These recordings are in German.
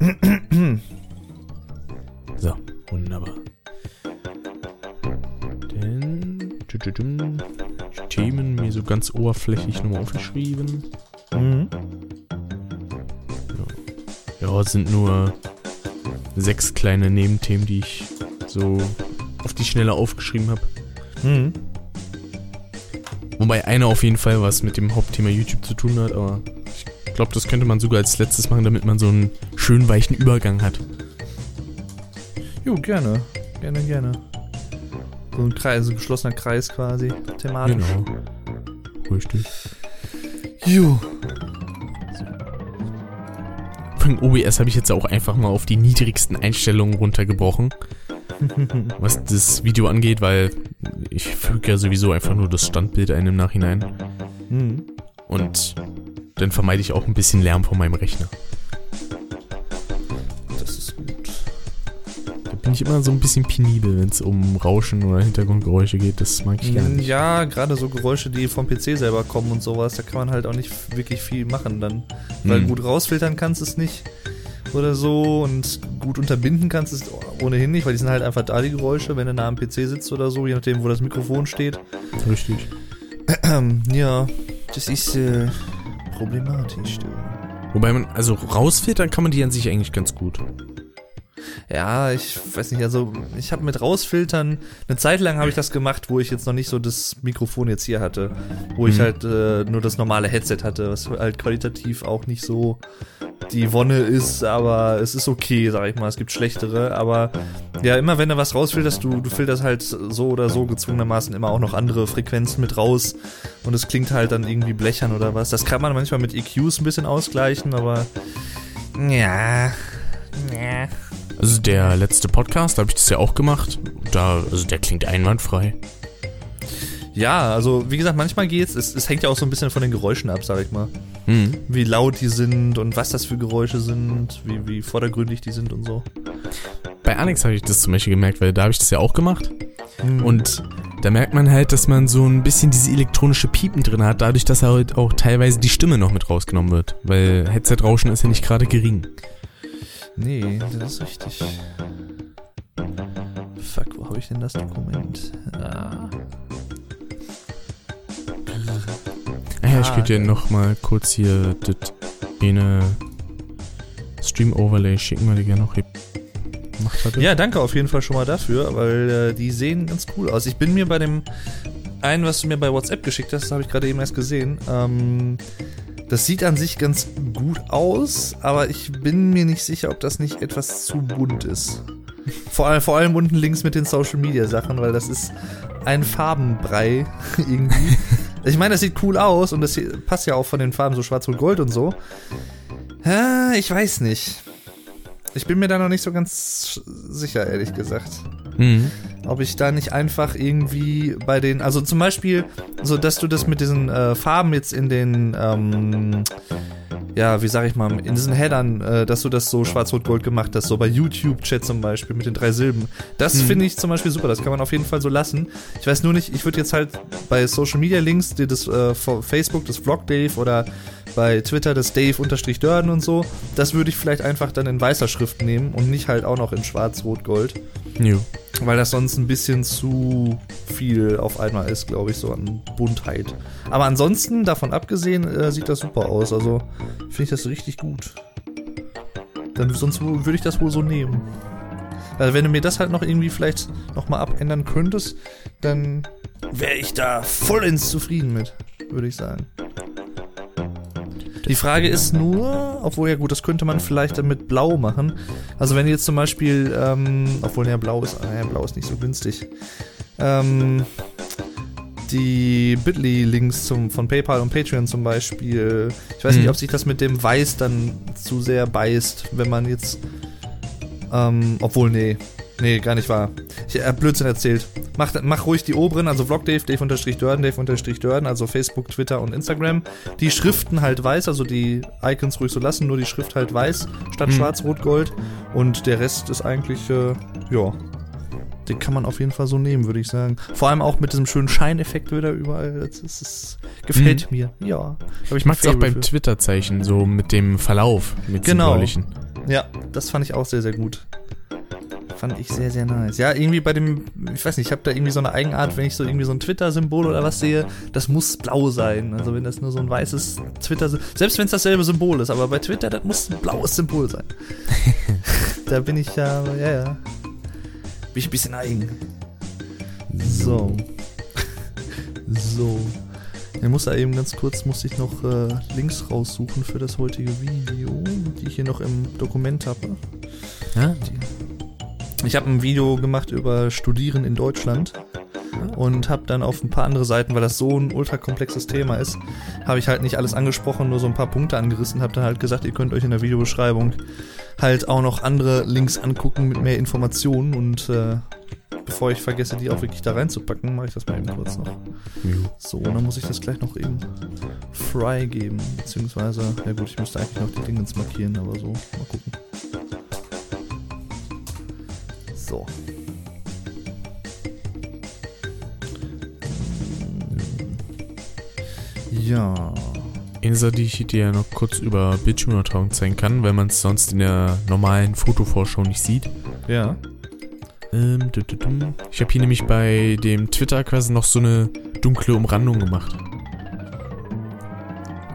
So, wunderbar. Denn Themen mir so ganz oberflächlich nochmal aufgeschrieben. Mhm. Ja, es sind nur sechs kleine Nebenthemen, die ich so auf die Schnelle aufgeschrieben habe. Mhm. Wobei einer auf jeden Fall was mit dem Hauptthema YouTube zu tun hat, aber glaube, das könnte man sogar als letztes machen, damit man so einen schönen weichen Übergang hat. Jo, gerne. Gerne, gerne. So ein Kreis, so ein geschlossener Kreis quasi, thematisch. Genau. Richtig. Jo. Von OBS habe ich jetzt auch einfach mal auf die niedrigsten Einstellungen runtergebrochen, was das Video angeht, weil ich füge ja sowieso einfach nur das Standbild ein im Nachhinein. Mhm. Und dann vermeide ich auch ein bisschen Lärm von meinem Rechner. Das ist gut. Da bin ich immer so ein bisschen penibel, wenn es um Rauschen oder Hintergrundgeräusche geht. Das mag ich gar nicht. Ja, gerade so Geräusche, die vom PC selber kommen und sowas, da kann man halt auch nicht wirklich viel machen dann. Weil Hm. gut rausfiltern kannst du es nicht oder so und gut unterbinden kannst du es ohnehin nicht, weil die sind halt einfach da, die Geräusche, wenn du nah am PC sitzt oder so, je nachdem, wo das Mikrofon steht. Richtig. ja, das ist äh, problematisch, du. Wobei man, also rausfiltern kann man die an sich eigentlich ganz gut. Ja, ich weiß nicht, also ich habe mit rausfiltern, eine Zeit lang habe ich das gemacht, wo ich jetzt noch nicht so das Mikrofon jetzt hier hatte, wo ich Mhm. halt äh, nur das normale Headset hatte, was halt qualitativ auch nicht so die Wonne ist, aber es ist okay, sag ich mal, es gibt schlechtere, aber ja, immer wenn du was rausfilterst, du, du filterst halt so oder so gezwungenermaßen immer auch noch andere Frequenzen mit raus und es klingt halt dann irgendwie blechern oder was. Das kann man manchmal mit EQs ein bisschen ausgleichen, aber ja, ja. Also der letzte Podcast, da habe ich das ja auch gemacht. Da, also der klingt einwandfrei. Ja, also wie gesagt, manchmal geht's. Es, es hängt ja auch so ein bisschen von den Geräuschen ab, sag ich mal. Mhm. Wie laut die sind und was das für Geräusche sind, wie, wie vordergründig die sind und so. Bei Alex habe ich das zum Beispiel gemerkt, weil da habe ich das ja auch gemacht. Hm. Und da merkt man halt, dass man so ein bisschen diese elektronische Piepen drin hat, dadurch, dass halt auch teilweise die Stimme noch mit rausgenommen wird. Weil Headset-Rauschen ist ja nicht gerade gering. Nee, das ist richtig. Fuck, wo habe ich denn das Dokument? Ah. Ja, ich Ah, könnte dir ja. nochmal kurz hier das eine Stream-Overlay schicken, weil ich gerne noch gemacht hatte. Ja, danke auf jeden Fall schon mal dafür, weil äh, die sehen ganz cool aus. Ich bin mir bei dem einen, was du mir bei WhatsApp geschickt hast, das habe ich gerade eben erst gesehen. Ähm, das sieht an sich ganz gut aus, aber ich bin mir nicht sicher, ob das nicht etwas zu bunt ist. Vor allem, vor allem unten links mit den Social Media Sachen, weil das ist ein Farbenbrei irgendwie. Ich meine, das sieht cool aus und das passt ja auch von den Farben so schwarz und gold und so. Ich weiß nicht. Ich bin mir da noch nicht so ganz sicher, ehrlich gesagt. Mhm. Ob ich da nicht einfach irgendwie bei den, also zum Beispiel, so dass du das mit diesen äh, Farben jetzt in den, ähm, ja, wie sag ich mal, in diesen Headern, äh, dass du das so schwarz-rot-gold gemacht hast, so bei YouTube-Chat zum Beispiel mit den drei Silben. Das Mhm. finde ich zum Beispiel super, das kann man auf jeden Fall so lassen. Ich weiß nur nicht, ich würde jetzt halt bei Social Media Links, dir das äh, Facebook, das Vlog Dave oder bei Twitter das Dave-Dörden und so, das würde ich vielleicht einfach dann in weißer Schrift nehmen und nicht halt auch noch in schwarz-rot-gold. Jo. Weil das sonst ein bisschen zu viel auf einmal ist, glaube ich, so an Buntheit. Aber ansonsten, davon abgesehen, äh, sieht das super aus. Also finde ich das richtig gut. Dann sonst würde ich das wohl so nehmen. Also wenn du mir das halt noch irgendwie vielleicht nochmal abändern könntest, dann wäre ich da vollends zufrieden mit, würde ich sagen. Die Frage ist nur, obwohl ja gut, das könnte man vielleicht dann mit Blau machen. Also wenn jetzt zum Beispiel, ähm, obwohl ja Blau ist, ah, ja, Blau ist nicht so günstig. Ähm, die Bitly-Links zum, von PayPal und Patreon zum Beispiel. Ich weiß Hm. nicht, ob sich das mit dem Weiß dann zu sehr beißt, wenn man jetzt, ähm, obwohl nee, nee, gar nicht wahr. Ich hab Blödsinn erzählt. Mach, mach ruhig die oberen, also Vlog Dave, Dave unterstrich Dörden, Dave unterstrich Dörden, also Facebook, Twitter und Instagram. Die Schriften halt weiß, also die Icons ruhig so lassen, nur die Schrift halt weiß, statt Hm. schwarz, rot, gold. Und der Rest ist eigentlich, äh, ja, den kann man auf jeden Fall so nehmen, würde ich sagen. Vor allem auch mit diesem schönen Scheineffekt wieder überall. Das, ist, das gefällt Mhm. mir. Ja. Hab Ich mag's auch Faible beim. Twitter-Zeichen, so mit dem Verlauf, mit Genau. symbolischen. Ja, das fand ich auch sehr, sehr gut. Fand ich sehr, sehr nice. Ja, irgendwie bei dem, ich weiß nicht, ich habe da irgendwie so eine Eigenart, wenn ich so irgendwie so ein Twitter-Symbol oder was sehe, das muss blau sein. Also wenn das nur so ein weißes twitter selbst wenn es dasselbe Symbol ist, aber bei Twitter, das muss ein blaues Symbol sein. da bin ich ja, ja, ja. Bin ich ein bisschen eigen. So. so. Ich muss da eben ganz kurz, musste ich noch äh, Links raussuchen für das heutige Video, die ich hier noch im Dokument habe. Ja? Ich habe ein Video gemacht über Studieren in Deutschland und habe dann auf ein paar andere Seiten, weil das so ein ultra komplexes Thema ist, habe ich halt nicht alles angesprochen, nur so ein paar Punkte angerissen, habe dann halt gesagt, ihr könnt euch in der Videobeschreibung halt auch noch andere Links angucken mit mehr Informationen und äh, bevor ich vergesse, die auch wirklich da reinzupacken, mache ich das mal eben kurz noch. So, und dann muss ich das gleich noch eben freigeben, beziehungsweise, ja gut, ich müsste eigentlich noch die Dingens markieren, aber so, mal gucken. So. Ja. Eine Sache, die ich dir noch kurz über Bildschirmübertragung zeigen kann, weil man es sonst in der normalen Fotovorschau nicht sieht. Ja. Ähm, dü- dü- dum. Ich habe hier nämlich bei dem Twitter quasi noch so eine dunkle Umrandung gemacht.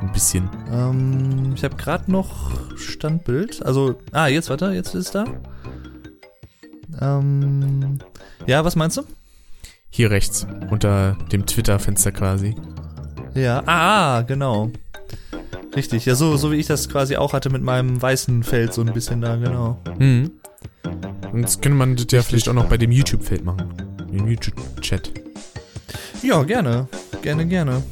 Ein bisschen. Ähm, ich habe gerade noch Standbild. Also, ah, jetzt, warte, jetzt ist da. Ähm, ja, was meinst du? Hier rechts, unter dem Twitter-Fenster quasi. Ja, ah, ah, genau. Richtig, ja, so, so wie ich das quasi auch hatte mit meinem weißen Feld, so ein bisschen da, genau. Mhm. Und das könnte man das ja vielleicht auch noch bei dem YouTube-Feld machen. Im YouTube-Chat. Ja, gerne. Gerne, gerne.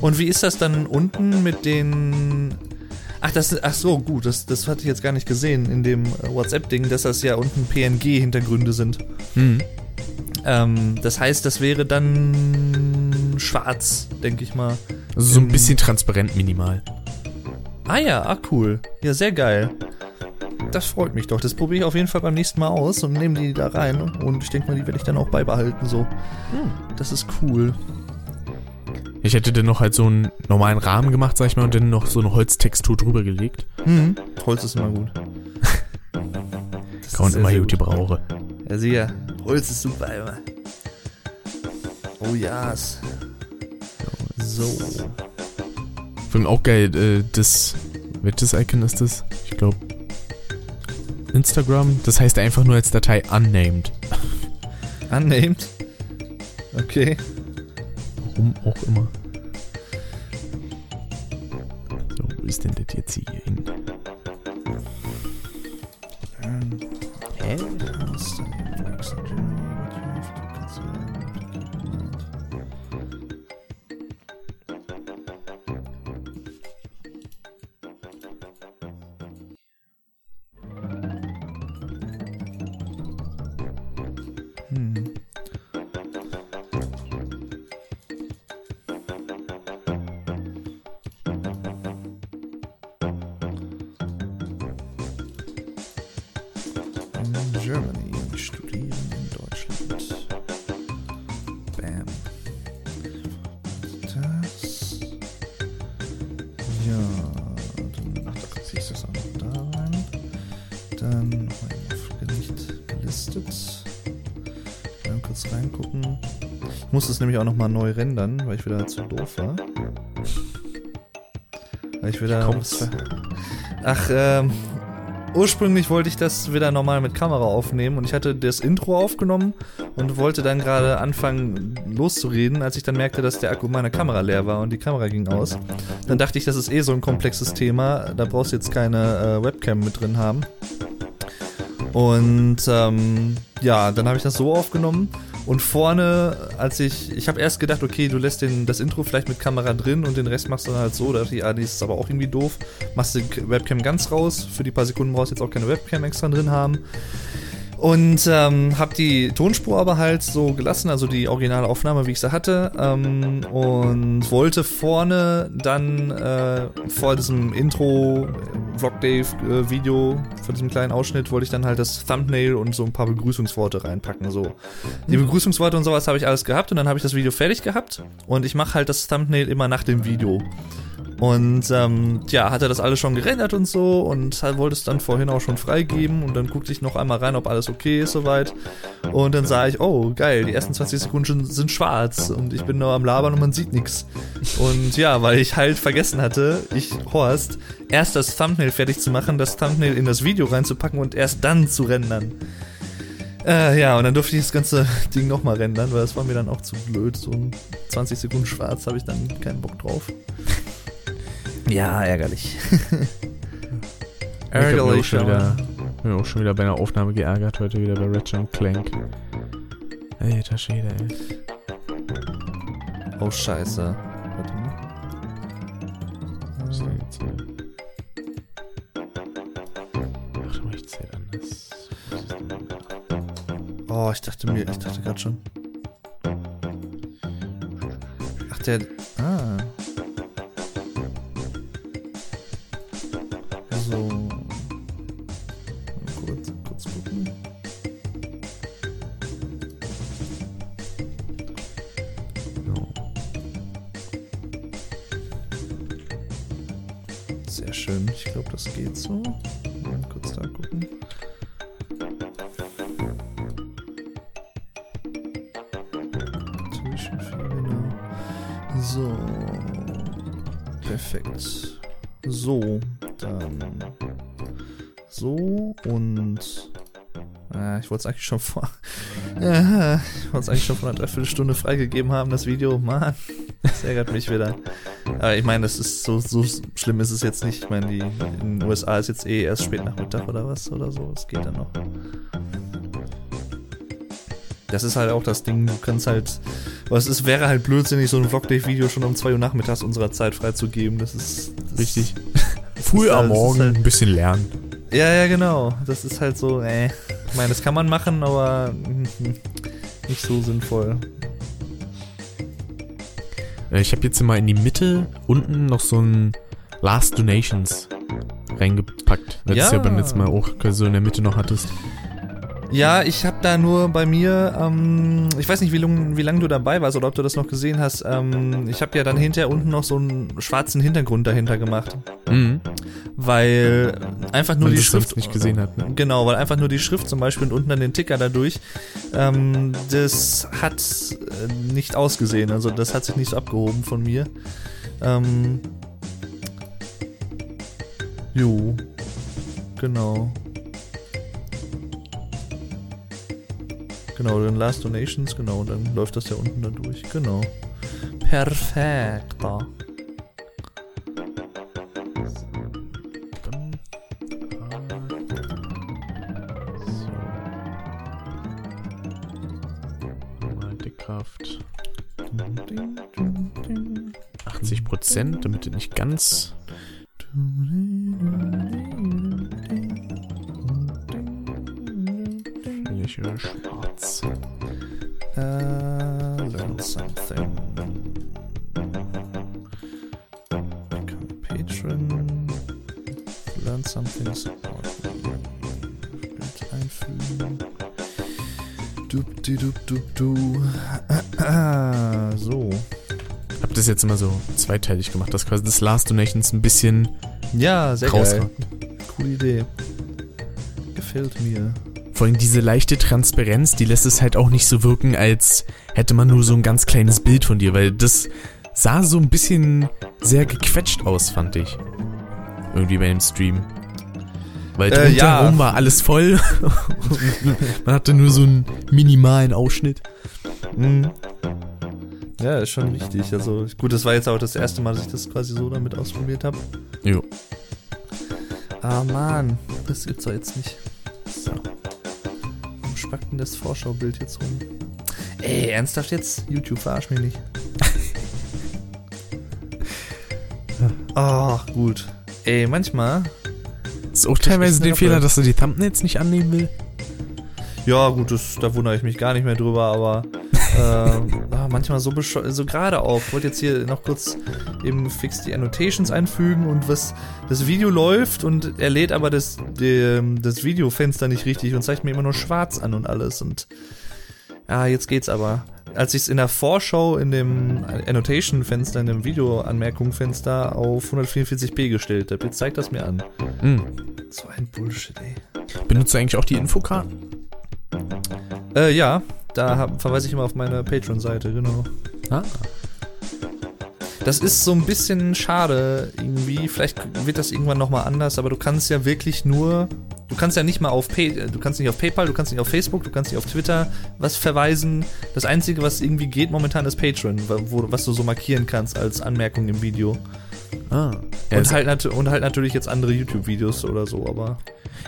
Und wie ist das dann unten mit den. Ach, das, ach so, gut, das, das hatte ich jetzt gar nicht gesehen in dem äh, WhatsApp-Ding, dass das ja unten PNG-Hintergründe sind. Mhm. Ähm, das heißt, das wäre dann schwarz, denke ich mal. Also so ein bisschen transparent minimal. Ah ja, ah cool. Ja, sehr geil. Das freut mich doch. Das probiere ich auf jeden Fall beim nächsten Mal aus und nehme die da rein. Und ich denke mal, die werde ich dann auch beibehalten. So, das ist cool. Ich hätte dann noch halt so einen normalen Rahmen gemacht, sag ich mal, und dann noch so eine Holztextur drüber gelegt. Mhm. Holz ist immer gut. Kann man immer gut gebrauchen. Ja, sicher. Holz ist super immer. Oh ja. Yes. So. Vor allem auch geil, äh, das, welches Icon ist das? Ich glaube, Instagram, das heißt einfach nur als Datei unnamed. Unnamed. Okay. Warum auch immer. So, wo ist denn das jetzt hier hin? Muss nämlich auch nochmal neu rendern, weil ich wieder zu doof war. Weil ich wieder. Ach, ähm. Ursprünglich wollte ich das wieder normal mit Kamera aufnehmen und ich hatte das Intro aufgenommen und wollte dann gerade anfangen loszureden, als ich dann merkte, dass der Akku meiner Kamera leer war und die Kamera ging aus. Dann dachte ich, das ist eh so ein komplexes Thema, da brauchst du jetzt keine äh, Webcam mit drin haben. Und ähm, ja, dann habe ich das so aufgenommen und vorne, als ich, ich habe erst gedacht, okay, du lässt den, das Intro vielleicht mit Kamera drin und den Rest machst du dann halt so. Da dachte ich, ah, das ist aber auch irgendwie doof. Machst die Webcam ganz raus. Für die paar Sekunden brauchst du jetzt auch keine Webcam extra drin haben. Und ähm, habe die Tonspur aber halt so gelassen, also die originale Aufnahme, wie ich sie hatte. Ähm, und wollte vorne dann äh, vor diesem Intro Vlog Dave-Video, äh, von diesem kleinen Ausschnitt, wollte ich dann halt das Thumbnail und so ein paar Begrüßungsworte reinpacken. So. Die Begrüßungsworte und sowas habe ich alles gehabt und dann habe ich das Video fertig gehabt und ich mache halt das Thumbnail immer nach dem Video. Und ähm, ja, hat er das alles schon gerendert und so und wollte es dann vorhin auch schon freigeben und dann guckte ich noch einmal rein, ob alles okay ist soweit. Und dann sah ich, oh geil, die ersten 20 Sekunden sind schwarz und ich bin nur am Labern und man sieht nichts. Und ja, weil ich halt vergessen hatte, ich, Horst, erst das Thumbnail fertig zu machen, das Thumbnail in das Video reinzupacken und erst dann zu rendern. Äh, ja, und dann durfte ich das ganze Ding nochmal rendern, weil das war mir dann auch zu blöd. So ein 20 Sekunden schwarz habe ich dann keinen Bock drauf. Ja, ärgerlich. ärgerlich. Ich habe mich auch schon wieder bei einer Aufnahme geärgert, heute wieder bei Ratchet Clank. Alter Schäde, ey. Oh, scheiße. Warte mal. Was ist denn jetzt hier? Ach, du, ich zähl anders. Oh, ich dachte mir, ich dachte gerade schon. Ach, der. Ah. Sehr schön. Ich glaube, das geht so. Mal kurz da gucken. So. Perfekt. So, dann so und äh, ich wollte es eigentlich schon vor äh, ich wollte es eigentlich schon vor einer Dreiviertelstunde freigegeben haben, das Video. Mann, das ärgert mich wieder. Aber ich meine, das ist so, so schlimm ist es jetzt nicht. Ich meine, die in den USA ist jetzt eh erst spät Nachmittag oder was oder so. Es geht dann noch. Das ist halt auch das Ding, du kannst halt. Was es wäre halt blödsinnig, so ein Vlog-Day-Video schon um 2 Uhr nachmittags unserer Zeit freizugeben. Das ist. Das Richtig. Früh am halt- Morgen halt- ein bisschen lernen. Ja, ja, genau. Das ist halt so, äh. Ich meine, das kann man machen, aber nicht so sinnvoll. Äh, Ich habe jetzt mal in die Mitte unten noch so ein Last Donations reingepackt. Weil du es Ja. ja beim letzten Mal auch so in der Mitte noch hattest. Ja, ich habe da nur bei mir, ähm, ich weiß nicht, wie lang, wie lang du dabei warst oder ob du das noch gesehen hast. Ähm, ich habe ja dann hinterher unten noch so einen schwarzen Hintergrund dahinter gemacht, Mhm. weil einfach nur Weil die Schrift nicht gesehen hat, ne? Genau, weil einfach nur die Schrift zum Beispiel und unten dann den Ticker dadurch, ähm, das hat äh, nicht ausgesehen. Also das hat sich nicht so abgehoben von mir. Ähm, jo, genau. Genau, dann Last Donations, genau, dann läuft das ja unten da durch. Genau. Perfekt. Dann, So. Nochmal Dickkraft. 80 Prozent, damit er nicht ganz. Jetzt immer so zweiteilig gemacht, dass quasi das Last Donations ein bisschen Ja, sehr geil. rausragt. Coole Idee. Gefällt mir. Vor allem diese leichte Transparenz, die lässt es halt auch nicht so wirken, als hätte man nur so ein ganz kleines Bild von dir, weil das sah so ein bisschen sehr gequetscht aus, fand ich. Irgendwie bei dem Stream. Weil Äh, ja. war alles voll. Man hatte nur so einen minimalen Ausschnitt. Mhm. Ja, ist schon richtig. Also gut, das war jetzt auch das erste Mal, dass ich das quasi so damit ausprobiert habe. Jo. Ah Mann, das gibt's doch jetzt nicht. So. Warum spackt denn das Vorschaubild jetzt rum? Ey, ernsthaft jetzt? YouTube, verarsch mich nicht. Ach, gut. Ey, manchmal. Ist auch teilweise den Fehler, dass er die Thumbnails nicht annehmen will. Ja, gut, das, da wundere ich mich gar nicht mehr drüber, aber äh, manchmal so so gerade auch. Ich wollte jetzt hier noch kurz eben fix die Annotations einfügen und was das Video läuft und er lädt aber das, die, das Videofenster nicht richtig und zeigt mir immer nur schwarz an und alles und ah, jetzt geht's aber. Als ich es in der Vorschau in dem Annotation-Fenster, in dem Video-Anmerkungen-Fenster auf 144p gestellt habe, jetzt zeigt das mir an. Hm. So ein Bullshit, ey. Benutzt du eigentlich auch die Infokarten? Äh, ja, da hab, verweise ich immer auf meine Patreon-Seite, genau. Ah. Das ist so ein bisschen schade irgendwie. Vielleicht wird das irgendwann nochmal anders, aber du kannst ja wirklich nur. Du kannst ja nicht mal auf Pay, du kannst nicht auf PayPal, du kannst nicht auf Facebook, du kannst nicht auf Twitter was verweisen. Das Einzige, was irgendwie geht momentan, ist Patreon, wo, was du so markieren kannst als Anmerkung im Video. Ah. Ja, und, halt und halt natürlich jetzt andere YouTube-Videos oder so, aber.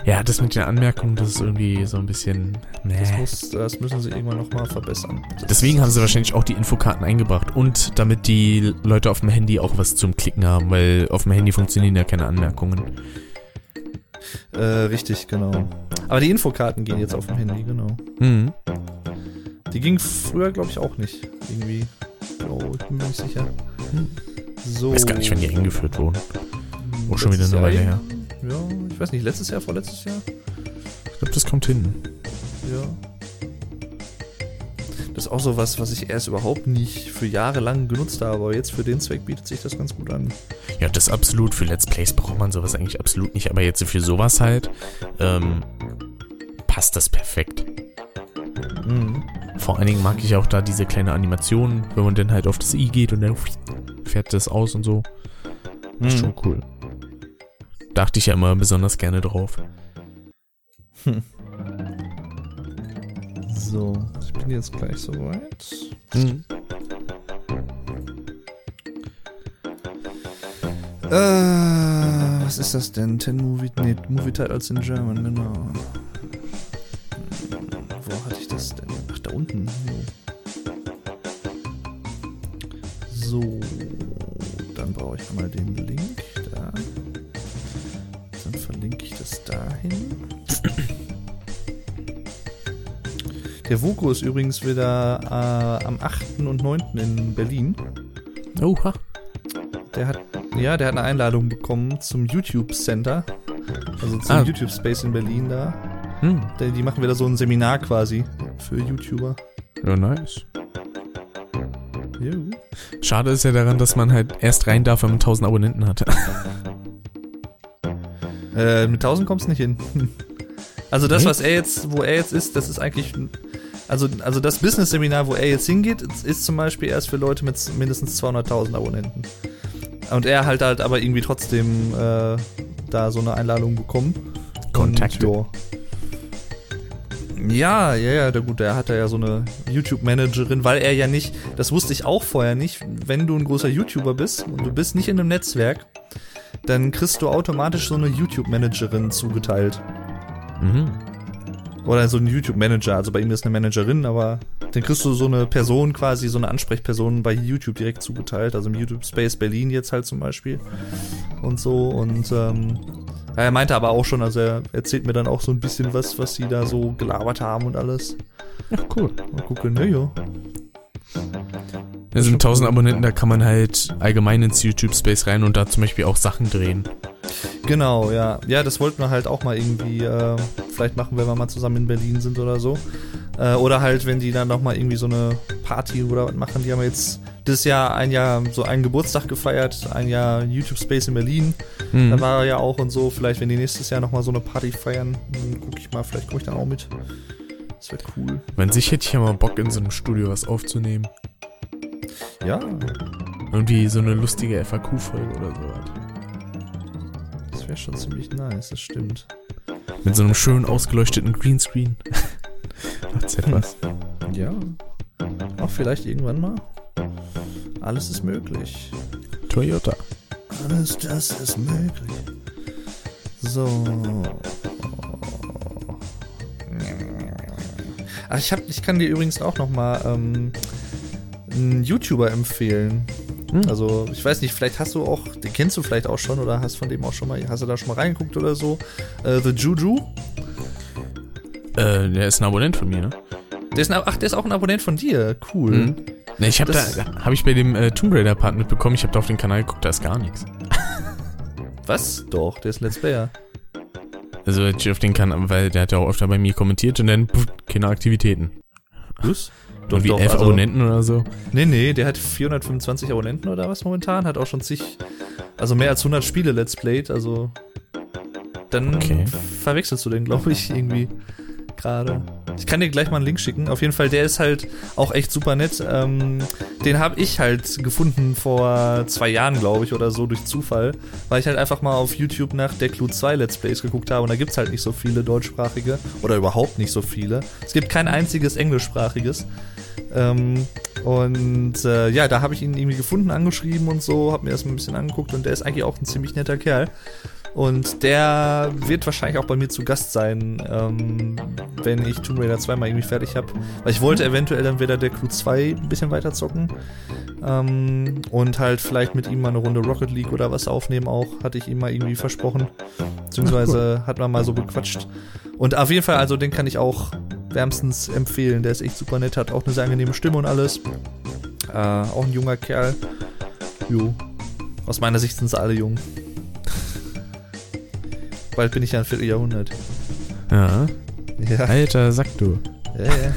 Ja, das mit den Anmerkungen, das ist irgendwie so ein bisschen. Nee. Das, muss, das müssen sie irgendwann nochmal verbessern. Deswegen haben sie wahrscheinlich auch die Infokarten eingebracht. Und damit die Leute auf dem Handy auch was zum Klicken haben, weil auf dem Handy funktionieren ja keine Anmerkungen. Äh, richtig, genau. Aber die Infokarten gehen jetzt auf dem Handy, genau. Mhm. Die ging früher, glaube ich, auch nicht. Irgendwie. Oh, ich bin mir nicht sicher. Hm. So. Ich weiß gar nicht, wann die eingeführt wurden. Auch schon wieder eine Weile her. Ja, ich weiß nicht, letztes Jahr, vorletztes Jahr? Ich glaube, das kommt hin. Ja. Das ist auch so was, was ich erst überhaupt nicht für Jahre lang genutzt habe, aber jetzt für den Zweck bietet sich das ganz gut an. Ja, das absolut. Für Let's Plays braucht man sowas eigentlich absolut nicht, aber jetzt für sowas halt ähm, passt das perfekt. Mhm. Vor allen Dingen mag ich auch da diese kleine Animation, wenn man dann halt auf das i geht und dann fährt das aus und so. Das ist mhm. schon cool. Dachte ich ja immer besonders gerne drauf. Hm. So, ich bin jetzt gleich soweit. Mhm. Äh, was ist das denn? 10 Movie, nee, Movie Titles in German, genau. Hm, wo hatte ich das denn? Ach, da unten. Dann einmal den Link da verlinke ich das dahin. Der Vuko ist übrigens wieder äh, am 8. und 9. in Berlin. Oha. Der hat, ja, der hat eine Einladung bekommen zum YouTube Center. Also zum ah. YouTube Space in Berlin da. Hm. Die, die machen wieder so ein Seminar quasi für YouTuber. Ja, nice. Schade ist ja daran, dass man halt erst rein darf, wenn man 1000 Abonnenten hat. Äh, mit 1000 kommst du nicht hin. Also das, was er jetzt, wo er jetzt ist, das ist eigentlich, also, also das Business-Seminar, wo er jetzt hingeht, ist zum Beispiel erst für Leute mit mindestens 200.000 Abonnenten. Und er halt halt aber irgendwie trotzdem äh, da so eine Einladung bekommen. Kontakt. Ja, ja, ja, der gut, der hat ja so eine YouTube-Managerin, weil er ja nicht, das wusste ich auch vorher nicht, wenn du ein großer YouTuber bist und du bist nicht in einem Netzwerk, dann kriegst du automatisch so eine YouTube-Managerin zugeteilt. Mhm. Oder so ein YouTube-Manager, also bei ihm ist eine Managerin, aber dann kriegst du so eine Person quasi, so eine Ansprechperson bei YouTube direkt zugeteilt, also im YouTube Space Berlin jetzt halt zum Beispiel und so und ähm, er meinte aber auch schon, also er erzählt mir dann auch so ein bisschen was, was sie da so gelabert haben und alles. Ach cool. Mal gucken, ne, ja. Da sind 1000 Abonnenten, da kann man halt allgemein ins YouTube-Space rein und da zum Beispiel auch Sachen drehen. Genau, ja. Ja, das wollten wir halt auch mal irgendwie äh, vielleicht machen, wenn wir mal zusammen in Berlin sind oder so. Äh, oder halt, wenn die dann nochmal irgendwie so eine Party oder was machen. Die haben jetzt dieses Jahr ein Jahr so einen Geburtstag gefeiert, ein Jahr YouTube Space in Berlin. Mhm. Da war er ja auch und so. Vielleicht, wenn die nächstes Jahr nochmal so eine Party feiern, dann gucke ich mal, vielleicht komme ich dann auch mit. Das wird cool. Wenn sich hätte ich ja mal Bock in so einem Studio was aufzunehmen. Ja. Irgendwie so eine lustige FAQ-Folge oder sowas. Das wäre schon ziemlich nice, das stimmt. Mit so einem schön ausgeleuchteten Greenscreen. Macht's etwas. Ja. Auch vielleicht irgendwann mal. Alles ist möglich. Toyota. Alles das ist möglich. So. Ach, ich, hab, ich kann dir übrigens auch noch mal ähm, einen YouTuber empfehlen. Hm. Also, ich weiß nicht, vielleicht hast du auch, den kennst du vielleicht auch schon oder hast von dem auch schon mal, hast du da schon mal reingeguckt oder so? Äh, The Juju. Äh, der ist ein Abonnent von mir, ne? Der ist ein, ach, der ist auch ein Abonnent von dir. Cool. Mhm. Ne, ich habe Das- da, habe ich bei dem äh, Tomb Raider Part mitbekommen. Ich habe da auf den Kanal geguckt, da ist gar nichts. Was? Doch, der ist Let's Player. Also ich auf den Kanal, weil der hat ja auch öfter bei mir kommentiert und dann pff, keine Aktivitäten. Was? Und wie elf Abonnenten oder so. Nee, nee, der hat 425 Abonnenten oder was momentan. Hat auch schon zig, also mehr als 100 Spiele Let's Played. Also dann Okay. verwechselst du den, glaube ich, irgendwie gerade. Ich kann dir gleich mal einen Link schicken. Auf jeden Fall, der ist halt auch echt super nett. Ähm, den habe ich halt gefunden vor zwei Jahren, glaube ich, oder so durch Zufall, weil ich halt einfach mal auf YouTube nach der Clue 2 Let's Plays geguckt habe und da gibt's halt nicht so viele deutschsprachige oder überhaupt nicht so viele. Es gibt kein einziges englischsprachiges. Ähm, und äh, ja, da habe ich ihn irgendwie gefunden, angeschrieben und so, habe mir das mal ein bisschen angeguckt und der ist eigentlich auch ein ziemlich netter Kerl. Und der wird wahrscheinlich auch bei mir zu Gast sein, ähm, wenn ich Tomb Raider 2 mal irgendwie fertig habe. Weil ich wollte eventuell dann wieder der Crew 2 ein bisschen weiter zocken. Ähm, und halt vielleicht mit ihm mal eine Runde Rocket League oder was aufnehmen auch. Hatte ich ihm mal irgendwie versprochen. Beziehungsweise hat man mal so bequatscht. Und auf jeden Fall, also den kann ich auch wärmstens empfehlen. Der ist echt super nett, hat auch eine sehr angenehme Stimme und alles. Äh, auch ein junger Kerl. Jo. Aus meiner Sicht sind sie alle jung. Bald bin ich ja ein Vierteljahrhundert. Ja. Ja, Alter, sag du. ja, ja.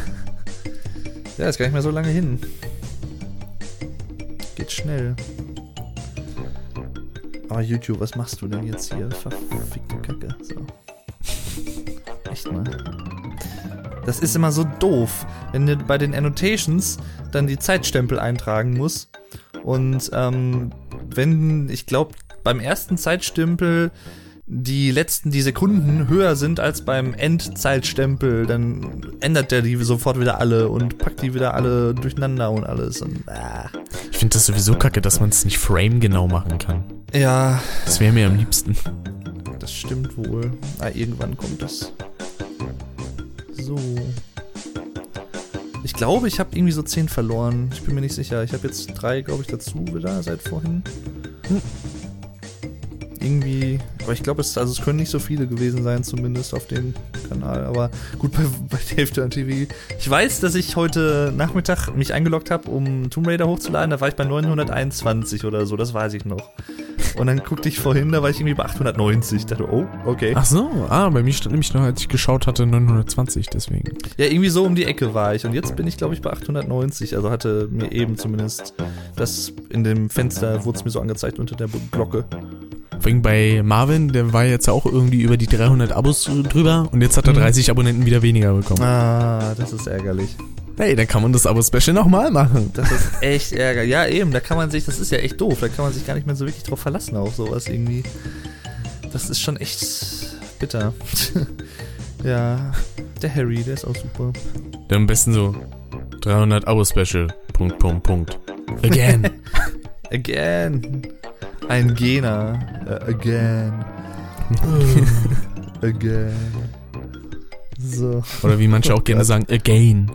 Ja, ist gar nicht mehr so lange hin. Geht schnell. Aber YouTube, was machst du denn jetzt hier? Verfickte Kacke. So. Echt mal. Das ist immer so doof, wenn du bei den Annotations dann die Zeitstempel eintragen musst. Und ähm, wenn, ich glaube, beim ersten Zeitstempel die letzten, die Sekunden höher sind als beim Endzeitstempel, dann ändert der die sofort wieder alle und packt die wieder alle durcheinander und alles. Und, ah. Ich finde das sowieso kacke, dass man es nicht frame genau machen kann. Ja, Das wäre mir am liebsten. das stimmt wohl. Ah, irgendwann kommt das. So. Ich glaube, ich habe irgendwie so 10 verloren. Ich bin mir nicht sicher. Ich habe jetzt drei, glaube ich, dazu wieder seit vorhin. Hm. Irgendwie, aber ich glaube, es, also es können nicht so viele gewesen sein, zumindest auf dem Kanal. Aber gut, bei, bei Dave Turn TV. Ich weiß, dass ich heute Nachmittag mich eingeloggt habe, um Tomb Raider hochzuladen. Da war ich bei 921 oder so, das weiß ich noch. Und dann guckte ich vorhin, da war ich irgendwie bei 890. Ich dachte, oh, okay. Ach so, ah, bei mir stand nämlich noch, als ich geschaut hatte, 920, deswegen. Ja, irgendwie so um die Ecke war ich. Und jetzt bin ich, glaube ich, bei 890. Also hatte mir eben zumindest das in dem Fenster, wurde es mir so angezeigt unter der Glocke. Vor allem bei Marvin, der war jetzt ja auch irgendwie über die 300 Abos drüber und jetzt hat er Mhm. 30 Abonnenten wieder weniger bekommen. Ah, das ist ärgerlich. Hey, dann kann man das Abo-Special nochmal machen. Das ist echt ärgerlich. Ja, eben, da kann man sich, das ist ja echt doof. Da kann man sich gar nicht mehr so wirklich drauf verlassen auf sowas irgendwie. Das ist schon echt bitter. ja, der Harry, der ist auch super. Dann am besten so 300 Abo-Special. Punkt, Punkt, Punkt. Again. Again. Ein Gener. Äh, again. again. So. Oder wie manche auch gerne sagen, again.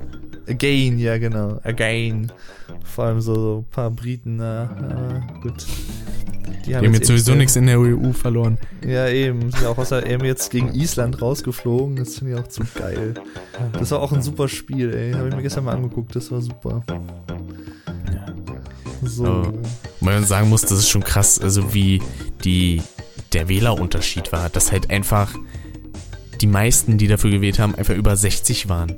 Again, ja genau. Again. Vor allem so, so ein paar Briten, na, na gut. Die haben jetzt sowieso eh- nichts in der EU verloren. Ja, eben. Sind ja auch außer EM jetzt gegen Island rausgeflogen. Das finde ich auch zu geil. Das war auch ein super Spiel, ey. Habe ich mir gestern mal angeguckt. Das war super. So. Weil man sagen muss, das ist schon krass, also wie die, der Wählerunterschied war, dass halt einfach die meisten, die dafür gewählt haben, einfach über 60 waren.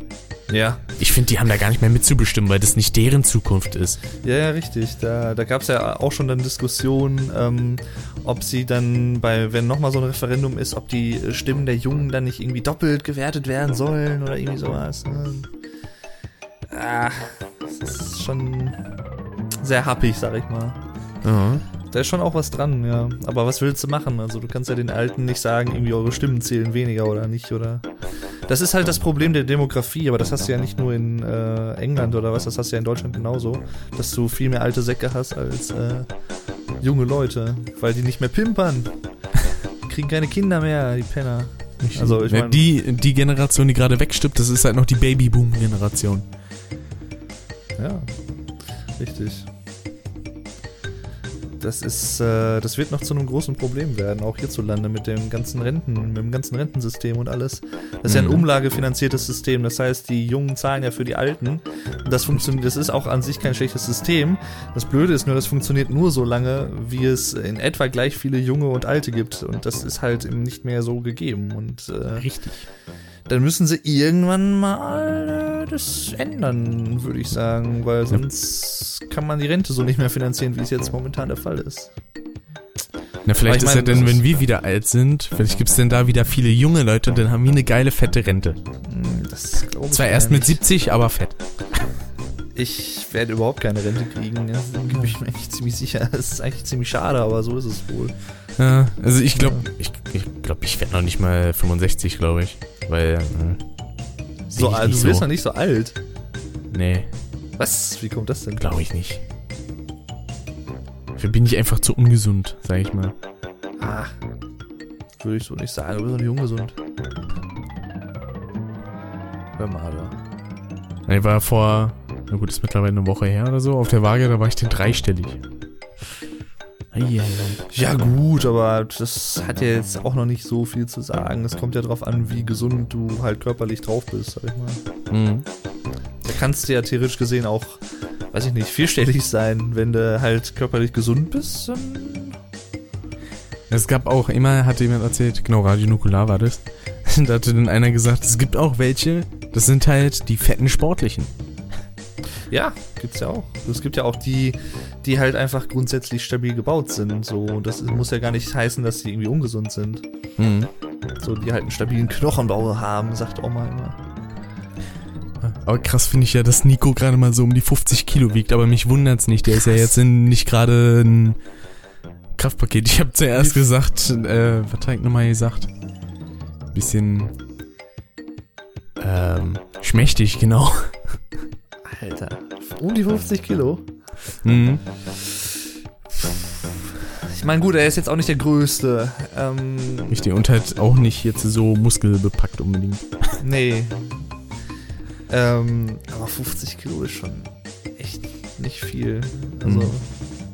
Ja. Ich finde, die haben da gar nicht mehr mitzubestimmen, weil das nicht deren Zukunft ist. Ja, ja, richtig. Da, da gab es ja auch schon dann Diskussionen, ähm, ob sie dann bei, wenn nochmal so ein Referendum ist, ob die Stimmen der Jungen dann nicht irgendwie doppelt gewertet werden sollen oder irgendwie sowas. ne? Ah, das ist schon sehr happig, sag ich mal. Ja. Da ist schon auch was dran, ja. Aber was willst du machen? Also du kannst ja den Alten nicht sagen, irgendwie eure Stimmen zählen weniger oder nicht, oder. Das ist halt das Problem der Demografie, aber das hast du ja nicht nur in äh, England oder was, das hast du ja in Deutschland genauso, dass du viel mehr alte Säcke hast als äh, junge Leute, weil die nicht mehr pimpern. Die kriegen keine Kinder mehr, die Penner. Also ich Ja, meine, die, die Generation, die gerade wegstirbt, das ist halt noch die das ist, äh, das wird noch zu einem großen Problem werden, auch hierzulande mit dem ganzen Renten, mit dem ganzen Rentensystem und alles. Das ist ja ein Mhm. umlagefinanziertes System, das heißt, die Jungen zahlen ja für die Alten. Das funktioniert, das ist auch an sich kein schlechtes System. Das Blöde ist nur, das funktioniert nur so lange, wie es in etwa gleich viele Junge und Alte gibt. Und das ist halt eben nicht mehr so gegeben. Und äh, Richtig. Dann müssen sie irgendwann mal äh, das ändern, würde ich sagen, weil sonst kann man die Rente so nicht mehr finanzieren, wie es jetzt momentan der Fall ist. Na, vielleicht ist ja meine, dann, das wenn wir wieder alt sind, vielleicht gibt's denn da wieder viele junge Leute, dann haben wir eine geile, fette Rente. Hm, Das Zwar erst mit nicht. 70, aber fett. Ich werde überhaupt keine Rente kriegen, das bin ich mir eigentlich ziemlich sicher. Das ist eigentlich ziemlich schade, aber so ist es wohl. Ja, also ich glaube, ich, ich glaube, ich werde noch nicht mal 65, glaube ich. Weil, seh So, alt- nicht du bist so. noch nicht so alt. Nee, Was? Wie kommt das denn? glaube ich nicht. Dafür bin ich einfach zu ungesund, sag ich mal. Ah, würde ich so nicht sagen. Du bist noch nicht ungesund. Hör mal, da. Ich war vor, na gut, ist mittlerweile eine Woche her oder so, auf der Waage, da war ich den dreistellig. Ja gut, aber das hat ja jetzt auch noch nicht so viel zu sagen. Es kommt ja drauf an, wie gesund du halt körperlich drauf bist, sag ich mal. Mhm. Da kannst du ja theoretisch gesehen auch, weiß ich nicht, vierstellig sein, wenn du halt körperlich gesund bist. Es gab auch, immer hatte jemand erzählt, genau, Radio Nukular war das. Da hatte dann einer gesagt, es gibt auch welche, das sind halt die fetten Sportlichen. Ja, gibt's ja auch. Es gibt ja auch die, die halt einfach grundsätzlich stabil gebaut sind. So, das muss ja gar nicht heißen, dass die irgendwie ungesund sind. Mhm. So, die halt einen stabilen Knochenbau haben, sagt Oma immer. Aber krass finde ich ja, dass Nico gerade mal so um die 50 Kilo wiegt, aber mich wundert's nicht. Der ist ja jetzt in, nicht gerade ein Kraftpaket. Ich habe zuerst gesagt, äh, was hab ich nochmal gesagt? Bisschen ähm, schmächtig, genau. Alter, um die 50 Kilo. Mhm. Ich meine, gut, er ist jetzt auch nicht der Größte. Ähm, Richtig, und halt auch nicht jetzt so muskelbepackt unbedingt. nee. Ähm, aber 50 Kilo ist schon echt nicht viel. Also, Mhm.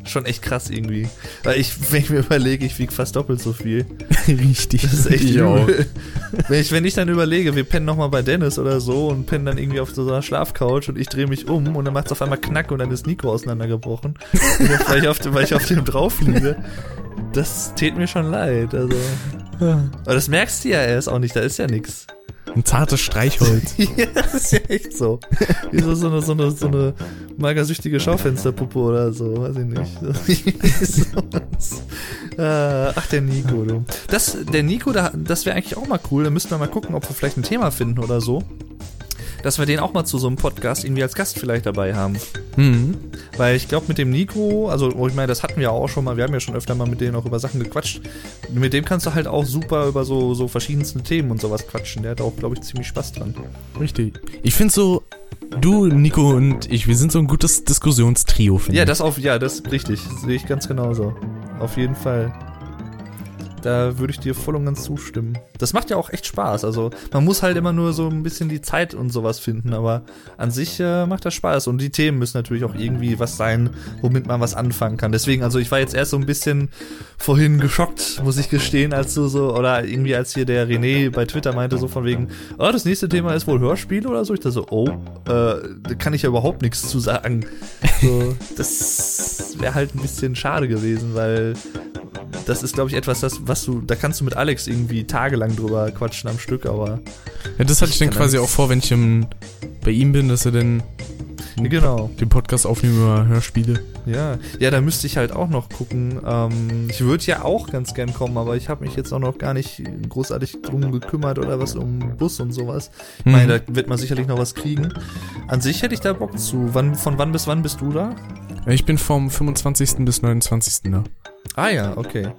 Schon echt krass irgendwie. Weil ich, wenn ich mir überlege, ich wiege fast doppelt so viel. Richtig. Das ist echt übel. Wenn ich, wenn ich dann überlege, wir pennen nochmal bei Dennis oder so und pennen dann irgendwie auf so einer Schlafcouch und ich drehe mich um und dann macht es auf einmal Knack und dann ist Nico auseinandergebrochen. Weil, ich auf dem, weil ich auf dem drauf liege. Das tät mir schon leid. Also. Aber das merkst du ja erst auch nicht, da ist ja nix. Ein zartes Streichholz. ja, das ist ja echt so. Wie so, so, eine, so, eine, so eine magersüchtige Schaufensterpuppe oder so, weiß ich nicht. Äh, Ach, der Nico, du. Das, der Nico, da, das wäre eigentlich auch mal cool. Da müssten wir mal gucken, ob wir vielleicht ein Thema finden oder so. Dass wir den auch mal zu so einem Podcast irgendwie als Gast vielleicht dabei haben. Mhm. Weil ich glaube, mit dem Nico, also ich meine, das hatten wir auch schon mal, wir haben ja schon öfter mal mit denen auch über Sachen gequatscht. Mit dem kannst du halt auch super über so, so verschiedenste Themen und sowas quatschen. Der hat auch, glaube ich, ziemlich Spaß dran. Richtig. Ich finde so, du, Nico und ich, wir sind so ein gutes Diskussionstrio, finde Ja, ich. das auf, ja, das ist richtig. Sehe ich ganz genauso. Auf jeden Fall. Da würde ich dir voll und ganz zustimmen. Das macht ja auch echt Spaß. Also man muss halt immer nur so ein bisschen die Zeit und sowas finden, aber an sich äh, macht das Spaß. Und die Themen müssen natürlich auch irgendwie was sein, womit man was anfangen kann. Deswegen, also ich war jetzt erst so ein bisschen vorhin geschockt, muss ich gestehen, als du so, oder irgendwie als hier der René bei Twitter meinte, so von wegen, oh, das nächste Thema ist wohl Hörspiel oder so. Ich dachte so, oh, äh, da kann ich ja überhaupt nichts zu sagen. So, das wäre halt ein bisschen schade gewesen, weil das ist, glaube ich, etwas, das, was du, da kannst du mit Alex irgendwie tagelang drüber quatschen am Stück, aber Ja, das hatte ich dann kann quasi auch vor, wenn ich im, bei ihm bin, dass er dann genau. den Podcast aufnehmen über Hörspiele. Ja, ja, da müsste ich halt auch noch gucken. Ähm, ich würde ja auch ganz gern kommen, aber ich habe mich jetzt auch noch gar nicht großartig drum gekümmert oder was um Bus und sowas. Ich Mhm. meine, da wird man sicherlich noch was kriegen. An sich hätte ich da Bock zu. Wann, von wann bis wann bist du da? Ich bin vom 25. bis 29. da. Ah ja, okay.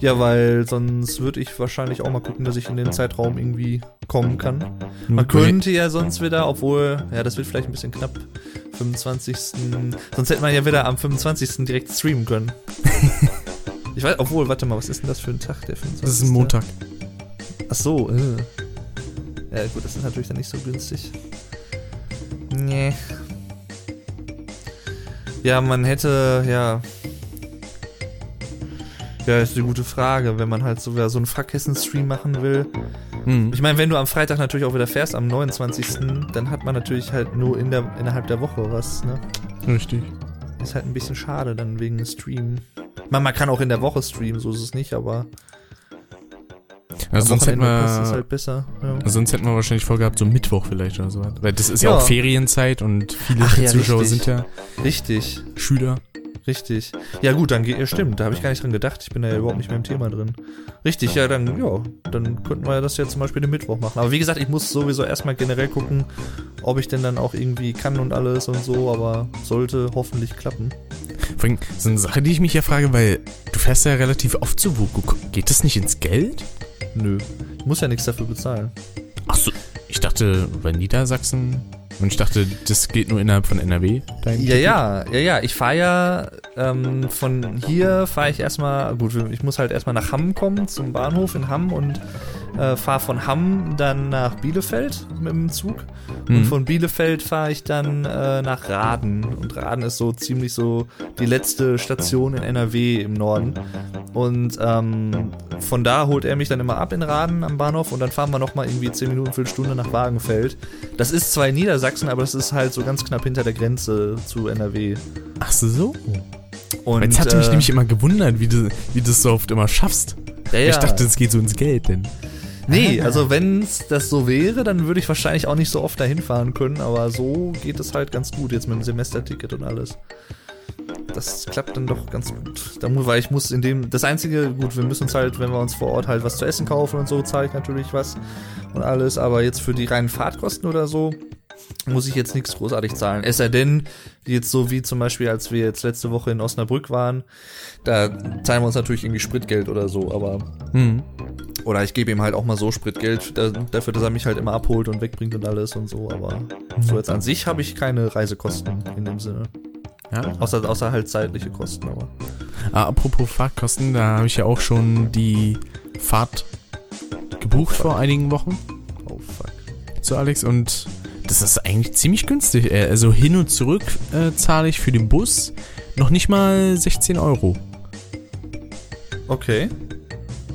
Ja, weil sonst würde ich wahrscheinlich auch mal gucken, dass ich in den Zeitraum irgendwie kommen kann. Man könnte ja sonst wieder, obwohl, ja, das wird vielleicht ein bisschen knapp. 25. Sonst hätte man ja wieder am 25. direkt streamen können. ich weiß, obwohl, warte mal, was ist denn das für ein Tag, der 25. Das ist ein Montag. Ach so, äh. Ja, gut, das ist natürlich dann nicht so günstig. Nee. Ja, man hätte, ja. Ja, ist eine gute Frage, wenn man halt so, so einen Fahrkissen-Stream machen will. Hm. Ich meine, wenn du am Freitag natürlich auch wieder fährst, am 29., dann hat man natürlich halt nur in der, innerhalb der Woche was, ne? Richtig. Ist halt ein bisschen schade dann wegen dem Stream. Man, man kann auch in der Woche streamen, so ist es nicht, aber Also sonst hätten wir, halt besser. Ja. sonst hätten wir wahrscheinlich vorgehabt, so Mittwoch vielleicht oder so. Weil das ist ja, Ja. auch Ferienzeit und viele Ach ja, Zuschauer richtig. sind ja Richtig, Schüler. Richtig. Ja gut, dann geht, ja stimmt, da habe ich gar nicht dran gedacht. Ich bin da ja überhaupt nicht mehr im Thema drin. Richtig, ja, dann, ja, dann könnten wir das ja zum Beispiel den Mittwoch machen. Aber wie gesagt, ich muss sowieso erstmal generell gucken, ob ich denn dann auch irgendwie kann und alles und so, aber sollte hoffentlich klappen. Vor allem, so eine Sache, die ich mich ja frage, weil du fährst ja relativ oft zu Wuku. Geht das nicht ins Geld? Nö. Ich muss ja nichts dafür bezahlen. Ach so, ich dachte bei Niedersachsen und ich dachte, das geht nur innerhalb von NRW. dein Ja, Ticket. ja, ja, ja. Ich fahre ja ähm, von hier fahre ich erstmal, gut, ich muss halt erstmal nach Hamm kommen, zum Bahnhof in Hamm und äh, fahre von Hamm dann nach Bielefeld mit dem Zug. Und Mhm. von Bielefeld fahre ich dann äh, nach Raden. Und Raden ist so ziemlich so die letzte Station in NRW im Norden. Und ähm, von da holt er mich dann immer ab in Raden am Bahnhof und dann fahren wir nochmal irgendwie 10 Minuten, Viertelstunde nach Wagenfeld. Das ist zwar in Niedersachsen, aber das ist halt so ganz knapp hinter der Grenze zu NRW. Ach so. Und, Jetzt hatte mich äh, nämlich immer gewundert, wie du, wie du es so oft immer schaffst. ja, ja. Ich dachte, es geht so ins Geld, denn. Nee, also wenn das so wäre, dann würde ich wahrscheinlich auch nicht so oft dahin fahren können, aber so geht es halt ganz gut jetzt mit dem Semesterticket und alles. Das klappt dann doch ganz gut. Da weil ich muss in dem, das einzige, gut, wir müssen uns halt, wenn wir uns vor Ort halt was zu essen kaufen und so, zahle ich natürlich was und alles, aber jetzt für die reinen Fahrtkosten oder so, muss ich jetzt nichts großartig zahlen. Es sei denn, jetzt so wie zum Beispiel, als wir jetzt letzte Woche in Osnabrück waren, da zahlen wir uns natürlich irgendwie Spritgeld oder so, aber Hm. oder ich gebe ihm halt auch mal so Spritgeld da, dafür, dass er mich halt immer abholt und wegbringt und alles und so. Aber so jetzt an sich habe ich keine Reisekosten in dem Sinne. Ja. Außer, außer halt zeitliche Kosten, aber. Ah, apropos Fahrtkosten, da habe ich ja auch schon die Fahrt gebucht vor einigen Wochen Oh fuck. zu Alex und das ist eigentlich ziemlich günstig. Äh, Also hin und zurück äh, zahle ich für den Bus noch nicht mal 16 Euro. Okay.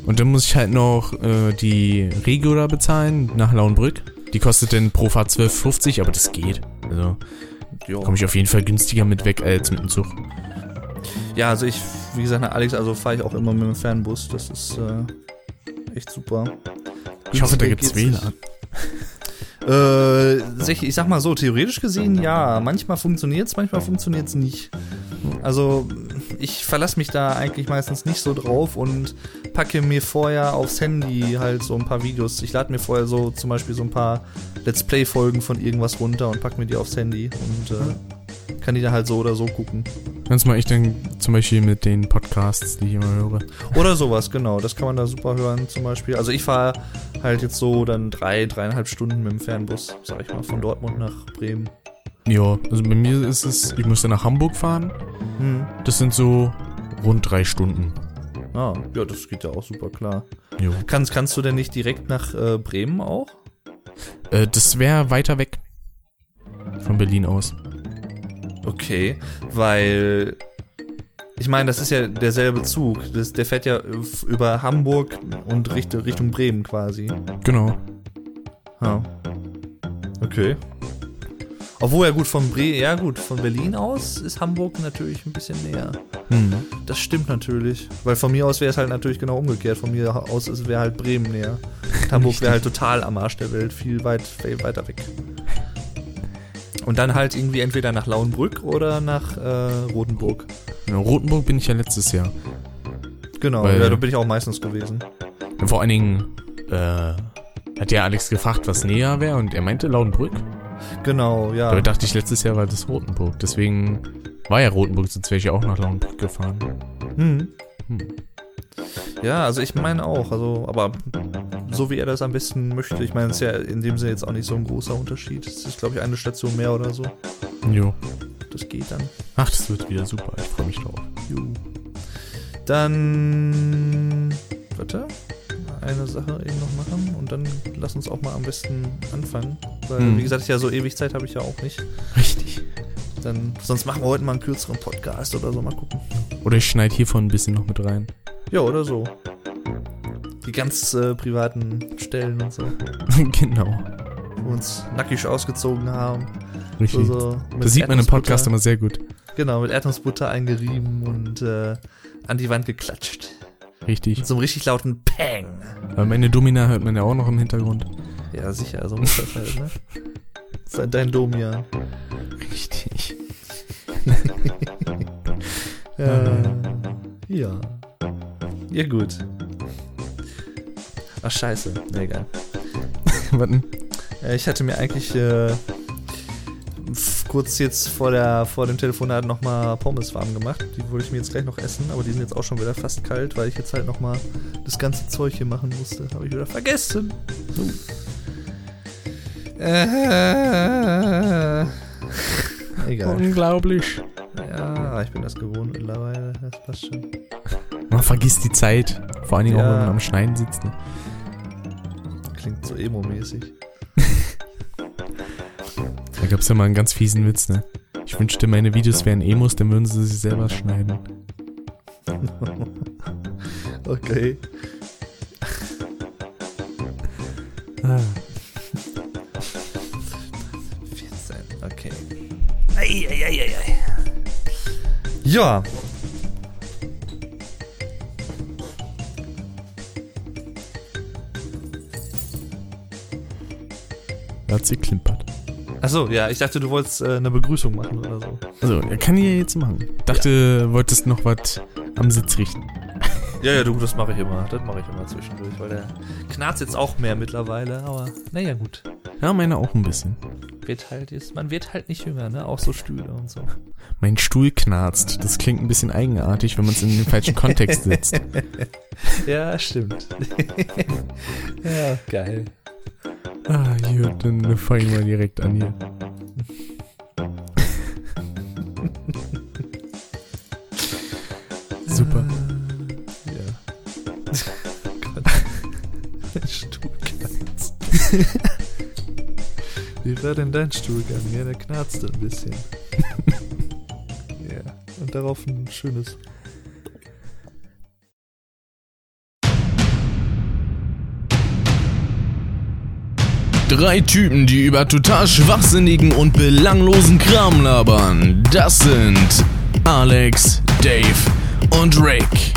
Und dann muss ich halt noch äh, die Regio da bezahlen nach Lauenbrück. Die kostet dann pro Fahrt 12,50, aber das geht. Also Komme ich auf jeden Fall günstiger mit weg als mit dem Zug. Ja, also ich, wie gesagt, nach Alex, also fahre ich auch immer mit dem Fernbus. Das ist äh, echt super. Ich hoffe, da Günstiger gibt's geht's WLAN. Äh, ich sag mal so, theoretisch gesehen ja. Manchmal funktioniert's, manchmal funktioniert's nicht. Also ich verlasse mich da eigentlich meistens nicht so drauf und packe mir vorher aufs Handy halt so ein paar Videos. Ich lade mir vorher so zum Beispiel so ein paar Let's Play-Folgen von irgendwas runter und pack mir die aufs Handy und äh, kann die da halt so oder so gucken. Ganz mal ich dann zum Beispiel mit den Podcasts, die ich immer höre. Oder sowas, genau. Das kann man da super hören zum Beispiel. Also ich fahre halt jetzt so dann drei, dreieinhalb Stunden mit dem Fernbus, sag ich mal, von Dortmund nach Bremen. Ja, also bei mir ist es, ich musste nach Hamburg fahren. Hm. Das sind so rund drei Stunden. Ah, ja, das geht ja auch super klar. Jo. Kannst, kannst du denn nicht direkt nach äh, Bremen auch? Äh, das wäre weiter weg. Von Berlin aus. Okay, weil ich meine, das ist ja derselbe Zug. Das, der fährt ja über Hamburg und Richtung, Richtung Bremen quasi. Genau. Ja. Okay. Obwohl ja gut von Bre ja gut, von Berlin aus ist Hamburg natürlich ein bisschen näher. Hm. Das stimmt natürlich. Weil von mir aus wäre es halt natürlich genau umgekehrt. Von mir aus wäre halt Bremen näher. Hamburg wäre halt total am Arsch der Welt, viel, weit, viel weiter weg. Und dann halt irgendwie entweder nach Lauenbrück oder nach äh, Rotenburg. In Rotenburg bin ich ja letztes Jahr. Genau, Weil- ja, da bin ich auch meistens gewesen. Vor allen Dingen, äh, hat ja Alex gefragt, was näher wäre und er meinte Lauenbrück. Genau, ja. Dabei dachte ich, letztes Jahr war das Rotenburg. Deswegen war ja Rotenburg, sonst wäre ich ja auch nach Lauenbrück gefahren. Hm. Hm. Ja, also ich meine auch, also, aber so wie er das am besten möchte. Ich meine, es ist ja in dem Sinne jetzt auch nicht so ein großer Unterschied. Es ist, glaube ich, eine Station mehr oder so. Jo. Das geht dann. Ach, das wird wieder super. Ich freue mich drauf. Juhu. Dann. Warte. Eine Sache eben noch machen und dann lass uns auch mal am besten anfangen. Weil, Hm. wie gesagt, ja, so ewig Zeit habe ich ja auch nicht. Richtig. Dann, sonst machen wir heute mal einen kürzeren Podcast oder so, mal gucken. Oder ich schneide hiervon ein bisschen noch mit rein. Ja, oder so. Die ganz äh, privaten Stellen und so. genau. Wo wir uns nackig ausgezogen haben. Richtig. So, so das sieht man im Podcast immer sehr gut. Genau, mit Erdnussbutter eingerieben und äh, an die Wand geklatscht. Richtig. Mit so einem richtig lauten Pang. Aber meine Domina hört man ja auch noch im Hintergrund. Ja, sicher, so muss das halt, ne? Das ist halt dein Domian. Richtig. Äh, ja. Ja, gut. Ach, scheiße. Egal. Warten. Äh, Ich hatte mir eigentlich äh, kurz jetzt vor, der, vor dem Telefonat nochmal Pommes warm gemacht. Die wollte ich mir jetzt gleich noch essen, aber die sind jetzt auch schon wieder fast kalt, weil ich jetzt halt nochmal das ganze Zeug hier machen musste. Habe ich wieder vergessen. Äh, egal. Unglaublich. Ja, ich bin das gewohnt mittlerweile. Das passt schon. Man vergisst die Zeit. Vor allen Dingen auch, Ja. wenn man am Schneiden sitzt. Ne? Klingt so emo-mäßig. Da gab's ja mal einen ganz fiesen Witz, ne? Ich wünschte, meine Videos wären Emos, dann würden sie sich selber schneiden. Okay. Ah. 14, okay. Eieieiei. Ja. Da hat sie klimpert. Achso, ja, ich dachte, du wolltest äh, eine Begrüßung machen oder so. Also, er kann die ja jetzt machen. Dachte, wolltest noch was am Sitz richten. Ja, ja, du, das mache ich immer. Das mache ich immer zwischendurch, weil der knarzt jetzt auch mehr mittlerweile, aber naja, gut. Ja, meine auch ein bisschen. Wird halt jetzt, man wird halt nicht jünger, ne? Auch so Stühle und so. Mein Stuhl knarzt. Das klingt ein bisschen eigenartig, wenn man es in den falschen Kontext setzt. Ja, stimmt. ja, geil. Ah, hier, dann fangen wir direkt an hier. Super. Ja. Gott. Dein Stuhl knarzt. Wie war denn dein Stuhlgang? Ja, der knarzte ein bisschen. ja. Und darauf ein schönes. Drei Typen, die über total schwachsinnigen und belanglosen Kram labern. Das sind Alex, Dave und Rick.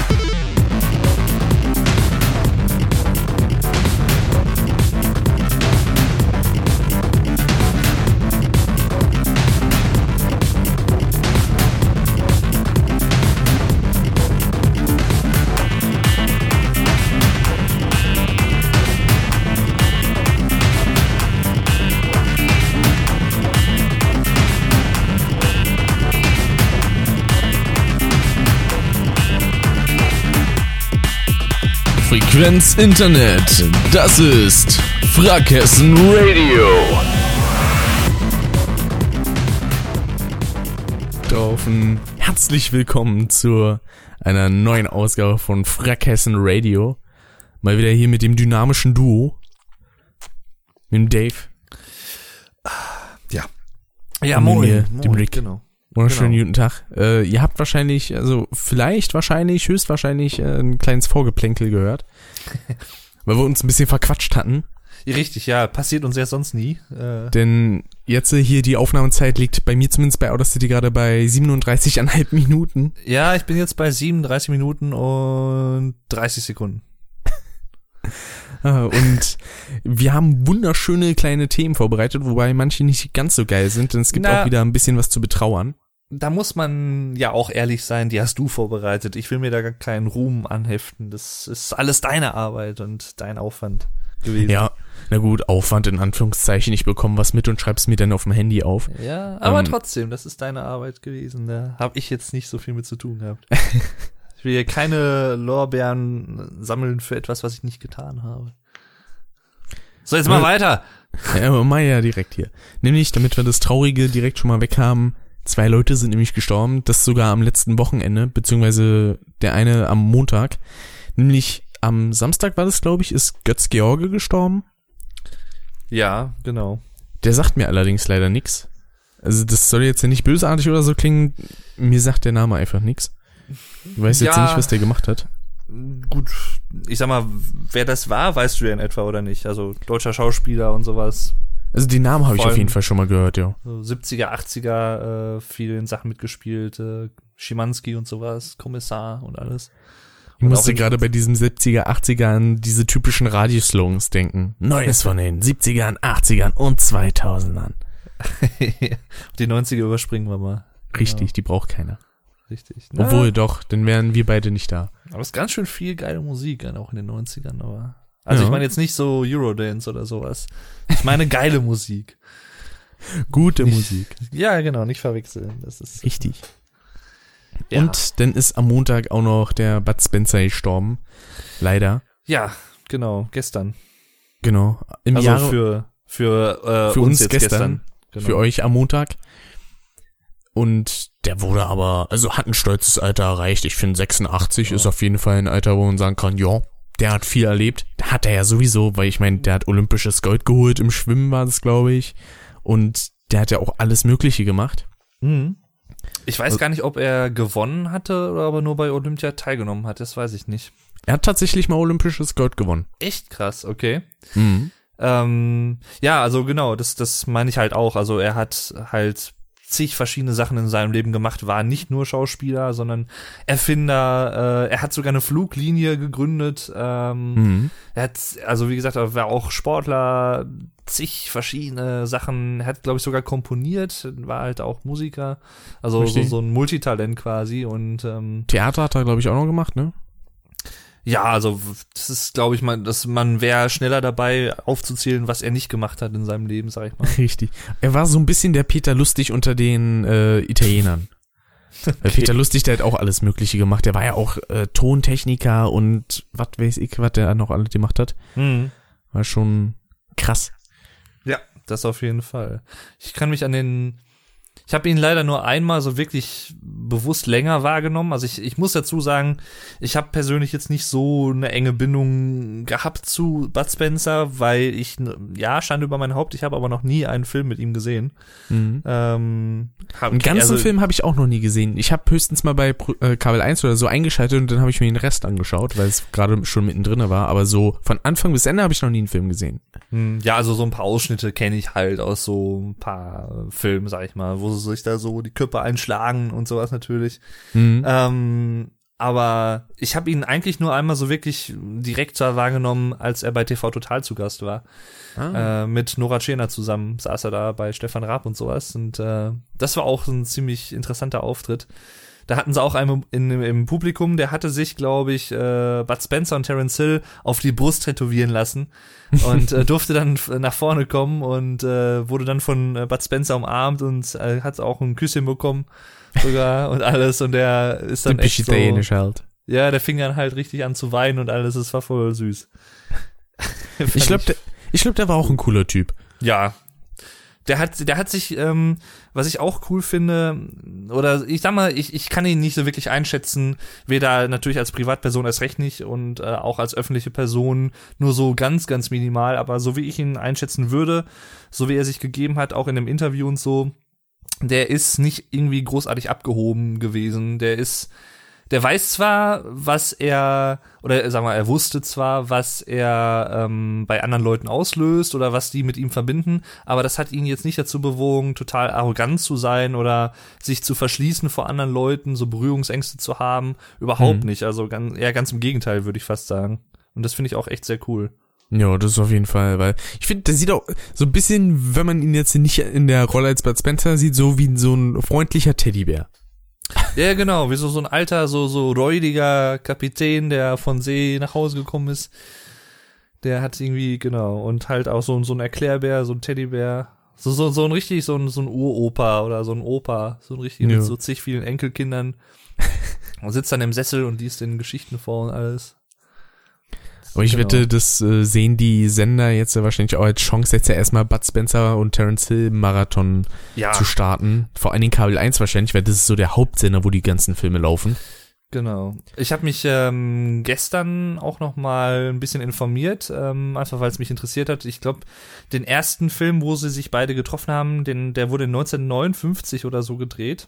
Frequenz Internet. Das ist Frackhessen Radio. Daufen. Herzlich willkommen zu einer neuen Ausgabe von Frackhessen Radio. Mal wieder hier mit dem dynamischen Duo. Mit dem Dave. Ja. Ja, moin. mir, moin. dem Rick. Genau. Wunderschönen Genau. guten Tag. Äh, ihr habt wahrscheinlich, also vielleicht wahrscheinlich, höchstwahrscheinlich äh, ein kleines Vorgeplänkel gehört. weil wir uns ein bisschen verquatscht hatten. Richtig, ja. Passiert uns ja sonst nie. Äh, Denn jetzt äh, hier die Aufnahmezeit liegt bei mir zumindest bei Audacity gerade bei 37,5 Minuten. ja, ich bin jetzt bei 37 Minuten und 30 Sekunden. Äh, und wir haben wunderschöne kleine Themen vorbereitet, wobei manche nicht ganz so geil sind, denn es gibt Na. auch wieder ein bisschen was zu betrauern. Da muss man ja auch ehrlich sein, die hast du vorbereitet. Ich will mir da gar keinen Ruhm anheften. Das ist alles deine Arbeit und dein Aufwand gewesen. Ja, na gut, Aufwand in Anführungszeichen. Ich bekomme was mit und schreib's mir dann auf dem Handy auf. Ja, aber Ähm, trotzdem, das ist deine Arbeit gewesen. Da habe ich jetzt nicht so viel mit zu tun gehabt. ich will hier keine Lorbeeren sammeln für etwas, was ich nicht getan habe. So, jetzt mal Äh, weiter. Ja, aber mal ja direkt hier. Nämlich, damit wir das Traurige direkt schon mal weg haben, zwei Leute sind nämlich gestorben, das sogar am letzten Wochenende, beziehungsweise der eine am Montag. Nämlich am Samstag war das, glaube ich, ist Götz George gestorben. Ja, genau. Der sagt mir allerdings leider nix. Also das soll jetzt ja nicht bösartig oder so klingen. Mir sagt der Name einfach nix. Ich weiß jetzt Ja. nicht, was der gemacht hat. gut, ich sag mal, wer das war, weißt du ja in etwa oder nicht? Also deutscher Schauspieler und sowas. Also die Namen habe ich auf jeden Fall schon mal gehört, ja. So 70er, 80er, äh, vielen Sachen mitgespielt, äh, Schimanski und sowas, Kommissar und alles. Ich musste gerade bei diesem 70er, 80er an diese typischen Radioslogans denken. Neues von den 70ern, 80ern und 2000ern. Die 90er überspringen wir mal. Richtig, die braucht keiner. Richtig. Obwohl doch, dann wären wir beide nicht da. Aber es ist ganz schön viel geile Musik, auch in den 90ern, aber. Also Ja. ich meine jetzt nicht so Eurodance oder sowas. Ich meine geile Musik. Gute Nicht- Musik. Ja, genau, nicht verwechseln. Das ist. Richtig. Ja. Und dann ist am Montag auch noch der Bud Spencer gestorben. Leider. Ja, genau, gestern. Genau. Im Also Jahre für, für, äh, Für uns gestern. Genau. für euch am Montag. Und der wurde aber, also hat ein stolzes Alter erreicht. Ich finde 86 Ja. ist auf jeden Fall ein Alter, wo man sagen kann, ja, der hat viel erlebt. Hat er ja sowieso, weil ich meine, der hat olympisches Gold geholt, im Schwimmen war das, glaube ich. Und der hat ja auch alles Mögliche gemacht. Mhm. Ich weiß Also- gar nicht, ob er gewonnen hatte oder aber nur bei Olympia teilgenommen hat. Das weiß ich nicht. Er hat tatsächlich mal olympisches Gold gewonnen. Echt krass, okay. Mhm. Ähm, ja, also genau, das, das meine ich halt auch. Also er hat halt zig verschiedene Sachen in seinem Leben gemacht, war nicht nur Schauspieler, sondern Erfinder. Äh, er hat sogar eine Fluglinie gegründet. Ähm, Mhm. Er hat, also wie gesagt, er war auch Sportler, zig verschiedene Sachen. Er hat, glaube ich, sogar komponiert, war halt auch Musiker. Also so, so ein Multitalent quasi. Und ähm, Theater hat er, glaube ich, auch noch gemacht, ne? Ja, also das ist, glaube ich, man, dass man wäre schneller dabei aufzuzählen, was er nicht gemacht hat in seinem Leben, sag ich mal. Richtig. Er war so ein bisschen der Peter Lustig unter den äh, Italienern. Weil Peter Lustig, der hat auch alles Mögliche gemacht. Der war ja auch äh, Tontechniker und was weiß ich, was der noch alles gemacht hat. Mhm. War schon krass. Ja, das auf jeden Fall. Ich kann mich an den. Ich habe ihn leider nur einmal so wirklich bewusst länger wahrgenommen. Also ich, ich muss dazu sagen, ich habe persönlich jetzt nicht so eine enge Bindung gehabt zu Bud Spencer, weil ich, ja, Schande über mein Haupt, ich habe aber noch nie einen Film mit ihm gesehen. Mhm. Ähm, Einen ganzen also- Film habe ich auch noch nie gesehen. Ich habe höchstens mal bei äh, Kabel 1 oder so eingeschaltet und dann habe ich mir den Rest angeschaut, weil es gerade schon mittendrin war. Aber so von Anfang bis Ende habe ich noch nie einen Film gesehen. Hm, Ja, also so ein paar Ausschnitte kenne ich halt aus so ein paar Filmen, sag ich mal, wo sie sich da so die Köpfe einschlagen und sowas natürlich. Mhm. Ähm, aber ich habe ihn eigentlich nur einmal so wirklich direkt wahrgenommen, als er bei TV Total zu Gast war. Ah. Äh, mit Nora Tschirner zusammen saß er da bei Stefan Raab und sowas. Und äh, das war auch ein ziemlich interessanter Auftritt. Da hatten sie auch einen in, im Publikum, der hatte sich, glaube ich, äh, Bud Spencer und Terence Hill auf die Brust tätowieren lassen und äh, durfte dann nach vorne kommen und äh, wurde dann von äh, Bud Spencer umarmt und äh, hat auch ein Küsschen bekommen sogar und alles und der ist dann Typisch echt so, italienisch halt. ja, der fing dann halt richtig an zu weinen und alles, es war voll süß. Ich glaube, der, ich glaub, der war auch ein cooler Typ. Ja. Der hat, der hat sich, ähm, was ich auch cool finde, oder ich sag mal, ich, ich kann ihn nicht so wirklich einschätzen, weder natürlich als Privatperson erst recht nicht und äh, auch als öffentliche Person nur so ganz, ganz minimal, aber so wie ich ihn einschätzen würde, so wie er sich gegeben hat, auch in dem Interview und so, der ist nicht irgendwie großartig abgehoben gewesen. Der ist, der weiß zwar, was er, oder sagen wir, er wusste zwar, was er ähm, bei anderen Leuten auslöst oder was die mit ihm verbinden, aber das hat ihn jetzt nicht dazu bewogen, total arrogant zu sein oder sich zu verschließen vor anderen Leuten, so Berührungsängste zu haben. Überhaupt Mhm. nicht. Also ganz, eher ganz im Gegenteil, würde ich fast sagen. Und das finde ich auch echt sehr cool. Ja, das ist auf jeden Fall, weil ich finde, der sieht auch so ein bisschen, wenn man ihn jetzt nicht in der Rolle als Bud Spencer sieht, so wie so ein freundlicher Teddybär. Ja, genau, wie so, so ein alter, so, so räudiger Kapitän, der von See nach Hause gekommen ist. Der hat irgendwie, genau, und halt auch so, so ein Erklärbär, so ein Teddybär. So, so, so ein richtig, so ein, so ein Uropa oder so ein Opa, so ein richtig Ja. mit so zig vielen Enkelkindern. und sitzt dann im Sessel und liest den Geschichten vor und alles. Aber ich Genau. wette, das äh, sehen die Sender jetzt ja wahrscheinlich auch als Chance, jetzt ja erstmal Bud Spencer und Terence Hill Marathon Ja, zu starten. Vor allen Dingen Kabel 1 wahrscheinlich, weil das ist so der Hauptsender, wo die ganzen Filme laufen. Genau. Ich habe mich ähm, gestern auch noch mal ein bisschen informiert, ähm, einfach weil es mich interessiert hat. Ich glaube, den ersten Film, wo sie sich beide getroffen haben, den, der wurde 1959 oder so gedreht.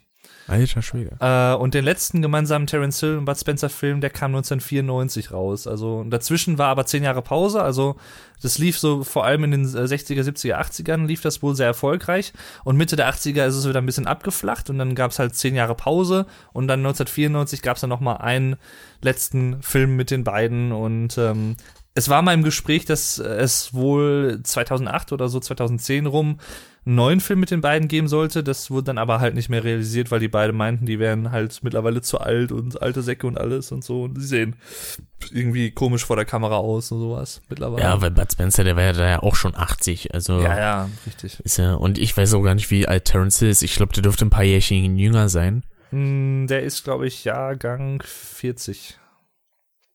Alter Schwede. Äh, und den letzten gemeinsamen Terence Hill und Bud Spencer Film, der kam 1994 raus. Also dazwischen war aber zehn Jahre Pause. Also das lief so vor allem in den 60er, 70er, 80ern lief das wohl sehr erfolgreich. Und Mitte der 80er ist es wieder ein bisschen abgeflacht und dann gab es halt zehn Jahre Pause und dann 1994 gab es dann noch mal einen letzten Film mit den beiden und ähm, es war mal im Gespräch, dass es wohl 2008 oder so 2010 rum einen neuen Film mit den beiden geben sollte. Das wurde dann aber halt nicht mehr realisiert, weil die beiden meinten, die wären halt mittlerweile zu alt und alte Säcke und alles und so. Und sie sehen irgendwie komisch vor der Kamera aus und sowas mittlerweile. Ja, weil Bud Spencer, der war ja da ja auch schon 80. Also ja, ja, richtig. Ist ja, und ich weiß auch gar nicht, wie alt Terence ist. Ich glaube, der dürfte ein paar Jährchen jünger sein. Hm, der ist, glaube ich, Jahrgang 40.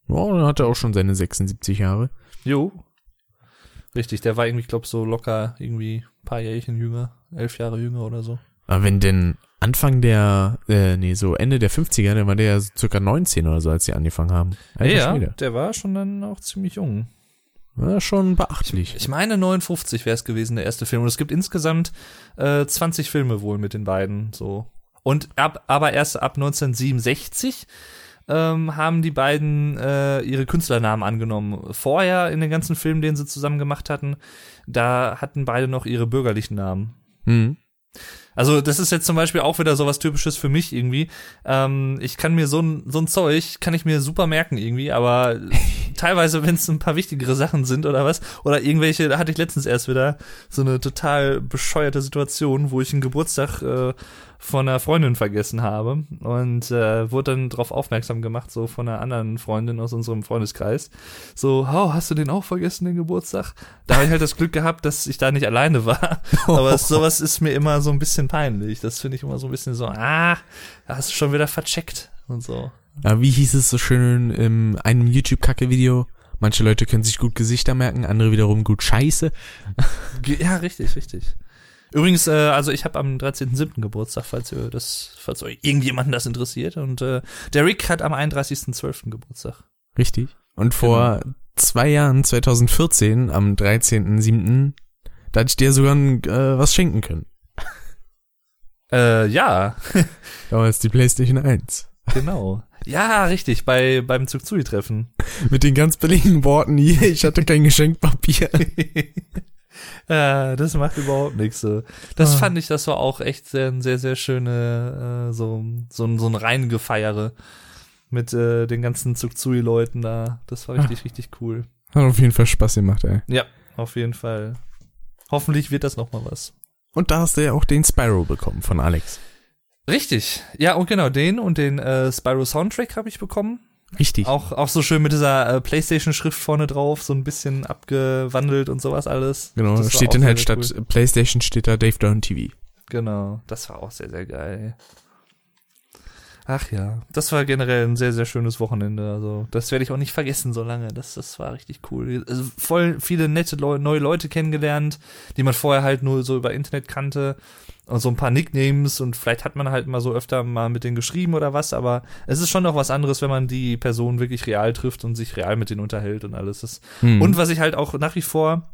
Ja, dann hat er auch schon seine 76 Jahre. Jo. Richtig, der war irgendwie, glaube so locker irgendwie ein paar Jährchen jünger, elf Jahre jünger oder so. Aber wenn denn Anfang der, äh, nee, so Ende der 50er, dann war der ja so circa 19 oder so, als sie angefangen haben. Alter ja, Schwede. der war schon dann auch ziemlich jung. Ja, schon beachtlich. Ich, ich meine 59 wäre es gewesen, der erste Film. Und es gibt insgesamt äh, 20 Filme wohl mit den beiden, so. Und ab, aber erst ab 1967 ähm, haben die beiden äh, ihre Künstlernamen angenommen. Vorher in den ganzen Filmen, den sie zusammen gemacht hatten, da hatten beide noch ihre bürgerlichen Namen. Mhm. Also das ist jetzt zum Beispiel auch wieder sowas Typisches für mich irgendwie. Ähm, ich kann mir so ein, so ein Zeug, kann ich mir super merken irgendwie, aber teilweise, wenn es ein paar wichtigere Sachen sind oder was, oder irgendwelche, da hatte ich letztens erst wieder so eine total bescheuerte Situation, wo ich einen Geburtstag äh, von einer Freundin vergessen habe und äh, wurde dann darauf aufmerksam gemacht, so von einer anderen Freundin aus unserem Freundeskreis. So, oh, hast du den auch vergessen, den Geburtstag? Da habe ich halt das Glück gehabt, dass ich da nicht alleine war. Aber sowas ist mir immer so ein bisschen peinlich. Das finde ich immer so ein bisschen so, ah, hast du schon wieder vercheckt und so. Ja, wie hieß es so schön in einem YouTube-Kacke-Video? Manche Leute können sich gut Gesichter merken, andere wiederum gut Scheiße. Ja, richtig, richtig. Übrigens, äh, also ich habe am 13.07. Geburtstag, falls ihr das, falls euch irgendjemanden das interessiert. Und äh, der Rick hat am 31.12. Geburtstag. Richtig. Und vor genau. zwei Jahren, 2014, am 13.07., da hatte ich dir sogar äh, was schenken können. Äh, ja. Damals die PlayStation 1. Genau. Ja, richtig, bei, beim Zugzui-Treffen. Mit den ganz billigen Worten hier, ich hatte kein Geschenkpapier. Ja, das macht überhaupt nichts so. Das ah. fand ich, das war auch echt sehr, sehr, sehr schöne, äh, so, so, so ein Reingefeiere mit äh, den ganzen Zugzui-Leuten da. Das war richtig, ah. richtig cool. Hat auf jeden Fall Spaß gemacht, ey. Ja, auf jeden Fall. Hoffentlich wird das noch mal was. Und da hast du ja auch den Spyro bekommen von Alex. Richtig. Ja, und genau, den und den äh, Spyro Soundtrack habe ich bekommen. Richtig. Auch, auch so schön mit dieser äh, Playstation-Schrift vorne drauf, so ein bisschen abgewandelt und sowas alles. Genau, das steht dann halt statt cool. Playstation steht da Dave Down TV. Genau, das war auch sehr, sehr geil. Ach ja, das war generell ein sehr, sehr schönes Wochenende. Also, das werde ich auch nicht vergessen so lange. Das, das war richtig cool. Also, voll viele nette Leu neue Leute kennengelernt, die man vorher halt nur so über Internet kannte und so ein paar Nicknames und vielleicht hat man halt mal so öfter mal mit denen geschrieben oder was, aber es ist schon noch was anderes, wenn man die Person wirklich real trifft und sich real mit denen unterhält und alles. Hm. Und was ich halt auch nach wie vor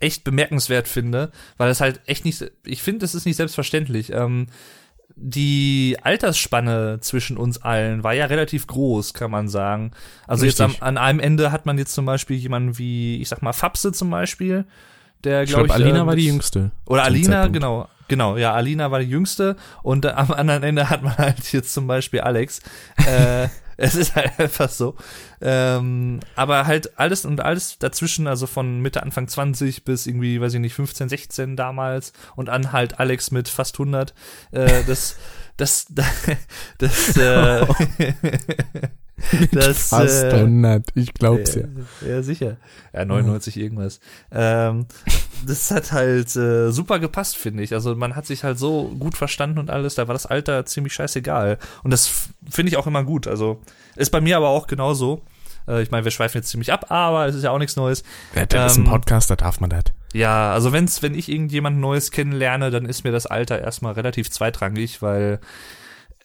echt bemerkenswert finde, weil es halt echt nicht, ich finde, es ist nicht selbstverständlich. Ähm, die Altersspanne zwischen uns allen war ja relativ groß, kann man sagen. Also Richtig. jetzt am, an einem Ende hat man jetzt zum Beispiel jemanden wie, ich sag mal, Fapse zum Beispiel, der, glaube ich. Glaub, Alina äh, war die jüngste. Oder Alina, Zeitpunkt. genau. Genau, ja, Alina war die jüngste und am anderen Ende hat man halt jetzt zum Beispiel Alex. äh, es ist halt einfach so. Ähm, aber halt alles und alles dazwischen, also von Mitte, Anfang 20 bis irgendwie, weiß ich nicht, 15, 16 damals und an halt Alex mit fast 100. Äh, das, das, das, das, äh, das fast äh, 100, ich glaub's ja. Ja, sicher. Ja, 99 ja. irgendwas. Ähm, das hat halt äh, super gepasst, finde ich. Also man hat sich halt so gut verstanden und alles, da war das Alter ziemlich scheißegal. Und das finde ich auch immer gut. Also ist bei mir aber auch genauso. Äh, ich meine, wir schweifen jetzt ziemlich ab, aber es ist ja auch nichts Neues. Ja, der ähm, ist ein Podcast, da darf man das. Ja, also wenn's, wenn ich irgendjemand Neues kennenlerne, dann ist mir das Alter erstmal relativ zweitrangig, weil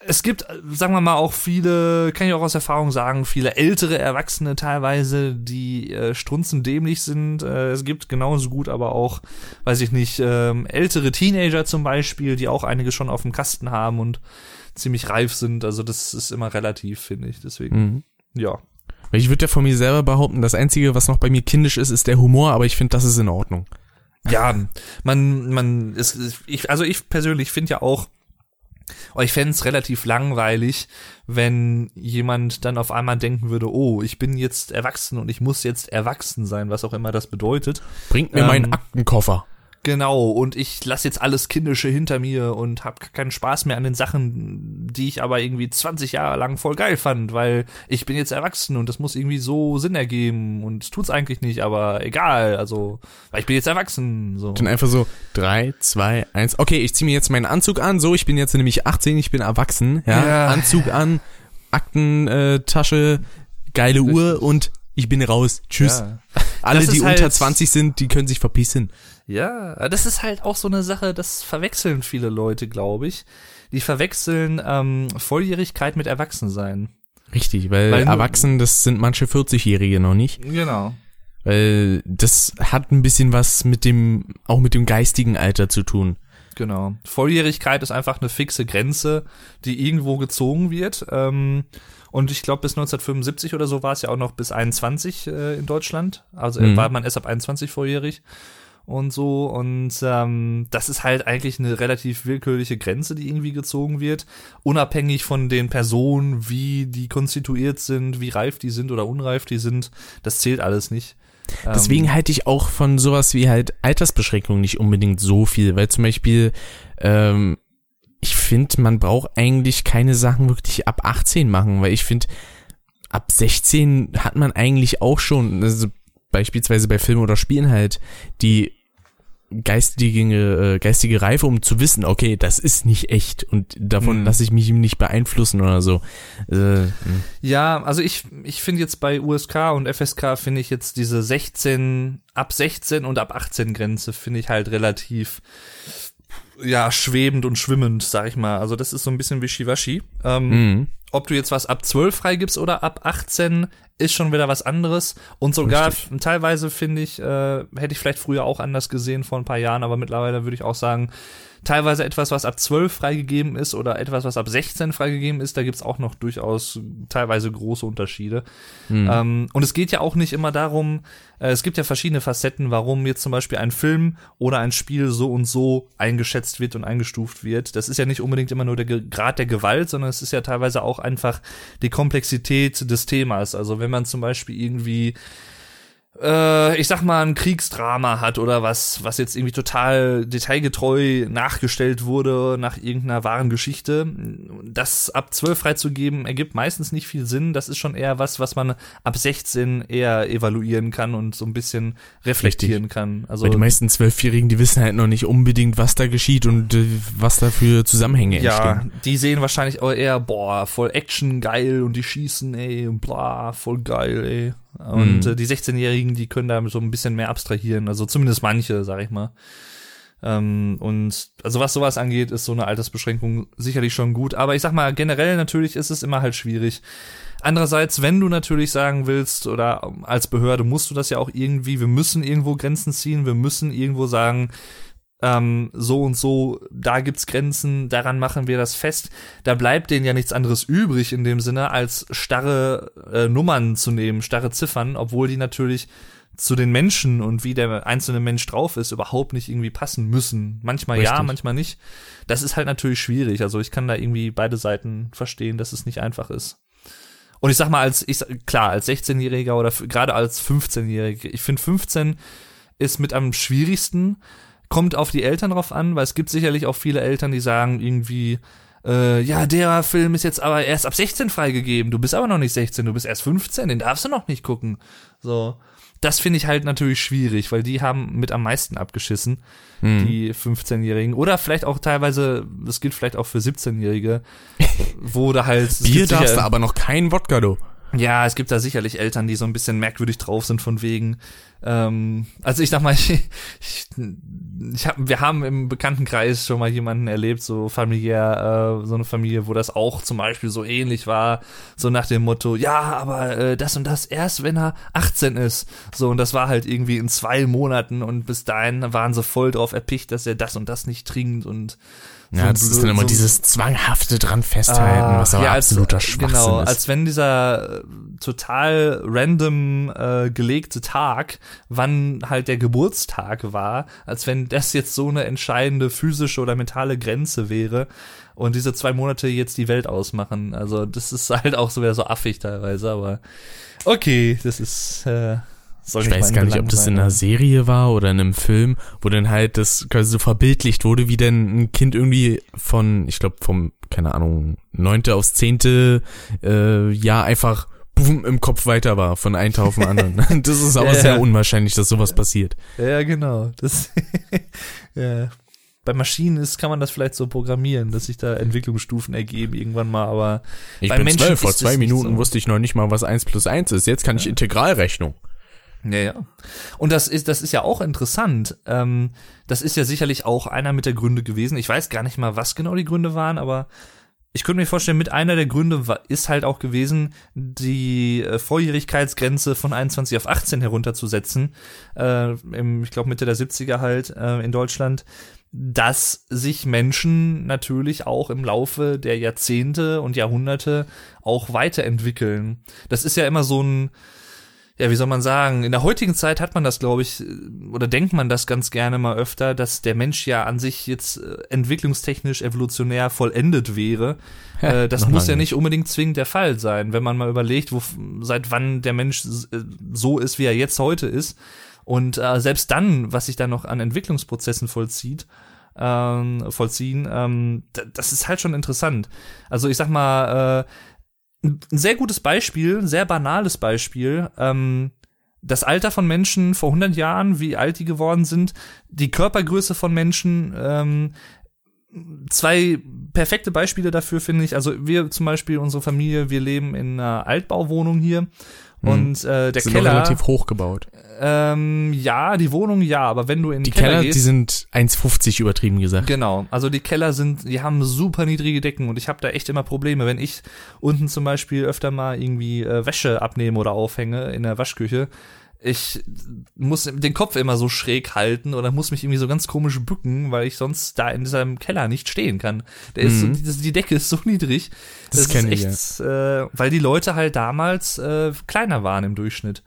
es gibt, sagen wir mal, auch viele, kann ich auch aus Erfahrung sagen, viele ältere Erwachsene teilweise, die äh, strunzendämlich sind. Äh, es gibt genauso gut aber auch, weiß ich nicht, ähm, ältere Teenager zum Beispiel, die auch einige schon auf dem Kasten haben und ziemlich reif sind. Also das ist immer relativ, finde ich. Deswegen, mhm. ja. Ich würde ja von mir selber behaupten, das Einzige, was noch bei mir kindisch ist, ist der Humor, aber ich finde, das ist in Ordnung. Ja, man, man, ist, ich, also ich persönlich finde ja auch, aber ich fände es relativ langweilig, wenn jemand dann auf einmal denken würde, oh, ich bin jetzt erwachsen und ich muss jetzt erwachsen sein, was auch immer das bedeutet. Bringt mir ähm, meinen Aktenkoffer. Genau, und ich lasse jetzt alles Kindische hinter mir und habe keinen Spaß mehr an den Sachen, die ich aber irgendwie 20 Jahre lang voll geil fand, weil ich bin jetzt erwachsen und das muss irgendwie so Sinn ergeben und tut's eigentlich nicht, aber egal, also, weil ich bin jetzt erwachsen. So. Dann einfach so, drei, zwei, eins, okay, ich ziehe mir jetzt meinen Anzug an, so, ich bin jetzt nämlich 18, ich bin erwachsen, ja, ja. Anzug an, Aktentasche, geile Richtig. Uhr und ich bin raus. Tschüss. Ja. Alle, die halt unter 20 sind, die können sich verpissen. Ja, das ist halt auch so eine Sache, das verwechseln viele Leute, glaube ich. Die verwechseln ähm, Volljährigkeit mit Erwachsensein. Richtig, weil, weil Erwachsen, das sind manche 40-Jährige noch nicht. Genau. Weil das hat ein bisschen was mit dem, auch mit dem geistigen Alter zu tun. Genau. Volljährigkeit ist einfach eine fixe Grenze, die irgendwo gezogen wird. Ähm, und ich glaube, bis 1975 oder so war es ja auch noch bis 21 äh, in Deutschland. Also mhm. war man erst ab 21 volljährig und so. Und ähm, das ist halt eigentlich eine relativ willkürliche Grenze, die irgendwie gezogen wird, unabhängig von den Personen, wie die konstituiert sind, wie reif die sind oder unreif die sind. Das zählt alles nicht. Deswegen ähm, halte ich auch von sowas wie halt Altersbeschränkung nicht unbedingt so viel, weil zum Beispiel ähm, ich finde, man braucht eigentlich keine Sachen wirklich ab 18 machen, weil ich finde, ab 16 hat man eigentlich auch schon, also beispielsweise bei Filmen oder Spielen halt, die geistige, äh, geistige Reife, um zu wissen, okay, das ist nicht echt und davon mhm. lasse ich mich nicht beeinflussen oder so. Äh, hm. ja, also ich, ich finde jetzt bei USK und FSK finde ich jetzt diese 16, ab 16 und ab 18 Grenze finde ich halt relativ ja, schwebend und schwimmend, sag ich mal. Also das ist so ein bisschen wischiwaschi. Ähm, mhm. Ob du jetzt was ab 12 freigibst oder ab 18, ist schon wieder was anderes. Und sogar Richtig. teilweise finde ich, äh, hätte ich vielleicht früher auch anders gesehen vor ein paar Jahren, aber mittlerweile würde ich auch sagen, teilweise etwas, was ab 12 freigegeben ist oder etwas, was ab 16 freigegeben ist, da gibt's auch noch durchaus teilweise große Unterschiede. Mhm. Ähm, und es geht ja auch nicht immer darum, äh, es gibt ja verschiedene Facetten, warum jetzt zum Beispiel ein Film oder ein Spiel so und so eingeschätzt wird und eingestuft wird. Das ist ja nicht unbedingt immer nur der Grad der Gewalt, sondern es ist ja teilweise auch einfach die Komplexität des Themas. Also wenn man zum Beispiel irgendwie äh, ich sag mal, ein Kriegsdrama hat oder was, was jetzt irgendwie total detailgetreu nachgestellt wurde nach irgendeiner wahren Geschichte, das ab 12 freizugeben, ergibt meistens nicht viel Sinn. Das ist schon eher was, was man ab 16 eher evaluieren kann und so ein bisschen reflektieren Richtig. kann. Also Weil die meisten Zwölfjährigen, die wissen halt noch nicht unbedingt, was da geschieht und äh, was da für Zusammenhänge ja, entstehen. Ja, die sehen wahrscheinlich auch eher, boah, voll Action geil und die schießen, ey, und bla, voll geil, ey. Und mhm. äh, die 16-Jährigen, die können da so ein bisschen mehr abstrahieren. Also zumindest manche, sag ich mal. Ähm, und also was sowas angeht, ist so eine Altersbeschränkung sicherlich schon gut. Aber ich sag mal, generell natürlich ist es immer halt schwierig. Andererseits, wenn du natürlich sagen willst, oder als Behörde musst du das ja auch irgendwie, wir müssen irgendwo Grenzen ziehen, wir müssen irgendwo sagen, ähm, so und so, da gibt's Grenzen, daran machen wir das fest. Da bleibt denen ja nichts anderes übrig in dem Sinne, als starre äh, Nummern zu nehmen, starre Ziffern, obwohl die natürlich zu den Menschen und wie der einzelne Mensch drauf ist, überhaupt nicht irgendwie passen müssen. Manchmal Richtig. ja, manchmal nicht. Das ist halt natürlich schwierig. Also ich kann da irgendwie beide Seiten verstehen, dass es nicht einfach ist. Und ich sag mal, als ich klar, als 16-Jähriger oder gerade als 15-Jähriger, ich finde 15 ist mit am schwierigsten, kommt auf die Eltern drauf an, weil es gibt sicherlich auch viele Eltern, die sagen irgendwie, äh, ja, der Film ist jetzt aber erst ab 16 freigegeben, du bist aber noch nicht 16, du bist erst 15, den darfst du noch nicht gucken. So. Das finde ich halt natürlich schwierig, weil die haben mit am meisten abgeschissen, hm. die 15-Jährigen. Oder vielleicht auch teilweise, das gilt vielleicht auch für 17-Jährige, wo da halt. Bier darfst du aber noch kein Wodka, du. Ja, es gibt da sicherlich Eltern, die so ein bisschen merkwürdig drauf sind von wegen. Ähm, also ich sag mal, ich, ich, ich hab, wir haben im Bekanntenkreis schon mal jemanden erlebt, so familiär, äh, so eine Familie, wo das auch zum Beispiel so ähnlich war, so nach dem Motto, ja, aber äh, das und das erst, wenn er 18 ist. So, und das war halt irgendwie in zwei Monaten und bis dahin waren sie voll drauf erpicht, dass er das und das nicht trinkt und ja, das ist dann immer so dieses zwanghafte dran festhalten, ah, was aber ja, als, absoluter Schwachsinn genau, ist. als wenn dieser äh, total random äh, gelegte Tag, wann halt der Geburtstag war, als wenn das jetzt so eine entscheidende physische oder mentale Grenze wäre und diese zwei Monate jetzt die Welt ausmachen. Also das ist halt auch so wieder so affig teilweise, aber okay, das ist äh, soll ich weiß gar nicht, ob das in einer Serie war oder in einem Film, wo dann halt das quasi so verbildlicht wurde, wie denn ein Kind irgendwie von, ich glaube, vom, keine Ahnung, neunte aufs zehnte äh, Jahr einfach boom, im Kopf weiter war von einem Tag auf den anderen. das ist aber ja, sehr unwahrscheinlich, dass sowas passiert. Ja, genau. Das, ja. Bei Maschinen ist, kann man das vielleicht so programmieren, dass sich da Entwicklungsstufen ergeben irgendwann mal, aber ich bei bin Menschen zwölf, vor zwei Minuten so. wusste ich noch nicht mal, was eins plus eins ist. Jetzt kann ja. ich Integralrechnung. Ja, ja. Und das ist, das ist ja auch interessant. Ähm, das ist ja sicherlich auch einer mit der Gründe gewesen. Ich weiß gar nicht mal, was genau die Gründe waren, aber ich könnte mir vorstellen, mit einer der Gründe war, ist halt auch gewesen, die äh, Volljährigkeitsgrenze von 21 auf 18 herunterzusetzen. Äh, im, ich glaube, Mitte der 70er halt äh, in Deutschland dass sich Menschen natürlich auch im Laufe der Jahrzehnte und Jahrhunderte auch weiterentwickeln. Das ist ja immer so ein, ja, wie soll man sagen, in der heutigen Zeit hat man das, glaube ich, oder denkt man das ganz gerne mal öfter, dass der Mensch ja an sich jetzt äh, entwicklungstechnisch, evolutionär vollendet wäre. Ja, äh, das muss ja nicht unbedingt zwingend der Fall sein, wenn man mal überlegt, wo, seit wann der Mensch äh, so ist, wie er jetzt heute ist. Und äh, selbst dann, was sich da noch an Entwicklungsprozessen vollzieht, ähm, vollziehen, ähm, das ist halt schon interessant. Also ich sag mal, äh, ein sehr gutes Beispiel, ein sehr banales Beispiel. Ähm, das Alter von Menschen vor 100 Jahren, wie alt die geworden sind, die Körpergröße von Menschen, ähm, zwei perfekte Beispiele dafür finde ich. Also wir zum Beispiel, unsere Familie, wir leben in einer Altbauwohnung hier Mhm. Und äh, der sind Keller. relativ hoch gebaut. Ähm, ja, die Wohnung ja, aber wenn du in die Keller, Keller gehst, die sind 1,50 übertrieben gesagt. Genau, also die Keller sind, die haben super niedrige Decken und ich habe da echt immer Probleme, wenn ich unten zum Beispiel öfter mal irgendwie äh, Wäsche abnehme oder aufhänge in der Waschküche, ich muss den Kopf immer so schräg halten oder muss mich irgendwie so ganz komisch bücken, weil ich sonst da in diesem Keller nicht stehen kann. Der mhm. ist so, die Decke ist so niedrig. Das, das kenne ich. Ja. äh, weil die Leute halt damals äh, kleiner waren im Durchschnitt.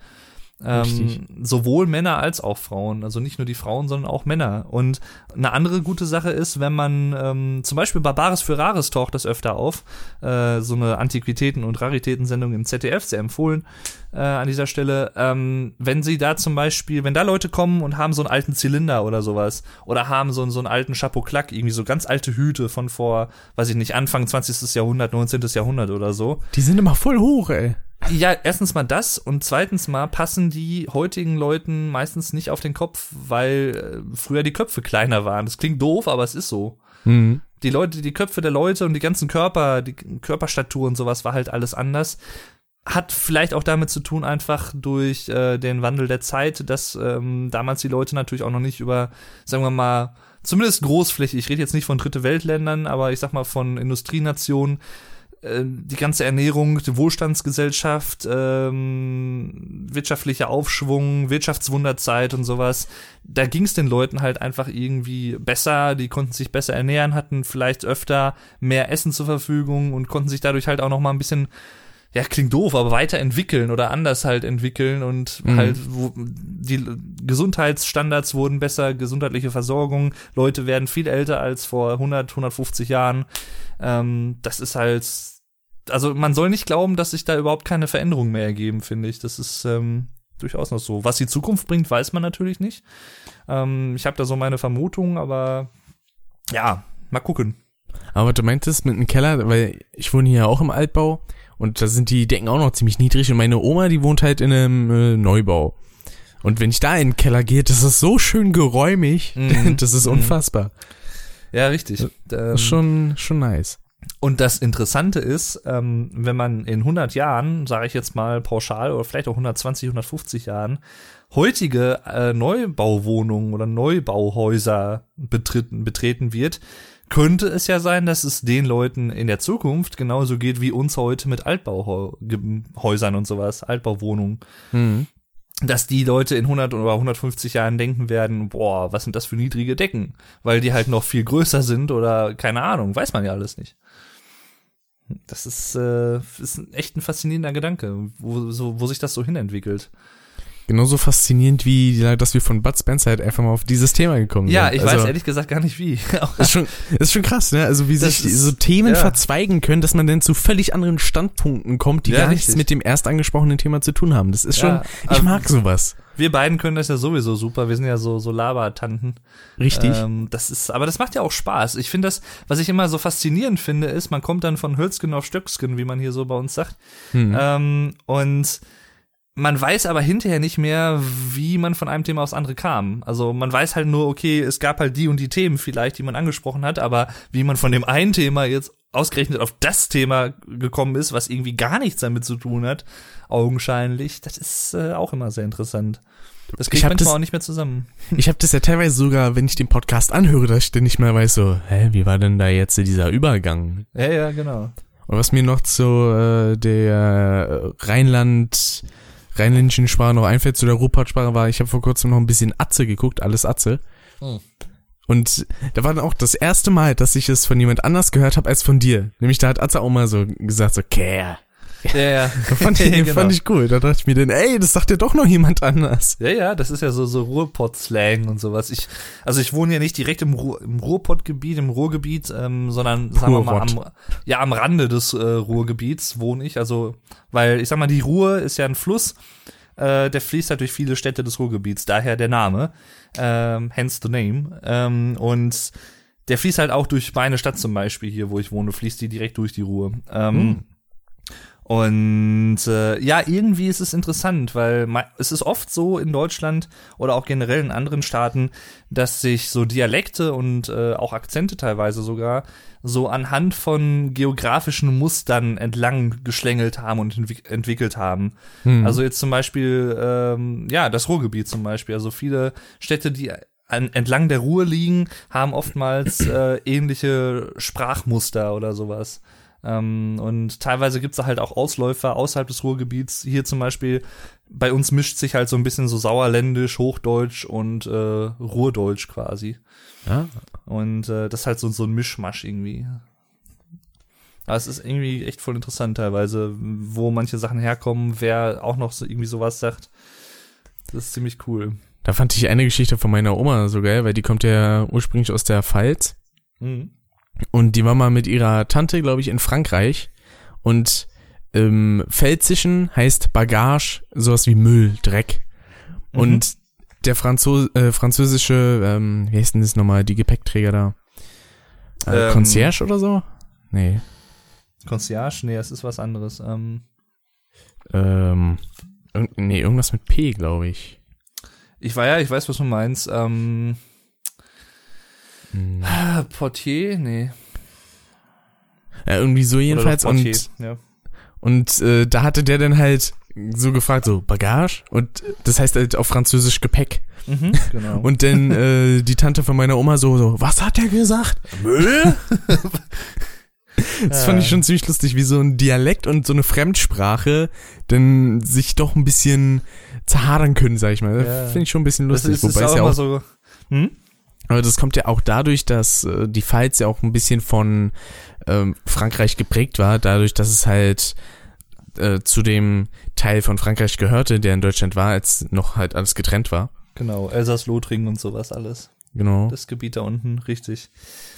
Ähm, sowohl Männer als auch Frauen. Also nicht nur die Frauen, sondern auch Männer. Und eine andere gute Sache ist, wenn man ähm, zum Beispiel Barbaris für Rares taucht das öfter auf. Äh, so eine Antiquitäten- und Raritätensendung im ZDF, sehr empfohlen äh, an dieser Stelle. Ähm, wenn sie da zum Beispiel, wenn da Leute kommen und haben so einen alten Zylinder oder sowas oder haben so, so einen alten Chapeau-Clac, irgendwie so ganz alte Hüte von vor, weiß ich nicht, Anfang 20. Jahrhundert, 19. Jahrhundert oder so. Die sind immer voll hoch, ey. Ja, erstens mal das und zweitens mal passen die heutigen Leuten meistens nicht auf den Kopf, weil äh, früher die Köpfe kleiner waren. Das klingt doof, aber es ist so. Mhm. Die Leute, die Köpfe der Leute und die ganzen Körper, die Körperstatur und sowas war halt alles anders. Hat vielleicht auch damit zu tun, einfach durch äh, den Wandel der Zeit, dass ähm, damals die Leute natürlich auch noch nicht über, sagen wir mal, zumindest großflächig, ich rede jetzt nicht von dritte Weltländern, aber ich sag mal von Industrienationen, die ganze Ernährung, die Wohlstandsgesellschaft, ähm, wirtschaftlicher Aufschwung, Wirtschaftswunderzeit und sowas, da ging es den Leuten halt einfach irgendwie besser, die konnten sich besser ernähren, hatten vielleicht öfter mehr Essen zur Verfügung und konnten sich dadurch halt auch noch mal ein bisschen ja, klingt doof, aber weiterentwickeln oder anders halt entwickeln und mhm. halt wo, die Gesundheitsstandards wurden besser, gesundheitliche Versorgung, Leute werden viel älter als vor 100, 150 Jahren. Ähm, das ist halt also man soll nicht glauben, dass sich da überhaupt keine Veränderungen mehr ergeben, finde ich. Das ist ähm, durchaus noch so. Was die Zukunft bringt, weiß man natürlich nicht. Ähm, ich habe da so meine Vermutungen, aber ja, mal gucken. Aber du meintest mit einem Keller, weil ich wohne hier auch im Altbau und da sind die Decken auch noch ziemlich niedrig und meine Oma, die wohnt halt in einem äh, Neubau. Und wenn ich da in den Keller gehe, das ist so schön geräumig, mm. das ist mhm. unfassbar. Ja, richtig. Das ist schon, schon nice. Und das Interessante ist, ähm, wenn man in 100 Jahren, sage ich jetzt mal pauschal, oder vielleicht auch 120, 150 Jahren, heutige äh, Neubauwohnungen oder Neubauhäuser betreten, betreten wird, könnte es ja sein, dass es den Leuten in der Zukunft genauso geht wie uns heute mit Altbauhäusern und sowas, Altbauwohnungen. Mhm. Dass die Leute in 100 oder 150 Jahren denken werden, boah, was sind das für niedrige Decken? Weil die halt noch viel größer sind oder keine Ahnung, weiß man ja alles nicht. Das ist, äh, ist echt ein faszinierender Gedanke, wo, so, wo sich das so hinentwickelt. Genauso faszinierend wie, dass wir von Bud Spencer halt einfach mal auf dieses Thema gekommen Ja, sind. ich also, weiß ehrlich gesagt gar nicht wie. ist schon, ist schon krass, ne? Also wie Das sich ist- so Themen ja. verzweigen können, dass man dann zu völlig anderen Standpunkten kommt, die Ja, gar nichts richtig. mit dem erst angesprochenen Thema zu tun haben. Das ist schon, Ja, ich ähm, mag sowas. Wir beiden können das ja sowieso super. Wir sind ja so, so Labertanten. Richtig. Ähm, das ist, aber das macht ja auch Spaß. Ich finde das, was ich immer so faszinierend finde, ist, man kommt dann von Hölzgen auf Stöcksken, wie man hier so bei uns sagt. Hm. Ähm, und man weiß aber hinterher nicht mehr, wie man von einem Thema aufs andere kam. Also man weiß halt nur, okay, es gab halt die und die Themen vielleicht, die man angesprochen hat, aber wie man von dem einen Thema jetzt ausgerechnet auf das Thema gekommen ist, was irgendwie gar nichts damit zu tun hat, augenscheinlich, das ist äh, auch immer sehr interessant. Das kriegt manchmal das- auch nicht mehr zusammen. Ich habe das ja teilweise sogar, wenn ich den Podcast anhöre, dass ich dann nicht mehr weiß, so, hä, wie war denn da jetzt dieser Übergang? Ja, ja, genau. Und was mir noch zu äh, der Rheinland, rheinländischen Sprache noch einfällt, zu der Ruhrpott-Sprache war, ich habe vor kurzem noch ein bisschen Atze geguckt, alles Atze. Hm. Und da war dann auch das erste Mal, dass ich es von jemand anders gehört habe als von dir. Nämlich da hat Atze auch mal so gesagt, so, Care. Ja, ja. Fand ich, Genau. fand ich cool. Da dachte ich mir dann, ey, das sagt ja doch noch jemand anders. Ja, ja, das ist ja so, so Ruhrpott-Slang und sowas. Ich, also ich wohne ja nicht direkt im, Ruhr, im Ruhrpott-Gebiet, im Ruhrgebiet, ähm, sondern sagen wir mal am, ja, am Rande des äh, Ruhrgebiets wohne ich. Also, weil ich sag mal, die Ruhr ist ja ein Fluss, äh, der fließt halt durch viele Städte des Ruhrgebiets, daher der Name, ähm, hence the name. Ähm, und der fließt halt auch durch meine Stadt zum Beispiel hier, wo ich wohne, fließt die direkt durch die Ruhr. Ähm, Hm. Und äh, ja, irgendwie ist es interessant, weil es ist oft so in Deutschland oder auch generell in anderen Staaten, dass sich so Dialekte und äh, auch Akzente teilweise sogar so anhand von geografischen Mustern entlang geschlängelt haben und entwick entwickelt haben. Hm. Also jetzt zum Beispiel, ähm, ja, das Ruhrgebiet zum Beispiel. Also viele Städte, die an, entlang der Ruhr liegen, haben oftmals äh, ähnliche Sprachmuster oder sowas. Ähm, und teilweise gibt's da halt auch Ausläufer außerhalb des Ruhrgebiets. Hier zum Beispiel, bei uns mischt sich halt so ein bisschen so Sauerländisch, Hochdeutsch und äh, Ruhrdeutsch quasi. Ja. Und äh, das ist halt so, so ein Mischmasch irgendwie. Aber es ist irgendwie echt voll interessant teilweise, wo manche Sachen herkommen, wer auch noch so irgendwie sowas sagt. Das ist ziemlich cool. Da fand ich eine Geschichte von meiner Oma so geil, weil die kommt ja ursprünglich aus der Pfalz. Mhm. Und die war mal mit ihrer Tante, glaube ich, in Frankreich. Und im Pfälzischen heißt Bagage sowas wie Müll, Dreck. Mhm. Der Franzo äh, französische, ähm, wie heißt denn das nochmal, die Gepäckträger da? Äh, Ähm. Concierge oder so? Nee. Concierge? Nee, es ist was anderes. Ähm, Ähm, irg- nee, irgendwas mit P, glaube ich. ich war ja, ich weiß, was du meinst. Ähm, Hm. ah, Portier? Nee. Ja, irgendwie so jedenfalls. Portier, Und, ja. und äh, da hatte der dann halt so gefragt, so Bagage? Und das heißt halt auf Französisch Gepäck. Mhm, genau. Und dann äh, die Tante von meiner Oma so, so was hat er gesagt? Müll? das fand ich schon ziemlich lustig, wie so ein Dialekt und so eine Fremdsprache dann sich doch ein bisschen zerhadern können, sag ich mal. Ja. Finde ich schon ein bisschen das lustig. ist, ist Wobei es ja auch, so. Hm? aber das kommt ja auch dadurch, dass äh, die Pfalz ja auch ein bisschen von ähm, Frankreich geprägt war, dadurch, dass es halt äh, zu dem Teil von Frankreich gehörte, der in Deutschland war, als noch halt alles getrennt war. Genau, Elsass-Lothringen und sowas alles. Genau. Das Gebiet da unten, richtig.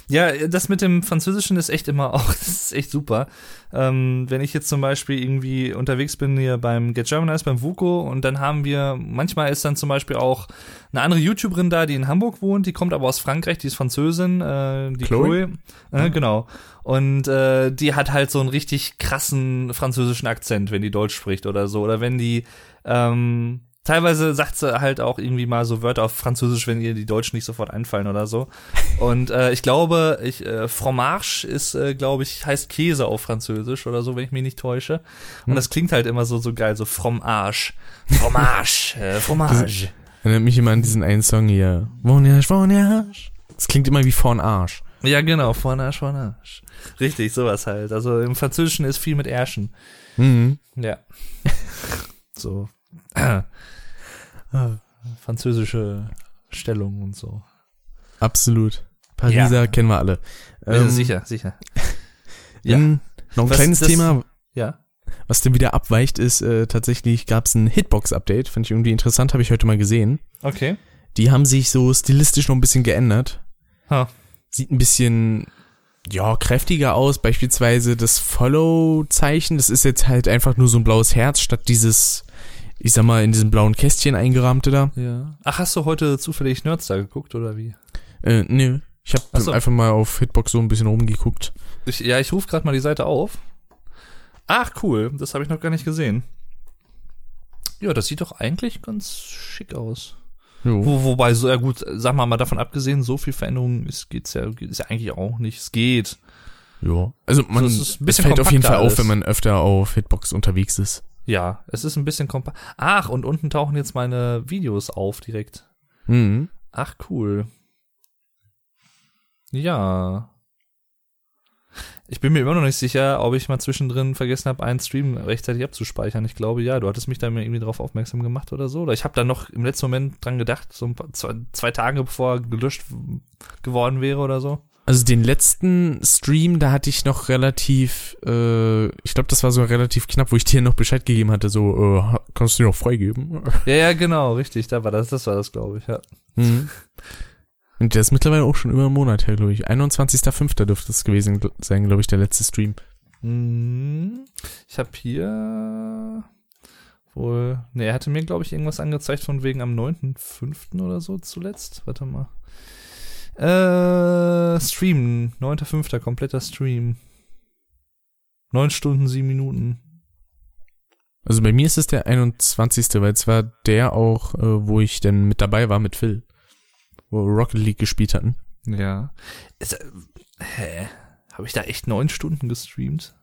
Ja, das mit dem Französischen ist echt immer auch, das ist echt super. Ähm, wenn ich jetzt zum Beispiel irgendwie unterwegs bin hier beim Get Germanized, beim Vuko und dann haben wir, manchmal ist dann zum Beispiel auch eine andere YouTuberin da, die in Hamburg wohnt, die kommt aber aus Frankreich, die ist Französin, äh, die Chloe? Chloe. Äh, genau. Und äh, die hat halt so einen richtig krassen französischen Akzent, wenn die Deutsch spricht oder so. Oder wenn die ähm, teilweise sagt sie halt auch irgendwie mal so Wörter auf Französisch, wenn ihr die Deutschen nicht sofort einfallen oder so. Und äh, ich glaube, ich, äh, Fromage ist, äh, glaube ich, heißt Käse auf Französisch oder so, wenn ich mich nicht täusche. Und Hm. das klingt halt immer so, so geil, so Fromage. Fromage, äh, Fromage. Erinnert mich immer an diesen einen Song hier. Voyage, Voyage. Das klingt immer wie vorn Arsch. Ja, genau, Fromage, Fromage. Richtig, sowas halt. Also im Französischen ist viel mit Ärschen. Mhm. Ja. so. Französische Stellung und so. Absolut. Pariser Ja. kennen wir alle. Ähm, sicher, sicher. Ja. Dann noch ein Was kleines das- Thema, Ja. was dann wieder abweicht, ist äh, tatsächlich gab es ein Hitbox-Update. Fand ich irgendwie interessant, habe ich heute mal gesehen. Okay. Die haben sich so stilistisch noch ein bisschen geändert. Ha. Sieht ein bisschen, ja, kräftiger aus. Beispielsweise das Follow-Zeichen. Das ist jetzt halt einfach nur so ein blaues Herz statt dieses, ich sag mal, in diesem blauen Kästchen eingerahmte da. Ja. Ach, hast du heute zufällig Nerdstar geguckt oder wie? Äh, nö. Ich habe so. einfach mal auf Hitbox so ein bisschen rumgeguckt. Ich, ja, ich rufe gerade mal die Seite auf. Ach, cool. Das habe ich noch gar nicht gesehen. Ja, das sieht doch eigentlich ganz schick aus. Wo, wobei, so, ja gut, sag mal, mal davon abgesehen, so viel Veränderung ist, geht's ja, ist ja eigentlich auch nicht. Es geht. Ja. Also man, So, es es fällt auf jeden Fall auf, alles. wenn man öfter auf Hitbox unterwegs ist. Ja, es ist ein bisschen kompakt. Ach, und unten tauchen jetzt meine Videos auf direkt. Mhm. Ach, cool. Ja. Ich bin mir immer noch nicht sicher, ob ich mal zwischendrin vergessen habe, einen Stream rechtzeitig abzuspeichern. Ich glaube, ja, du hattest mich da mir irgendwie drauf aufmerksam gemacht oder so. Oder ich habe da noch im letzten Moment dran gedacht, so ein paar, zwei, zwei Tage bevor er gelöscht geworden wäre oder so. Also den letzten Stream, da hatte ich noch relativ, äh, ich glaube, das war so relativ knapp, wo ich dir noch Bescheid gegeben hatte, so, äh, kannst du dir noch freigeben? Ja, ja, genau, richtig, da war das, das war das, glaube ich, ja. Mhm. Und der ist mittlerweile auch schon über einen Monat her, glaube ich. 21.05. dürfte es gewesen sein, glaube ich, der letzte Stream. Hm, Ich habe hier wohl, ne, er hatte mir, glaube ich, irgendwas angezeigt von wegen am 9.5. oder so zuletzt. Warte mal. Äh, Stream, 9.5. kompletter Stream. 9 Stunden, 7 Minuten. Also bei mir ist es der 21., weil es war der auch, äh, wo ich dann mit dabei war mit Phil. Wo Rocket League gespielt hatten. Ja. Ist, äh, hä? Habe ich da echt 9 Stunden gestreamt?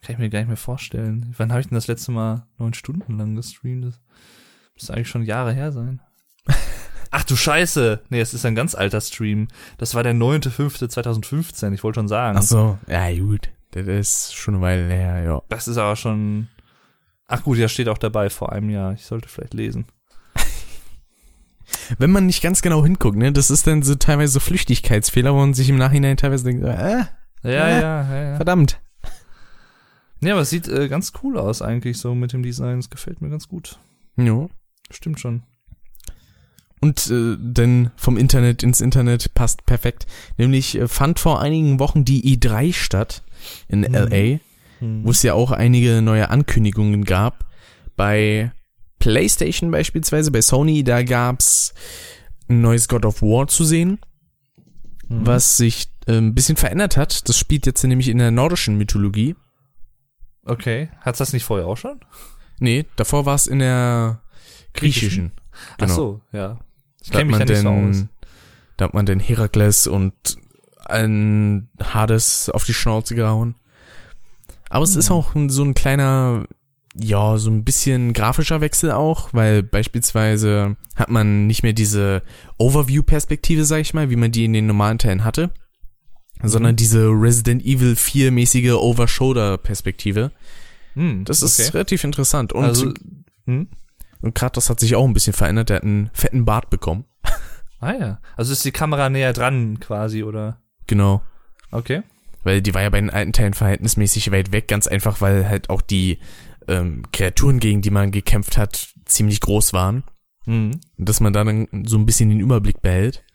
Kann ich mir gar nicht mehr vorstellen. Wann habe ich denn das letzte Mal 9 Stunden lang gestreamt? Das müsste eigentlich schon Jahre her sein. Ach du Scheiße. Nee, es ist ein ganz alter Stream. Das war der 9.5.2015. Ich wollte schon sagen. Ach so, ja gut. Das ist schon eine Weile her, ja. Das ist aber schon. Ach gut, ja, steht auch dabei vor einem Jahr. Ich sollte vielleicht lesen. Wenn man nicht ganz genau hinguckt, ne, das ist dann so teilweise so Flüchtigkeitsfehler, wo man sich im Nachhinein teilweise denkt, äh, Ja, Ja. ja, ja, ja. verdammt. Ja, aber es sieht äh, ganz cool aus eigentlich so mit dem Design. Es gefällt mir ganz gut. Jo. Stimmt schon. Und äh, denn vom Internet ins Internet passt perfekt. Nämlich äh, fand vor einigen Wochen die E3 statt in Mhm. LA, wo es ja auch einige neue Ankündigungen gab. Bei PlayStation beispielsweise, bei Sony, da gab's ein neues God of War zu sehen, Mhm. was sich äh, ein bisschen verändert hat. Das spielt jetzt nämlich in der nordischen Mythologie. Okay. Hat's das nicht vorher auch schon? Nee, davor war es in der griechischen. Ach so, ja. Ich Da kenne hat mich man nicht so aus. da hat man den Herakles und ein Hades auf die Schnauze gehauen. Aber es ist Hm. auch so ein kleiner, ja, so ein bisschen grafischer Wechsel auch, weil beispielsweise hat man nicht mehr diese Overview-Perspektive, sag ich mal, wie man die in den normalen Teilen hatte, sondern Mhm. diese Resident Evil 4-mäßige Over-Shoulder-Perspektive. Hm, Das ist okay. relativ interessant. Und, also, hm? Und Kratos hat sich auch ein bisschen verändert, der hat einen fetten Bart bekommen. Ah ja. Also ist die Kamera näher dran quasi, oder? Genau. Okay. Weil die war ja bei den alten Teilen verhältnismäßig weit weg, ganz einfach, weil halt auch die ähm, Kreaturen, gegen die man gekämpft hat, ziemlich groß waren. Mhm. Und dass man da dann so ein bisschen den Überblick behält.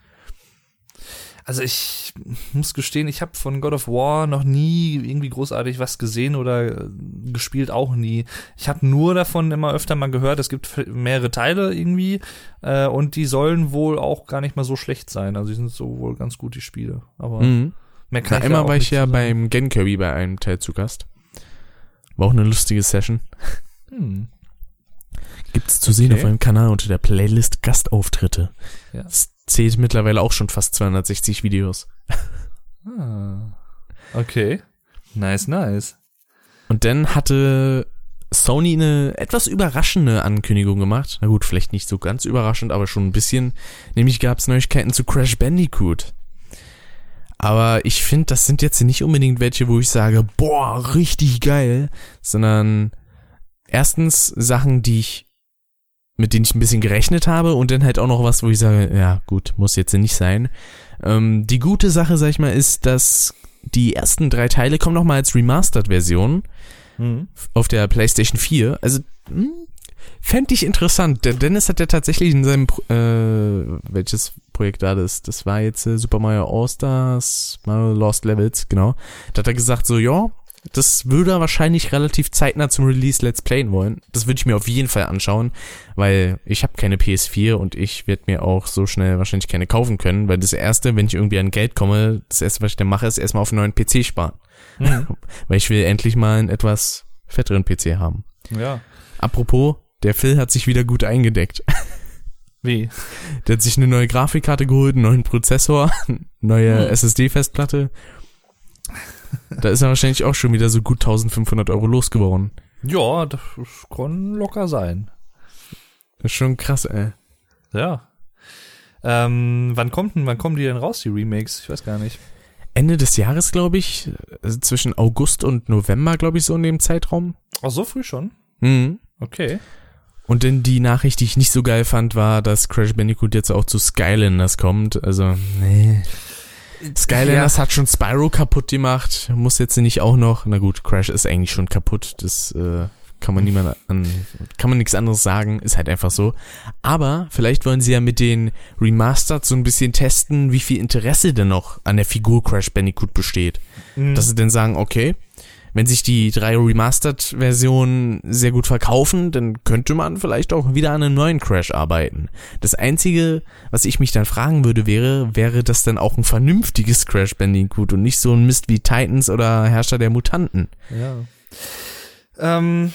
Also ich muss gestehen, ich habe von God of War noch nie irgendwie großartig was gesehen oder äh, gespielt auch nie. Ich habe nur davon immer öfter mal gehört, es gibt mehrere Teile irgendwie äh, und die sollen wohl auch gar nicht mal so schlecht sein. Also die sind so wohl ganz gut die Spiele. Aber Mhm. mehr Na, kann ich einmal da auch war ich ja sagen. beim Gen Kirby bei einem Teil zu Gast. War auch eine lustige Session. Hm. Gibt's zu sehen Okay. auf meinem Kanal unter der Playlist Gastauftritte. Ja. Das zählt mittlerweile auch schon fast 260 Videos. Ah. Okay. Nice, nice. Und dann hatte Sony eine etwas überraschende Ankündigung gemacht. Na gut, vielleicht nicht so ganz überraschend, aber schon ein bisschen. Nämlich gab es Neuigkeiten zu Crash Bandicoot. Aber ich finde, das sind jetzt nicht unbedingt welche, wo ich sage, boah, richtig geil, sondern erstens Sachen, die ich mit denen ich ein bisschen gerechnet habe und dann halt auch noch was, wo ich sage, ja gut, muss jetzt nicht sein. Ähm, die gute Sache, sag ich mal, ist, dass die ersten drei Teile kommen nochmal als Remastered-Version Mhm. auf der PlayStation 4. Also hm, fände ich interessant. Der Dennis hat ja tatsächlich in seinem äh, welches Projekt war das? Das war jetzt äh, Super Mario All-Stars, Mario Lost Levels, genau. Da hat er gesagt so, ja, das würde er wahrscheinlich relativ zeitnah zum Release Let's Playen wollen. Das würde ich mir auf jeden Fall anschauen, weil ich habe keine PS4 und ich werde mir auch so schnell wahrscheinlich keine kaufen können, weil das erste, wenn ich irgendwie an Geld komme, das erste, was ich dann mache, ist erstmal auf einen neuen PC sparen. Mhm. Weil ich will endlich mal einen etwas fetteren PC haben. Ja. Apropos, der Phil hat sich wieder gut eingedeckt. Wie? Der hat sich eine neue Grafikkarte geholt, einen neuen Prozessor, neue Hm. SSD-Festplatte. Da ist er wahrscheinlich auch schon wieder so gut 1500 Euro losgeworden. Ja, das kann locker sein. Das ist schon krass, ey. Ja. Ähm, wann kommt denn, wann kommen die denn raus, die Remakes? Ich weiß gar nicht. Ende des Jahres, glaube ich, also zwischen August und November, glaube ich, so in dem Zeitraum. Ach, so früh schon? Mhm. Okay. Und dann die Nachricht, die ich nicht so geil fand, war, dass Crash Bandicoot jetzt auch zu Skylanders kommt. Also, nee. Skylanders hat schon Spyro kaputt gemacht, muss jetzt nicht auch noch. Na gut, Crash ist eigentlich schon kaputt. Das äh, kann man niemand an, kann man nichts anderes sagen, ist halt einfach so. Aber vielleicht wollen sie ja mit den Remastered so ein bisschen testen, wie viel Interesse denn noch an der Figur Crash Bandicoot besteht. Mhm. Dass sie dann sagen, okay, wenn sich die drei Remastered-Versionen sehr gut verkaufen, dann könnte man vielleicht auch wieder an einem neuen Crash arbeiten. Das Einzige, was ich mich dann fragen würde, wäre, wäre das dann auch ein vernünftiges Crash Bandicoot und nicht so ein Mist wie Titans oder Herrscher der Mutanten? Ja. Ähm,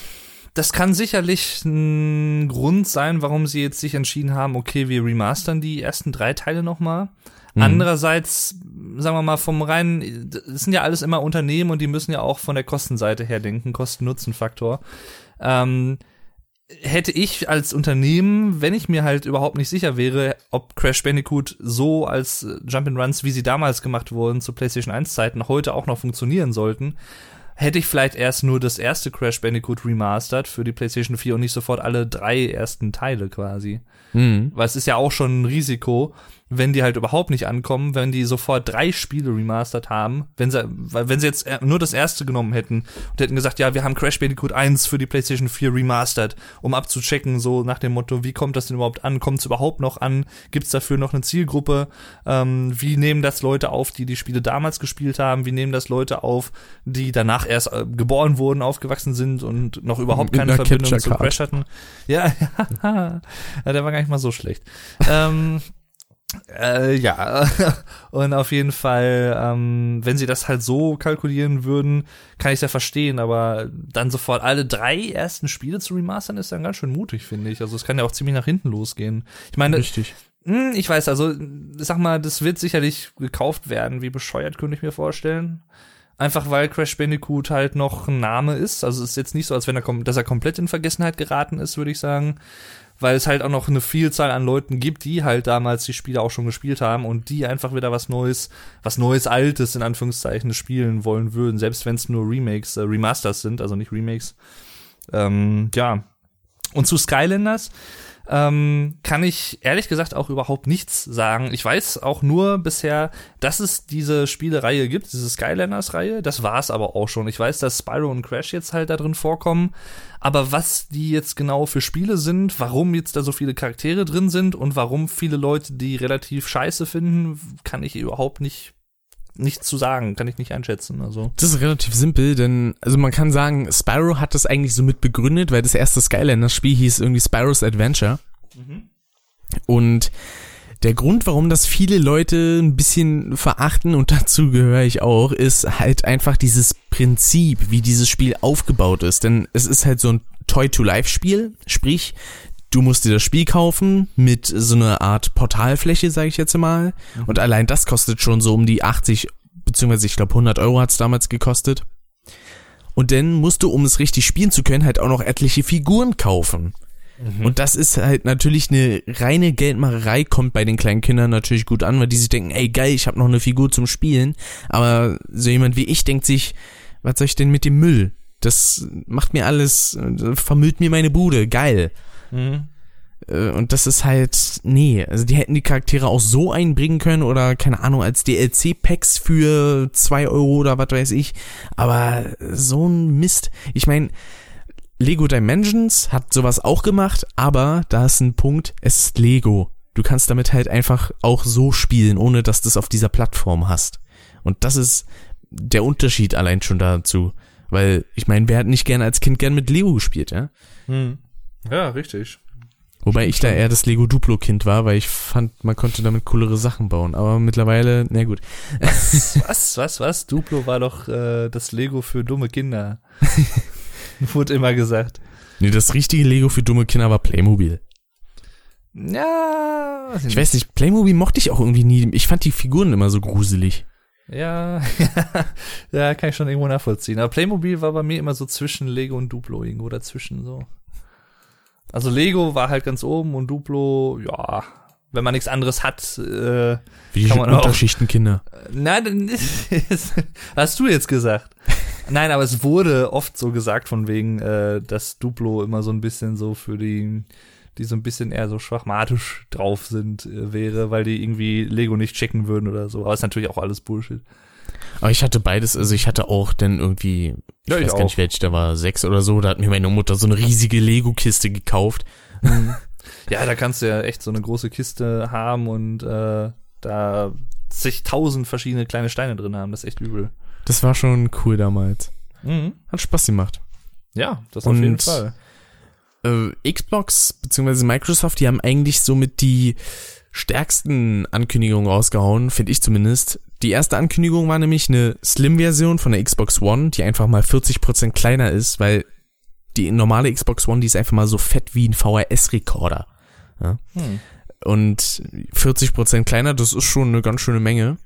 das kann sicherlich ein Grund sein, warum sie jetzt sich entschieden haben, okay, wir remastern die ersten drei Teile nochmal. Mhm. Andererseits, sagen wir mal, vom reinen, das sind ja alles immer Unternehmen und die müssen ja auch von der Kostenseite her denken, Kosten-Nutzen-Faktor. Ähm, hätte ich als Unternehmen, wenn ich mir halt überhaupt nicht sicher wäre, ob Crash Bandicoot so als äh, Jump'n'Runs, wie sie damals gemacht wurden, zu PlayStation 1 Zeiten, heute auch noch funktionieren sollten, hätte ich vielleicht erst nur das erste Crash Bandicoot remastered für die PlayStation 4 und nicht sofort alle drei ersten Teile quasi. Mhm. Weil es ist ja auch schon ein Risiko, wenn die halt überhaupt nicht ankommen, wenn die sofort drei Spiele remastert haben, wenn sie, weil wenn sie jetzt nur das erste genommen hätten und hätten gesagt, ja, wir haben Crash Bandicoot 1 für die PlayStation 4 remastered, um abzuchecken, so nach dem Motto, wie kommt das denn überhaupt an? Kommt es überhaupt noch an? Gibt es dafür noch eine Zielgruppe? Ähm, wie nehmen das Leute auf, die die Spiele damals gespielt haben? Wie nehmen das Leute auf, die danach erst äh, geboren wurden, aufgewachsen sind und noch überhaupt keine Verbindung zu. Crash hatten? Ja, ja, der war gar nicht mal so schlecht. ähm, äh, ja, und auf jeden Fall, ähm, wenn sie das halt so kalkulieren würden, kann ich ja verstehen, aber dann sofort alle drei ersten Spiele zu remastern, ist dann ganz schön mutig, finde ich. Also es kann ja auch ziemlich nach hinten losgehen. Ich meine, Richtig. hm, ich weiß, also, sag mal, das wird sicherlich gekauft werden, wie bescheuert, könnte ich mir vorstellen. Einfach weil Crash Bandicoot halt noch ein Name ist. Also es ist jetzt nicht so, als wenn er, dass er komplett in Vergessenheit geraten ist, würde ich sagen. Weil es halt auch noch eine Vielzahl an Leuten gibt, die halt damals die Spiele auch schon gespielt haben und die einfach wieder was Neues, was Neues, Altes in Anführungszeichen spielen wollen würden, selbst wenn es nur Remakes, äh, Remasters sind, also nicht Remakes. Ähm, ja. Und zu Skylanders ähm, kann ich ehrlich gesagt auch überhaupt nichts sagen. Ich weiß auch nur bisher, dass es diese Spielereihe gibt, diese Skylanders-Reihe. Das war's aber auch schon. Ich weiß, dass Spyro und Crash jetzt halt da drin vorkommen. Aber was die jetzt genau für Spiele sind, warum jetzt da so viele Charaktere drin sind und warum viele Leute die relativ scheiße finden, kann ich überhaupt nicht nichts zu sagen, kann ich nicht einschätzen. Also Das ist relativ simpel, denn, also man kann sagen, Spyro hat das eigentlich so mit begründet, weil das erste Skylanders-Spiel hieß irgendwie Spyro's Adventure. Und Der Grund, warum das viele Leute ein bisschen verachten und dazu gehöre ich auch, ist halt einfach dieses Prinzip, wie dieses Spiel aufgebaut ist. Denn es ist halt so ein Toy-to-Life-Spiel, sprich, du musst dir das Spiel kaufen mit so einer Art Portalfläche, sage ich jetzt mal. Mhm. Und allein das kostet schon so um die 80, beziehungsweise ich glaube 100 Euro hat es damals gekostet. Und dann musst du, um es richtig spielen zu können, halt auch noch etliche Figuren kaufen. Mhm. Und das ist halt natürlich eine reine Geldmacherei, kommt bei den kleinen Kindern natürlich gut an, weil die sich denken, ey geil, ich habe noch eine Figur zum Spielen. Aber so jemand wie ich denkt sich, was soll ich denn mit dem Müll? Das macht mir alles, vermüllt mir meine Bude, geil. Mhm. Äh, und das ist halt, nee, also die hätten die Charaktere auch so einbringen können oder keine Ahnung, als DLC-Packs für zwei Euro oder was weiß ich. Aber so ein Mist. Ich meine, Lego Dimensions hat sowas auch gemacht, aber da ist ein Punkt, es ist Lego. Du kannst damit halt einfach auch so spielen, ohne dass du es auf dieser Plattform hast. Und das ist der Unterschied allein schon dazu. Weil, ich meine, wer hat nicht gern als Kind gern mit Lego gespielt, ja? Hm. Ja, richtig. Wobei ich da eher das Lego Duplo Kind war, weil ich fand, man konnte damit coolere Sachen bauen. Aber mittlerweile, na gut. Was, was, was, was? Duplo war doch äh, das Lego für dumme Kinder. Wurde immer gesagt. Nee, das richtige Lego für dumme Kinder war Playmobil. Ja. Ich nicht. weiß nicht, Playmobil mochte ich auch irgendwie nie. Ich fand die Figuren immer so gruselig. Ja, ja, kann ich schon irgendwo nachvollziehen. Aber Playmobil war bei mir immer so zwischen Lego und Duplo irgendwo dazwischen so. Also Lego war halt ganz oben und Duplo, ja, wenn man nichts anderes hat, äh, Wie die kann man Unterschichtenkinder. Auch, nein, hast du jetzt gesagt. Nein, aber es wurde oft so gesagt von wegen, äh, dass Duplo immer so ein bisschen so für die, die so ein bisschen eher so schwachmatisch drauf sind, äh, wäre, weil die irgendwie Lego nicht checken würden oder so. Aber ist natürlich auch alles Bullshit. Aber ich hatte beides, also ich hatte auch dann irgendwie, ich ja, weiß ich gar nicht, welch, da war sechs oder so, da hat mir meine Mutter so eine riesige Lego-Kiste gekauft. Mhm. ja, da kannst du ja echt so eine große Kiste haben und äh, da zigtausend verschiedene kleine Steine drin haben, das ist echt übel. Das war schon cool damals. Mhm. Hat Spaß gemacht. Ja, das und, auf jeden Fall. Äh, Xbox bzw. Microsoft, die haben eigentlich somit die stärksten Ankündigungen rausgehauen, finde ich zumindest. Die erste Ankündigung war nämlich eine Slim-Version von der Xbox One, die einfach mal 40% kleiner ist, weil die normale Xbox One, die ist einfach mal so fett wie ein VHS-Rekorder. Ja? Hm. Und 40% kleiner, das ist schon eine ganz schöne Menge.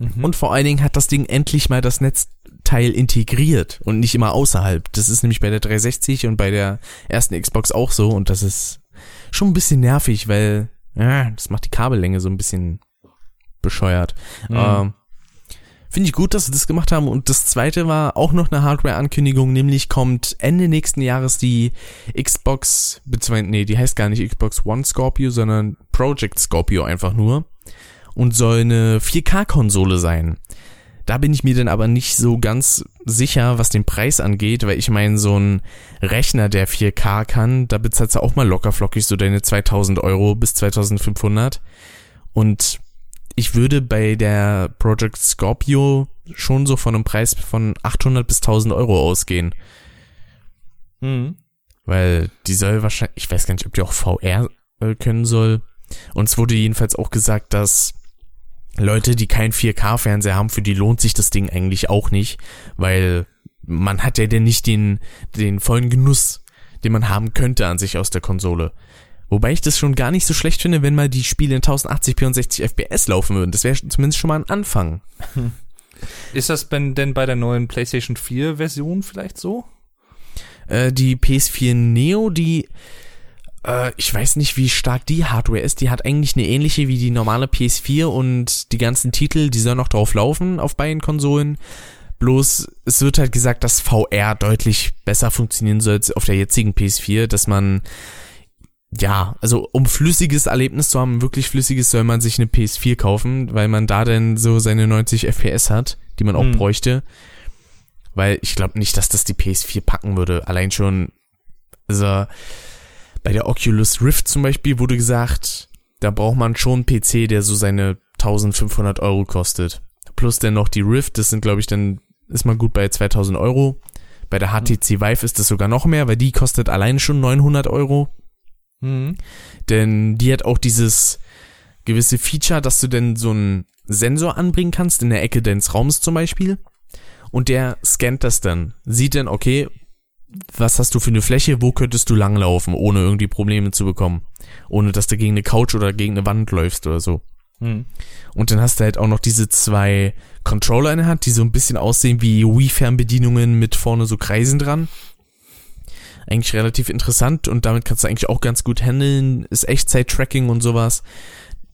Mhm. Und vor allen Dingen hat das Ding endlich mal das Netzteil integriert und nicht immer außerhalb. Das ist nämlich bei der 360 und bei der ersten Xbox auch so und das ist schon ein bisschen nervig, weil ja, das macht die Kabellänge so ein bisschen bescheuert. Mhm. Ähm, Finde ich gut, dass sie das gemacht haben. Und das zweite war auch noch eine Hardware-Ankündigung, nämlich kommt Ende nächsten Jahres die Xbox, beziehungsweise, nee, die heißt gar nicht Xbox One Scorpio, sondern Project Scorpio einfach nur. Und soll eine 4K-Konsole sein. Da bin ich mir dann aber nicht so ganz sicher, was den Preis angeht, weil ich meine, so ein Rechner, der 4K kann, da bezahlst du auch mal lockerflockig so deine 2000 Euro bis 2500. Und ich würde bei der Project Scorpio schon so von einem Preis von 800 bis 1000 Euro ausgehen. Mhm. Weil die soll wahrscheinlich, ich weiß gar nicht, ob die auch VR äh, können soll. Und es wurde jedenfalls auch gesagt, dass Leute, die keinen 4K-Fernseher haben, für die lohnt sich das Ding eigentlich auch nicht, weil man hat ja denn nicht den, den vollen Genuss, den man haben könnte an sich aus der Konsole. Wobei ich das schon gar nicht so schlecht finde, wenn mal die Spiele in 1080p und 60 FPS laufen würden. Das wäre zumindest schon mal ein Anfang. Ist das denn bei der neuen PlayStation 4 Version vielleicht so? Äh, die PS4 Neo, die äh, ich weiß nicht, wie stark die Hardware ist. Die hat eigentlich eine ähnliche wie die normale PS4 und die ganzen Titel, die sollen noch drauf laufen auf beiden Konsolen. Bloß es wird halt gesagt, dass VR deutlich besser funktionieren soll als auf der jetzigen PS4, dass man ja, also um flüssiges Erlebnis zu haben, wirklich flüssiges, soll man sich eine PS4 kaufen, weil man da dann so seine 90 FPS hat, die man auch hm. bräuchte. Weil ich glaube nicht, dass das die PS4 packen würde. Allein schon, also bei der Oculus Rift zum Beispiel wurde gesagt, da braucht man schon einen PC, der so seine 1500 Euro kostet. Plus dann noch die Rift, das sind glaube ich dann, ist man gut bei 2000 Euro. Bei der HTC Vive ist das sogar noch mehr, weil die kostet alleine schon 900 Euro. Mhm. Denn die hat auch dieses, gewisse Feature, dass du denn so einen Sensor anbringen kannst in der Ecke deines Raums zum Beispiel. Und der scannt das dann. Sieht dann, okay, was hast du für eine Fläche, wo könntest du langlaufen, ohne irgendwie Probleme zu bekommen. Ohne dass du gegen eine Couch oder gegen eine Wand läufst oder so. Hm. Und dann hast du halt auch noch diese zwei Controller in der Hand, die so ein bisschen aussehen wie Wii-Fernbedienungen mit vorne so Kreisen dran. Eigentlich relativ interessant und damit kannst du eigentlich auch ganz gut handeln, ist Echtzeit-Tracking und sowas.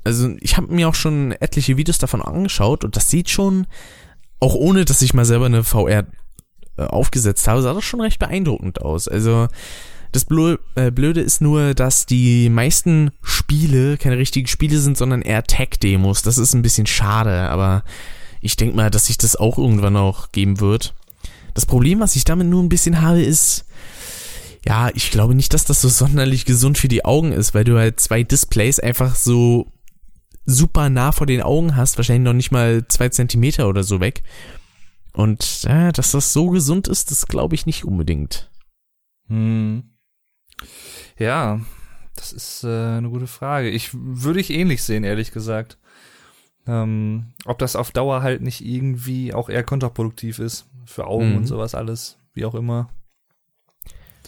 Also ich habe mir auch schon etliche Videos davon angeschaut und das sieht schon, auch ohne dass ich mal selber eine VR aufgesetzt habe, sah das schon recht beeindruckend aus. Also das äh, Blöde ist nur, dass die meisten Spiele keine richtigen Spiele sind, sondern eher Tech-Demos. Das ist ein bisschen schade, aber ich denke mal, dass sich das auch irgendwann auch geben wird. Das Problem, was ich damit nur ein bisschen habe, ist, ja, ich glaube nicht, dass das so sonderlich gesund für die Augen ist, weil du halt zwei Displays einfach so super nah vor den Augen hast, wahrscheinlich noch nicht mal zwei Zentimeter oder so weg. Und äh, dass das so gesund ist, das glaube ich nicht unbedingt. Hm. Ja, das ist äh, eine gute Frage. Ich würde ich ähnlich sehen, ehrlich gesagt. Ähm, ob das auf Dauer halt nicht irgendwie auch eher kontraproduktiv ist für Augen mhm. und sowas alles, wie auch immer.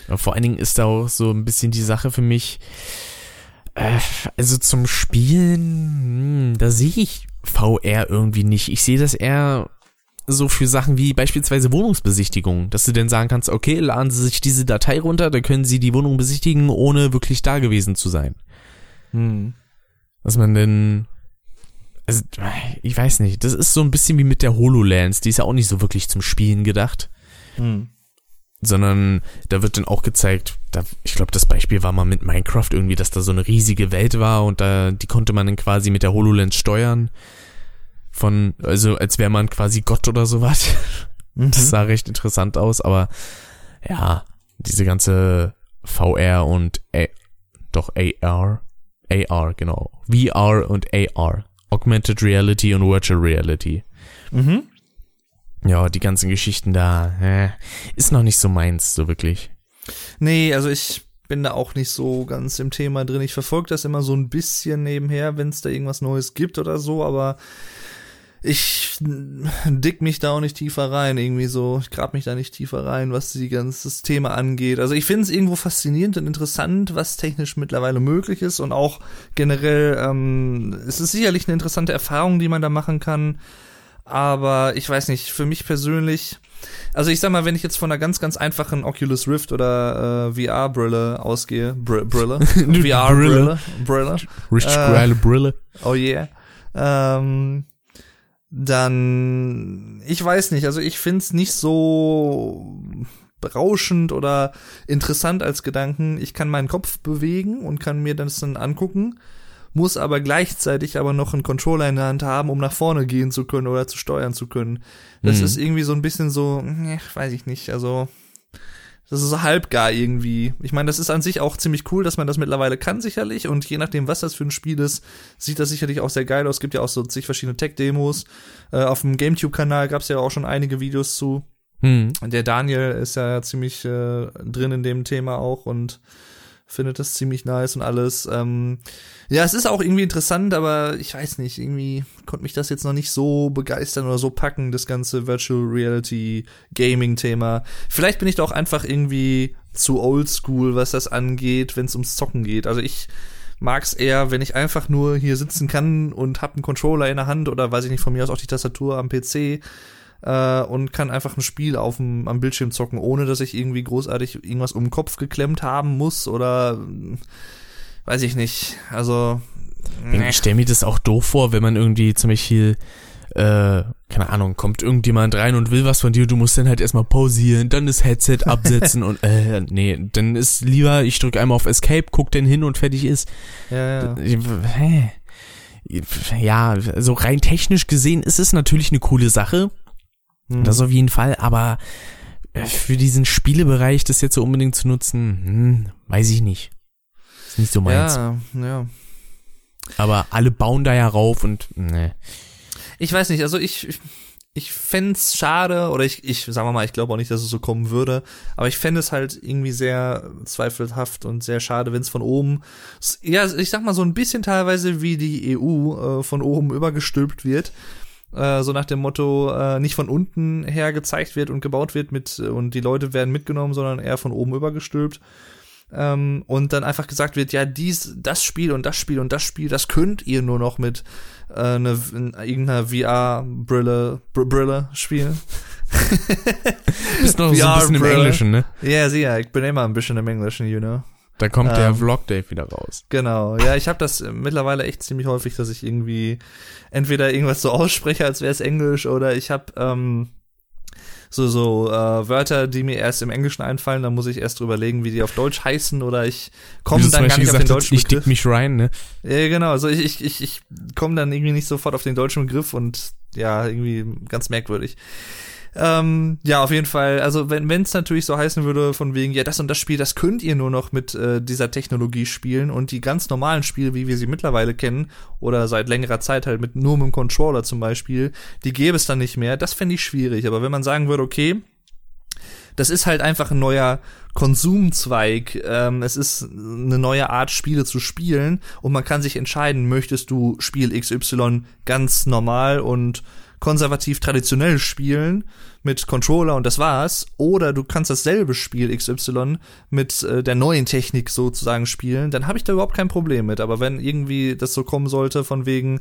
Ja, vor allen Dingen ist da auch so ein bisschen die Sache für mich, äh, also zum Spielen, hm, da sehe ich VR irgendwie nicht. Ich sehe das eher so für Sachen wie beispielsweise Wohnungsbesichtigung, dass du dann sagen kannst, okay, laden Sie sich diese Datei runter, dann können Sie die Wohnung besichtigen, ohne wirklich da gewesen zu sein. Hm. Dass man denn, also, ich weiß nicht, das ist so ein bisschen wie mit der HoloLens, die ist ja auch nicht so wirklich zum Spielen gedacht. Hm. Sondern da wird dann auch gezeigt, da, ich glaube, das Beispiel war mal mit Minecraft irgendwie, dass da so eine riesige Welt war und da, die konnte man dann quasi mit der HoloLens steuern von, also als wäre man quasi Gott oder sowas. Mhm. Das sah recht interessant aus, aber ja, diese ganze VR und A doch AR, AR, genau. VR und AR. Augmented Reality und Virtual Reality. Mhm. Ja, die ganzen Geschichten da, äh, ist noch nicht so meins, so wirklich. Nee, also ich bin da auch nicht so ganz im Thema drin. Ich verfolge das immer so ein bisschen nebenher, wenn es da irgendwas Neues gibt oder so, aber ich dick mich da auch nicht tiefer rein, irgendwie so. Ich grab mich da nicht tiefer rein, was die ganze Thema angeht. Also ich finde es irgendwo faszinierend und interessant, was technisch mittlerweile möglich ist und auch generell, ähm, es ist sicherlich eine interessante Erfahrung, die man da machen kann. Aber ich weiß nicht, für mich persönlich, also ich sag mal, wenn ich jetzt von einer ganz, ganz einfachen Oculus Rift oder äh, VR-Brille ausgehe, Br Brille, VR-Brille, Brille, Richtig äh, Brille. Oh yeah. Ähm, dann, ich weiß nicht, also ich find's nicht so berauschend oder interessant als Gedanken. Ich kann meinen Kopf bewegen und kann mir das dann angucken, muss aber gleichzeitig aber noch einen Controller in der Hand haben, um nach vorne gehen zu können oder zu steuern zu können. Das mhm. ist irgendwie so ein bisschen so, weiß ich nicht, also das ist so halbgar irgendwie. Ich meine, das ist an sich auch ziemlich cool, dass man das mittlerweile kann, sicherlich. Und je nachdem, was das für ein Spiel ist, sieht das sicherlich auch sehr geil aus. Es gibt ja auch so zig verschiedene Tech-Demos. Äh, auf dem GameTube-Kanal gab es ja auch schon einige Videos zu. Hm. Der Daniel ist ja ziemlich äh, drin in dem Thema auch und findet das ziemlich nice und alles. Ähm, ja, es ist auch irgendwie interessant, aber ich weiß nicht, irgendwie konnte mich das jetzt noch nicht so begeistern oder so packen, das ganze Virtual Reality Gaming Thema. Vielleicht bin ich da auch einfach irgendwie zu oldschool, was das angeht, wenn es ums Zocken geht. Also ich mag's eher, wenn ich einfach nur hier sitzen kann und hab einen Controller in der Hand oder weiß ich nicht, von mir aus auch die Tastatur am PC äh, und kann einfach ein Spiel auf dem, am Bildschirm zocken, ohne dass ich irgendwie großartig irgendwas um den Kopf geklemmt haben muss oder weiß ich nicht. Also. Ich stelle mir das auch doof vor, wenn man irgendwie zum Beispiel äh, keine Ahnung, kommt irgendjemand rein und will was von dir, du musst dann halt erstmal pausieren, dann das Headset absetzen und äh, nee, dann ist lieber, ich drücke einmal auf Escape, guck den hin und fertig ist. Ja, ja. Ja, so rein technisch gesehen ist es natürlich eine coole Sache. Mhm. Das auf jeden Fall, aber äh, für diesen Spielebereich das jetzt so unbedingt zu nutzen, hm, weiß ich nicht. Ist nicht so meins. Ja, ja. Aber alle bauen da ja rauf und ne. Ich weiß nicht, also ich, ich fände schade, oder ich, ich, sagen wir mal, ich glaube auch nicht, dass es so kommen würde, aber ich fände es halt irgendwie sehr zweifelhaft und sehr schade, wenn es von oben, ja, ich sag mal so ein bisschen teilweise wie die EU äh, von oben übergestülpt wird. Äh, so nach dem Motto, äh, nicht von unten her gezeigt wird und gebaut wird mit, und die Leute werden mitgenommen, sondern eher von oben übergestülpt ähm, und dann einfach gesagt wird, ja, dies, das Spiel und das Spiel und das Spiel, das könnt ihr nur noch mit äh, ne, irgendeiner VR-Brille Br Brille spielen. Bist noch so ein bisschen im Englischen, ne? Ja, sieh ja, ich bin immer ein bisschen im Englischen, you know. Da kommt ähm, der Vlog Dave wieder raus. Genau. Ja, ich habe das mittlerweile echt ziemlich häufig, dass ich irgendwie entweder irgendwas so ausspreche, als wäre es Englisch, oder ich habe ähm, so, so äh, Wörter, die mir erst im Englischen einfallen, dann muss ich erst drüber legen, wie die auf Deutsch heißen oder ich komme dann gar nicht auf den deutschen Ich dick mich rein, ne? Ja, genau. Also ich, ich, ich, ich komme dann irgendwie nicht sofort auf den deutschen Begriff und ja, irgendwie ganz merkwürdig. Ähm, ja, auf jeden Fall. Also wenn es natürlich so heißen würde, von wegen, ja, das und das Spiel, das könnt ihr nur noch mit äh, dieser Technologie spielen und die ganz normalen Spiele, wie wir sie mittlerweile kennen, oder seit längerer Zeit halt mit nur mit dem Controller zum Beispiel, die gäbe es dann nicht mehr. Das fände ich schwierig. Aber wenn man sagen würde, okay, das ist halt einfach ein neuer Konsumzweig. Ähm, es ist eine neue Art, Spiele zu spielen und man kann sich entscheiden, möchtest du Spiel XY ganz normal und konservativ traditionell spielen mit Controller und das war's. Oder du kannst dasselbe Spiel XY mit äh, der neuen Technik sozusagen spielen, dann habe ich da überhaupt kein Problem mit. Aber wenn irgendwie das so kommen sollte, von wegen,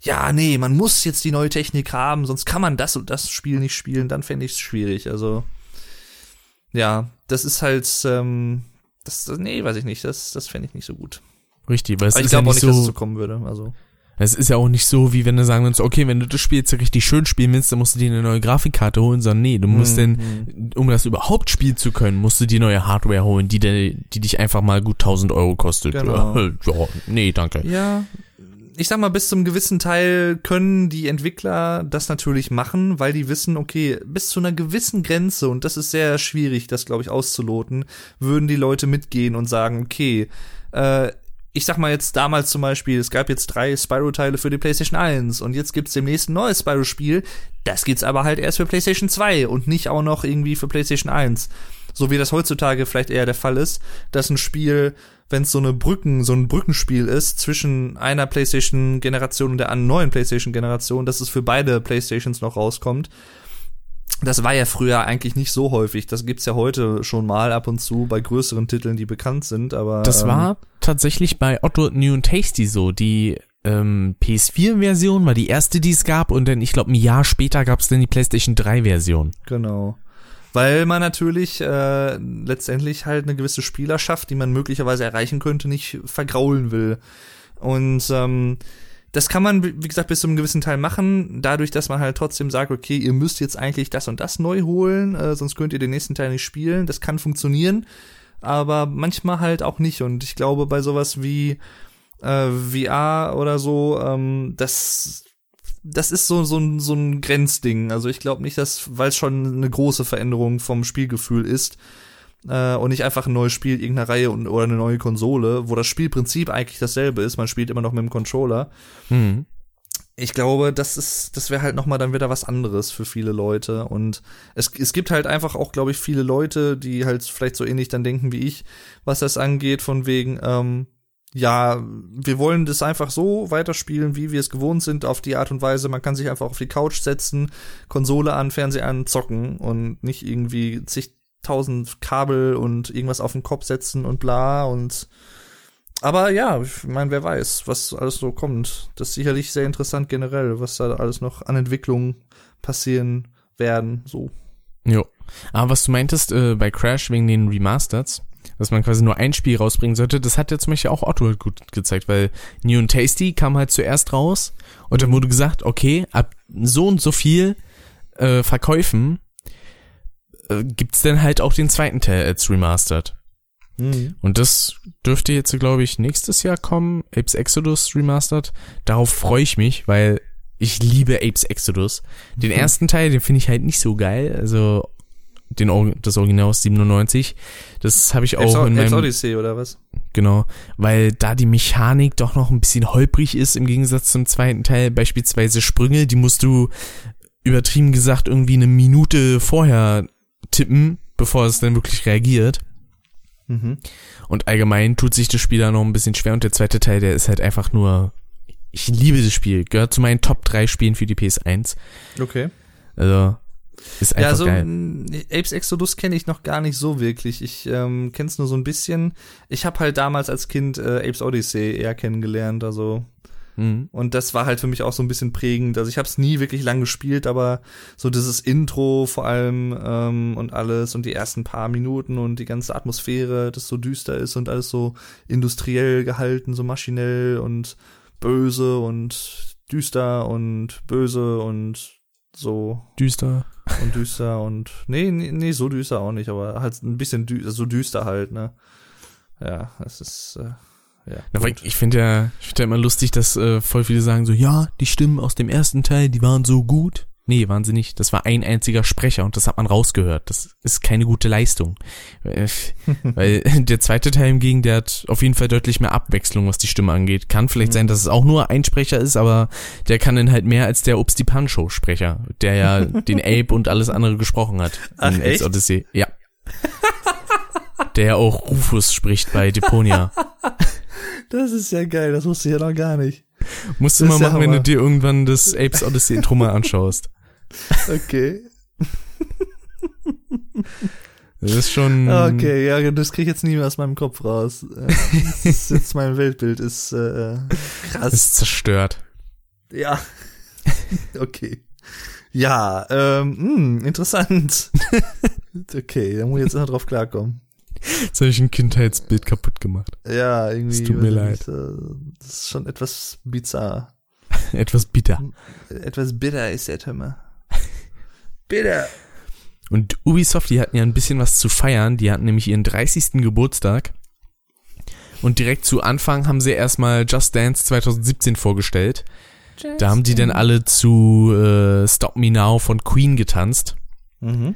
ja, nee, man muss jetzt die neue Technik haben, sonst kann man das und das Spiel nicht spielen, dann fände ich es schwierig. Also, ja, das ist halt, ähm, das, nee, weiß ich nicht, das, das fände ich nicht so gut. Richtig, weil es Aber ich ist ja glaube auch nicht nicht, dass so, es so kommen würde. Also. Es ist ja auch nicht so, wie wenn du sagen würdest, okay, wenn du das Spiel jetzt richtig schön spielen willst, dann musst du dir eine neue Grafikkarte holen, sondern nee, du musst Mhm, denn, um das überhaupt spielen zu können, musst du die neue Hardware holen, die, de- die dich einfach mal gut 1000 Euro kostet. Genau. Ja, nee, danke. Ja, ich sag mal, bis zum gewissen Teil können die Entwickler das natürlich machen, weil die wissen, okay, bis zu einer gewissen Grenze, und das ist sehr schwierig, das glaube ich auszuloten, würden die Leute mitgehen und sagen, okay, äh, ich sag mal jetzt damals zum Beispiel, es gab jetzt drei Spyro-Teile für die PlayStation 1 und jetzt gibt's demnächst ein neues Spyro-Spiel. Das gibt's aber halt erst für PlayStation 2 und nicht auch noch irgendwie für PlayStation 1. So wie das heutzutage vielleicht eher der Fall ist, dass ein Spiel, wenn es so eine Brücken, so ein Brückenspiel ist zwischen einer PlayStation-Generation und der neuen PlayStation-Generation, dass es für beide PlayStations noch rauskommt. Das war ja früher eigentlich nicht so häufig. Das gibt's ja heute schon mal ab und zu bei größeren Titeln, die bekannt sind, aber Das ähm, war tatsächlich bei Otto New and Tasty so. Die ähm, PS4-Version war die erste, die es gab und dann, ich glaube, ein Jahr später gab es dann die PlayStation 3-Version. Genau. Weil man natürlich äh, letztendlich halt eine gewisse Spielerschaft, die man möglicherweise erreichen könnte, nicht vergraulen will. Und ähm, das kann man, wie gesagt, bis zu einem gewissen Teil machen, dadurch, dass man halt trotzdem sagt, okay, ihr müsst jetzt eigentlich das und das neu holen, äh, sonst könnt ihr den nächsten Teil nicht spielen. Das kann funktionieren, aber manchmal halt auch nicht. Und ich glaube, bei sowas wie äh, VR oder so, ähm, das das ist so, so, ein, so ein Grenzding. Also ich glaube nicht, dass, weil es schon eine große Veränderung vom Spielgefühl ist äh, und nicht einfach ein neues Spiel irgendeiner Reihe und, oder eine neue Konsole, wo das Spielprinzip eigentlich dasselbe ist. Man spielt immer noch mit dem Controller. Mhm. Ich glaube, das ist, das wäre halt noch mal dann wieder was anderes für viele Leute. Und es, es gibt halt einfach auch, glaube ich, viele Leute, die halt vielleicht so ähnlich dann denken wie ich, was das angeht, von wegen, ähm, ja, wir wollen das einfach so weiterspielen, wie wir es gewohnt sind, auf die Art und Weise. Man kann sich einfach auf die Couch setzen, Konsole an, Fernseher an, zocken und nicht irgendwie zigtausend Kabel und irgendwas auf den Kopf setzen und bla und aber ja, ich meine, wer weiß, was alles so kommt. Das ist sicherlich sehr interessant generell, was da alles noch an Entwicklungen passieren werden, so. Jo. Aber was du meintest äh, bei Crash wegen den Remasters, dass man quasi nur ein Spiel rausbringen sollte, das hat ja zum Beispiel auch Otto halt gut gezeigt, weil New and Tasty kam halt zuerst raus und dann wurde gesagt, okay, ab so und so viel äh, Verkäufen äh, gibt's dann halt auch den zweiten Teil als Remastered. Und das dürfte jetzt, glaube ich, nächstes Jahr kommen. Apes Exodus Remastered. Darauf freue ich mich, weil ich liebe Apes Exodus. Den Mhm. ersten Teil, den finde ich halt nicht so geil. Also den, Or- das Original aus 97. Das habe ich auch Apes, in Apes meinem, Odyssey oder was? genau, weil da die Mechanik doch noch ein bisschen holprig ist im Gegensatz zum zweiten Teil. Beispielsweise Sprünge, die musst du übertrieben gesagt irgendwie eine Minute vorher tippen, bevor es dann wirklich reagiert. Mhm. Und allgemein tut sich das Spiel da noch ein bisschen schwer und der zweite Teil, der ist halt einfach nur, ich liebe das Spiel, gehört zu meinen Top 3 Spielen für die PS1. Okay. Also, ist einfach Ja, so geil. Apes Exodus kenne ich noch gar nicht so wirklich. Ich ähm, kenne es nur so ein bisschen. Ich habe halt damals als Kind äh, Apes Odyssey eher kennengelernt, also Mhm. und das war halt für mich auch so ein bisschen prägend. Also ich habe es nie wirklich lang gespielt, aber so dieses Intro vor allem ähm, und alles und die ersten paar Minuten und die ganze Atmosphäre, das so düster ist und alles so industriell gehalten, so maschinell und böse und düster und böse und so Düster. und düster und nee, nee, nee, so düster auch nicht, aber halt ein bisschen dü so düster halt, ne? Ja, es ist äh, ja. Na, weil ich finde ja, ich finde ja immer lustig, dass äh, voll viele sagen so, ja, die Stimmen aus dem ersten Teil, die waren so gut. Nee, waren sie nicht. Das war ein einziger Sprecher und das hat man rausgehört. Das ist keine gute Leistung. Äh, Weil der zweite Teil hingegen, der hat auf jeden Fall deutlich mehr Abwechslung, was die Stimme angeht. Kann vielleicht sein, dass es auch nur ein Sprecher ist, aber der kann dann halt mehr als der Ups die Pancho Sprecher, der ja den Ape und alles andere gesprochen hat. Ach, in echt? Odyssey. Ja. Der ja auch Rufus spricht bei Deponia. Das ist ja geil, das wusste ich ja noch gar nicht. Musst du mal ist ja machen, wenn du dir irgendwann das Apes Odyssey Intro mal anschaust. Okay. Das ist schon. Okay, ja, das krieg ich jetzt nie mehr aus meinem Kopf raus. Äh, Das ist jetzt mein Weltbild ist äh, krass. Ist zerstört. Ja. Okay. Ja, ähm, mh, interessant. okay, da muss ich jetzt noch drauf klarkommen. Jetzt habe ich ein Kindheitsbild kaputt gemacht. Ja, irgendwie. Es tut mir ich nicht, äh, Das ist schon etwas bizarr. Etwas bitter. Etwas bitter ist der Timmer. Bitter. Und Ubisoft, die hatten ja ein bisschen was zu feiern. Die hatten nämlich ihren 30. Geburtstag. Und direkt zu Anfang haben sie erstmal Just Dance 2017 vorgestellt. Da haben die dann alle zu äh, Stop Me Now von Queen getanzt. Mhm.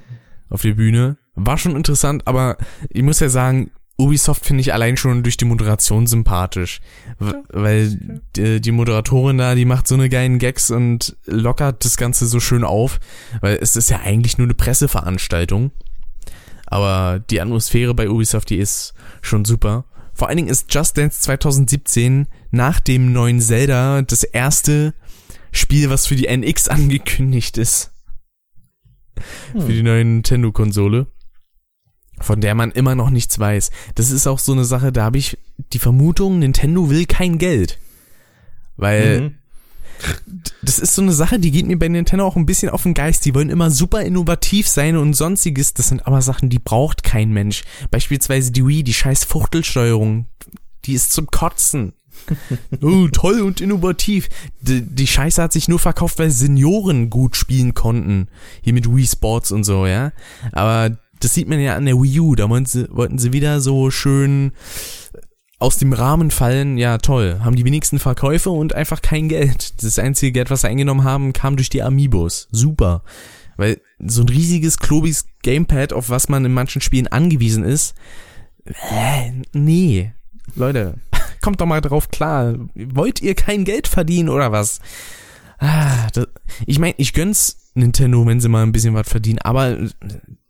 auf der Bühne. War schon interessant, aber ich muss ja sagen, Ubisoft finde ich allein schon durch die Moderation sympathisch. W weil die, die Moderatorin da, die macht so eine geilen Gags und lockert das Ganze so schön auf, weil es ist ja eigentlich nur eine Presseveranstaltung. Aber die Atmosphäre bei Ubisoft, die ist schon super. Vor allen Dingen ist Just Dance 2017 nach dem neuen Zelda das erste Spiel, was für die NX angekündigt ist für die neue Nintendo-Konsole, von der man immer noch nichts weiß. Das ist auch so eine Sache, da habe ich die Vermutung, Nintendo will kein Geld. Weil Mhm. das ist so eine Sache, die geht mir bei Nintendo auch ein bisschen auf den Geist. Die wollen immer super innovativ sein und sonstiges. Das sind aber Sachen, die braucht kein Mensch. Beispielsweise die Wii, die scheiß Fuchtelsteuerung. Die ist zum Kotzen. oh, toll und innovativ. Die, die Scheiße hat sich nur verkauft, weil Senioren gut spielen konnten. Hier mit Wii Sports und so, ja. Aber das sieht man ja an der Wii U. Da wollten sie, wollten sie wieder so schön aus dem Rahmen fallen. Ja, toll. Haben die wenigsten Verkäufe und einfach kein Geld. Das einzige Geld, was sie eingenommen haben, kam durch die Amiibos. Super. Weil so ein riesiges, klobiges Gamepad, auf was man in manchen Spielen angewiesen ist, äh, nee. Leute, kommt doch mal drauf klar. Wollt ihr kein Geld verdienen oder was? Ah, das, ich meine, ich gönn's Nintendo, wenn sie mal ein bisschen was verdienen, aber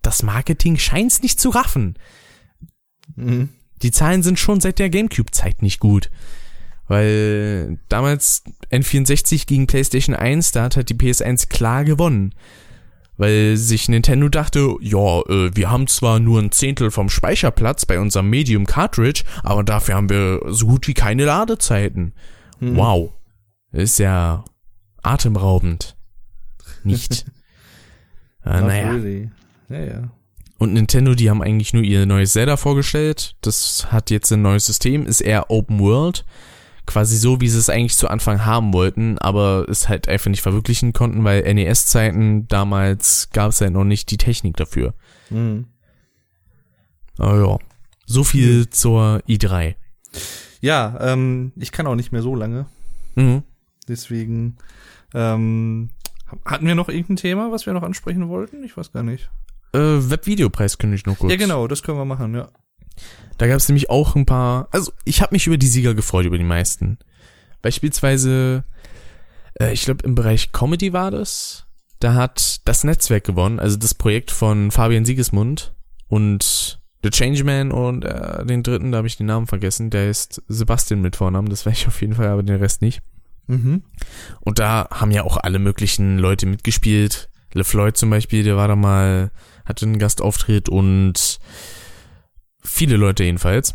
das Marketing scheint's nicht zu raffen. Mhm. Die Zahlen sind schon seit der Gamecube-Zeit nicht gut. Weil damals N64 gegen PlayStation 1, da hat halt die PS1 klar gewonnen. Weil sich Nintendo dachte, ja, äh, wir haben zwar nur ein Zehntel vom Speicherplatz bei unserem Medium Cartridge, aber dafür haben wir so gut wie keine Ladezeiten. Mhm. Wow. Ist ja atemraubend. Nicht. äh, naja. really. Ja, ja. Und Nintendo, die haben eigentlich nur ihr neues Zelda vorgestellt. Das hat jetzt ein neues System, ist eher Open World. Quasi so, wie sie es eigentlich zu Anfang haben wollten, aber es halt einfach nicht verwirklichen konnten, weil NES-Zeiten damals gab es halt noch nicht die Technik dafür. Mhm. Aber ja, so viel zur i3. Ja, ähm, ich kann auch nicht mehr so lange. Mhm. Deswegen ähm, hatten wir noch irgendein Thema, was wir noch ansprechen wollten? Ich weiß gar nicht. Äh, Webvideopreis könnte ich noch kurz. Ja, genau, das können wir machen, ja. Da gab es nämlich auch ein paar. Also ich habe mich über die Sieger gefreut, über die meisten. Beispielsweise, äh, ich glaube im Bereich Comedy war das. da hat das Netzwerk gewonnen, also das Projekt von Fabian Siegesmund und The Changeman und äh, den dritten, da habe ich den Namen vergessen, der ist Sebastian mit Vornamen, das weiß ich auf jeden Fall, aber den Rest nicht. Mhm. Und da haben ja auch alle möglichen Leute mitgespielt. LeFloid zum Beispiel, der war da mal, hatte einen Gastauftritt und viele Leute jedenfalls.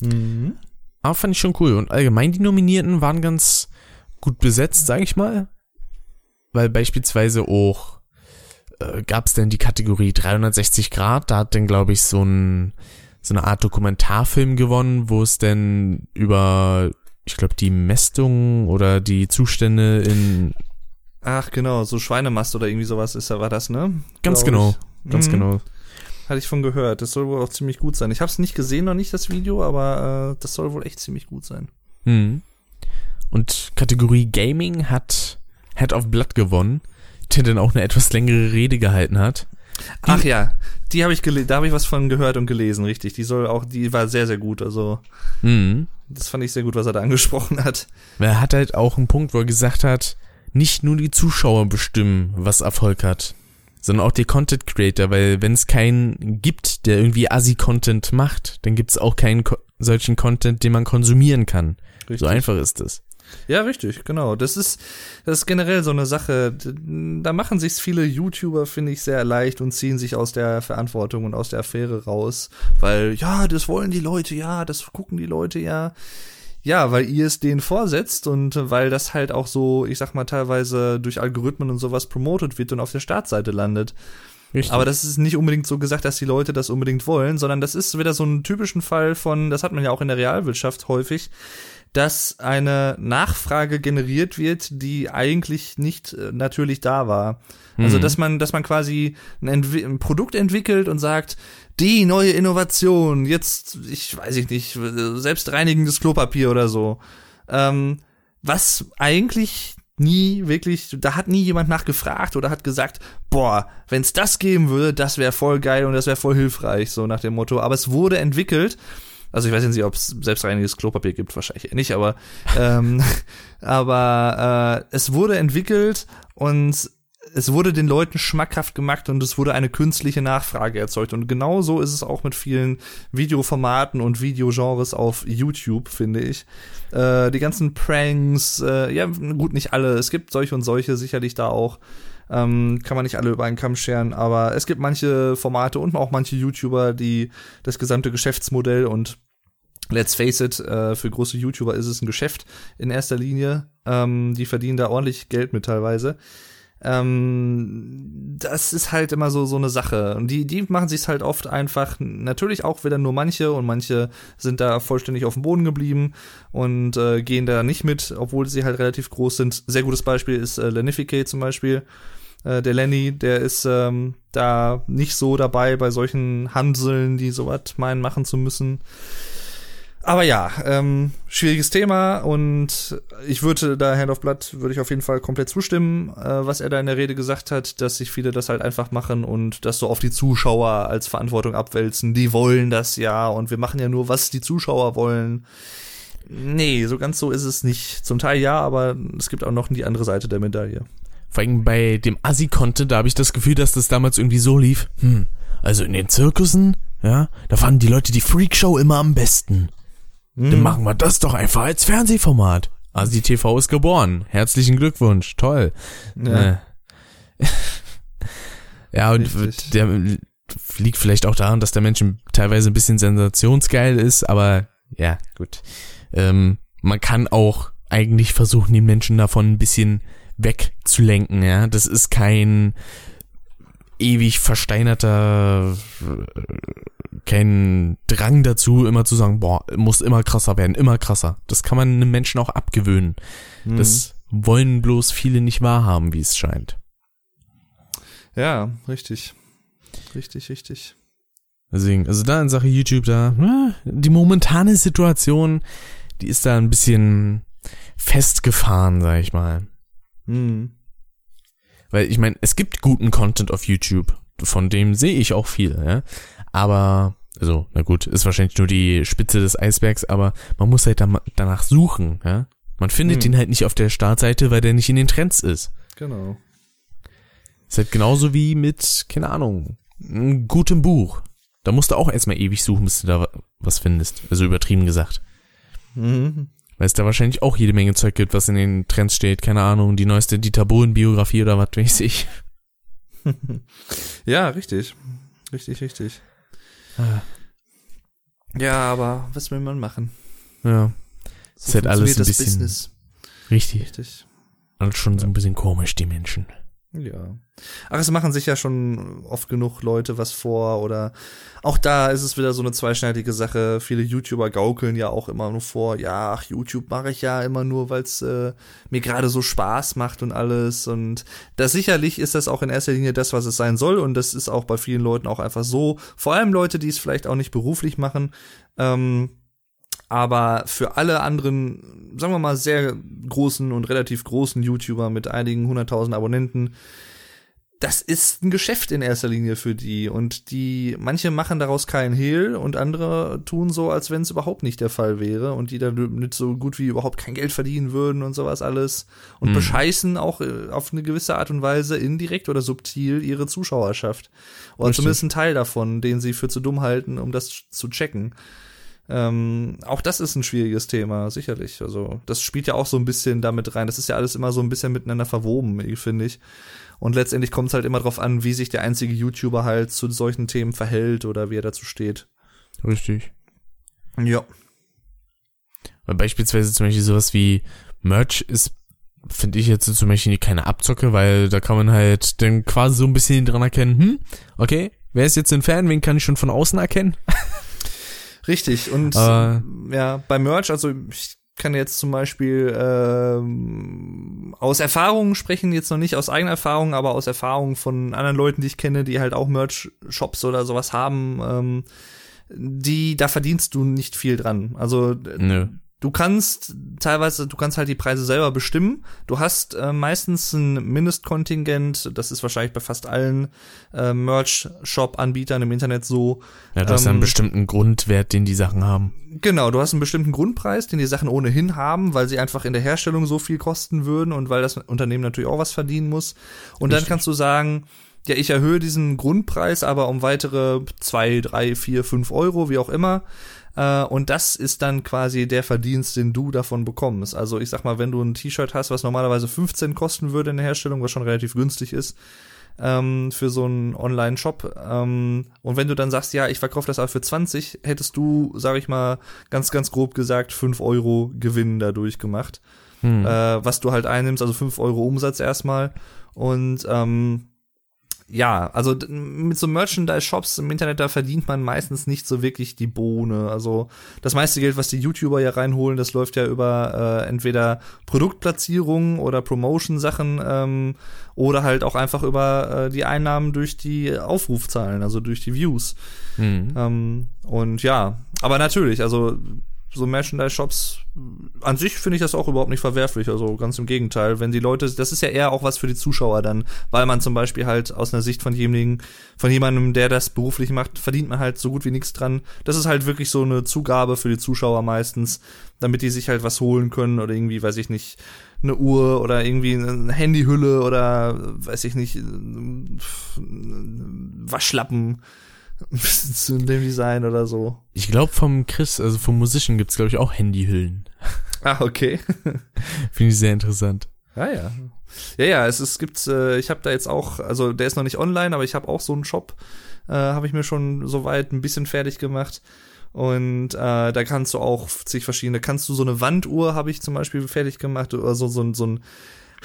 Mhm. Aber fand ich schon cool. Und allgemein die Nominierten waren ganz gut besetzt, sag ich mal. Weil beispielsweise auch äh, gab es denn die Kategorie 360 Grad. Da hat dann, glaube ich, so ein so eine Art Dokumentarfilm gewonnen, wo es denn über, ich glaube, die Mästung oder die Zustände in Ach genau, so Schweinemast oder irgendwie sowas ist, war das, ne? ganz Glaub genau, ich. ganz Mhm. genau. Hatte ich von gehört. Das soll wohl auch ziemlich gut sein. Ich habe es nicht gesehen, noch nicht das Video, aber äh, das soll wohl echt ziemlich gut sein. Hm. Und Kategorie Gaming hat Head of Blood gewonnen, der dann auch eine etwas längere Rede gehalten hat. Ach ja, die habe ich da habe ich was von gehört und gelesen, richtig. Die soll auch, die war sehr, sehr gut. Also, Mhm. das fand ich sehr gut, was er da angesprochen hat. Er hat halt auch einen Punkt, wo er gesagt hat, nicht nur die Zuschauer bestimmen, was Erfolg hat, sondern auch die Content Creator, weil wenn es keinen gibt, der irgendwie Assi-Content macht, dann gibt es auch keinen ko solchen Content, den man konsumieren kann. Richtig. So einfach ist es. Ja, richtig, genau. Das ist, das ist generell so eine Sache. Da machen sich viele YouTuber, finde ich, sehr leicht und ziehen sich aus der Verantwortung und aus der Affäre raus. Weil, ja, das wollen die Leute, ja, das gucken die Leute, ja. Ja, weil ihr es denen vorsetzt und weil das halt auch so, ich sag mal, teilweise durch Algorithmen und sowas promotet wird und auf der Startseite landet. Richtig. Aber das ist nicht unbedingt so gesagt, dass die Leute das unbedingt wollen, sondern das ist wieder so ein typischen Fall von, das hat man ja auch in der Realwirtschaft häufig, dass eine Nachfrage generiert wird, die eigentlich nicht äh, natürlich da war. Also, Mhm. dass man, dass man quasi ein, ein Produkt entwickelt und sagt, die neue Innovation, jetzt, ich weiß ich nicht, selbstreinigendes Klopapier oder so. Ähm, was eigentlich nie wirklich, da hat nie jemand nachgefragt oder hat gesagt, boah, wenn es das geben würde, das wäre voll geil und das wäre voll hilfreich, so nach dem Motto. Aber es wurde entwickelt. Also ich weiß nicht, ob es selbstreinigendes Klopapier gibt, wahrscheinlich eher nicht, aber ähm, aber äh, es wurde entwickelt und es wurde den Leuten schmackhaft gemacht und es wurde eine künstliche Nachfrage erzeugt. Und genau so ist es auch mit vielen Videoformaten und Videogenres auf YouTube, finde ich. Äh, die ganzen Pranks, äh, ja, gut, nicht alle. Es gibt solche und solche sicherlich da auch. Ähm, kann man nicht alle über einen Kamm scheren, aber es gibt manche Formate und auch manche YouTuber, die das gesamte Geschäftsmodell und Let's face it, äh, für große YouTuber ist es ein Geschäft in erster Linie. Ähm, die verdienen da ordentlich Geld mit teilweise. Ähm, das ist halt immer so so eine Sache und die die machen sich's halt oft einfach natürlich auch wieder nur manche und manche sind da vollständig auf dem Boden geblieben und äh, gehen da nicht mit, obwohl sie halt relativ groß sind. Sehr gutes Beispiel ist äh, Lenificate zum Beispiel. Äh, der Lenny, der ist ähm, da nicht so dabei bei solchen Hanseln, die sowas meinen machen zu müssen. Aber ja, ähm, schwieriges Thema und ich würde da Hand of Blood würde ich auf jeden Fall komplett zustimmen, äh, was er da in der Rede gesagt hat, dass sich viele das halt einfach machen und das so auf die Zuschauer als Verantwortung abwälzen. Die wollen das ja und wir machen ja nur, was die Zuschauer wollen. Nee, so ganz so ist es nicht. Zum Teil ja, aber es gibt auch noch die andere Seite der Medaille. Vor allem bei dem Assi-Content, da habe ich das Gefühl, dass das damals irgendwie so lief. Hm, also in den Zirkussen, ja, da fanden die Leute die Freakshow immer am besten. Dann machen wir das doch einfach als Fernsehformat. Asi TV ist geboren. Herzlichen Glückwunsch. Toll. Ja. Äh. ja, und Richtig. der liegt vielleicht auch daran, dass der Mensch teilweise ein bisschen sensationsgeil ist, aber ja, gut. Ähm, man kann auch eigentlich versuchen, den Menschen davon ein bisschen wegzulenken, ja. Das ist kein ewig versteinerter, äh, kein Drang dazu, immer zu sagen, boah, muss immer krasser werden, immer krasser. Das kann man einem Menschen auch abgewöhnen. Mhm. Das wollen bloß viele nicht wahrhaben, wie es scheint. Ja, richtig. Richtig, richtig. Deswegen, also da in Sache YouTube, da, äh, die momentane Situation, die ist da ein bisschen festgefahren, sag ich mal. Mhm. Weil ich meine, es gibt guten Content auf YouTube. Von dem sehe ich auch viel, ja. Aber, also, na gut, ist wahrscheinlich nur die Spitze des Eisbergs, aber man muss halt da, danach suchen, ja. Man findet Hm. ihn halt nicht auf der Startseite, weil der nicht in den Trends ist. Genau. Ist halt genauso wie mit, keine Ahnung, einem guten Buch. Da musst du auch erstmal ewig suchen, bis du da was findest. Also übertrieben gesagt. Mhm. Weil es da wahrscheinlich auch jede Menge Zeug gibt, was in den Trends steht. Keine Ahnung, die neueste Dieter Bohlen-Biografie oder was weiß ich. ja, richtig. Richtig, richtig. Ah. Ja, aber was will man machen? Ja, So Ist halt alles ein bisschen- Business. richtig. Richtig. Alles schon so ein bisschen komisch, die Menschen. Ja. Ach, es machen sich ja schon oft genug Leute was vor oder auch da ist es wieder so eine zweischneidige Sache. Viele YouTuber gaukeln ja auch immer nur vor, ja, ach, YouTube mache ich ja immer nur, weil es äh, mir gerade so Spaß macht und alles. Und das sicherlich ist das auch in erster Linie das, was es sein soll. Und das ist auch bei vielen Leuten auch einfach so. Vor allem Leute, die es vielleicht auch nicht beruflich machen. Ähm, aber für alle anderen, sagen wir mal, sehr großen und relativ großen YouTuber mit einigen hunderttausend Abonnenten, das ist ein Geschäft in erster Linie für die. Und die, manche machen daraus keinen Hehl und andere tun so, als wenn es überhaupt nicht der Fall wäre und die damit so gut wie überhaupt kein Geld verdienen würden und sowas alles. Und Mhm. bescheißen auch äh, auf eine gewisse Art und Weise indirekt oder subtil ihre Zuschauerschaft. Oder Richtig. zumindest ein Teil davon, den sie für zu dumm halten, um das zu checken. Ähm, auch das ist ein schwieriges Thema, sicherlich. Also, das spielt ja auch so ein bisschen damit rein. Das ist ja alles immer so ein bisschen miteinander verwoben, finde ich. Und letztendlich kommt es halt immer drauf an, wie sich der einzige YouTuber halt zu solchen Themen verhält oder wie er dazu steht. Richtig. Ja. Weil beispielsweise zum Beispiel sowas wie Merch ist, finde ich jetzt zum Beispiel keine Abzocke, weil da kann man halt dann quasi so ein bisschen dran erkennen, hm, okay, wer ist jetzt ein Fan, wen kann ich schon von außen erkennen? Richtig. Und Äh. ja, bei Merch, also ich kann jetzt zum Beispiel ähm, aus Erfahrungen sprechen, jetzt noch nicht aus eigener Erfahrung, aber aus Erfahrungen von anderen Leuten, die ich kenne, die halt auch Merch-Shops oder sowas haben, ähm, die, da verdienst du nicht viel dran. Also Nö. Du kannst teilweise, du kannst halt die Preise selber bestimmen. Du hast äh, meistens ein Mindestkontingent, das ist wahrscheinlich bei fast allen äh, Merch-Shop-Anbietern im Internet so. Ja, du hast ja einen Ähm, bestimmten Grundwert, den die Sachen haben. Genau, du hast einen bestimmten Grundpreis, den die Sachen ohnehin haben, weil sie einfach in der Herstellung so viel kosten würden und weil das Unternehmen natürlich auch was verdienen muss. Und dann Richtig. kannst du sagen, ja, ich erhöhe diesen Grundpreis aber um weitere zwei, drei, vier, fünf Euro, wie auch immer. Äh, Und das ist dann quasi der Verdienst, den du davon bekommst. Also ich sag mal, wenn du ein T-Shirt hast, was normalerweise 15 kosten würde in der Herstellung, was schon relativ günstig ist, ähm, für so einen Online-Shop. Ähm, und wenn du dann sagst, ja, ich verkaufe das aber für 20, hättest du, sag ich mal, ganz, ganz grob gesagt, 5 Euro Gewinn dadurch gemacht. Hm. Äh, was du halt einnimmst, also 5 Euro Umsatz erstmal. Und ähm, ja, also mit so Merchandise-Shops im Internet, da verdient man meistens nicht so wirklich die Bohne. Also das meiste Geld, was die YouTuber ja reinholen, das läuft ja über äh, entweder Produktplatzierungen oder Promotion-Sachen ähm, oder halt auch einfach über äh, die Einnahmen durch die Aufrufzahlen, also durch die Views. Hm. Ähm, und ja, aber natürlich, also so Merchandise-Shops, an sich finde ich das auch überhaupt nicht verwerflich. Also ganz im Gegenteil, wenn die Leute, das ist ja eher auch was für die Zuschauer dann, weil man zum Beispiel halt aus einer Sicht von jemandem, von jemandem, der das beruflich macht, verdient man halt so gut wie nichts dran. Das ist halt wirklich so eine Zugabe für die Zuschauer meistens, damit die sich halt was holen können oder irgendwie, weiß ich nicht, eine Uhr oder irgendwie eine Handyhülle oder weiß ich nicht, Waschlappen zu dem Design oder so. Ich glaube vom Chris, also vom Musician gibt's glaube ich auch Handyhüllen. Ah, okay. Finde ich sehr interessant. Ja, ja. Ja, ja, es, es gibt, äh, ich habe da jetzt auch, also der ist noch nicht online, aber ich habe auch so einen Shop, äh, habe ich mir schon soweit ein bisschen fertig gemacht. Und äh, da kannst du auch zig verschiedene, kannst du so eine Wanduhr, habe ich zum Beispiel fertig gemacht, oder so, so, ein- so ein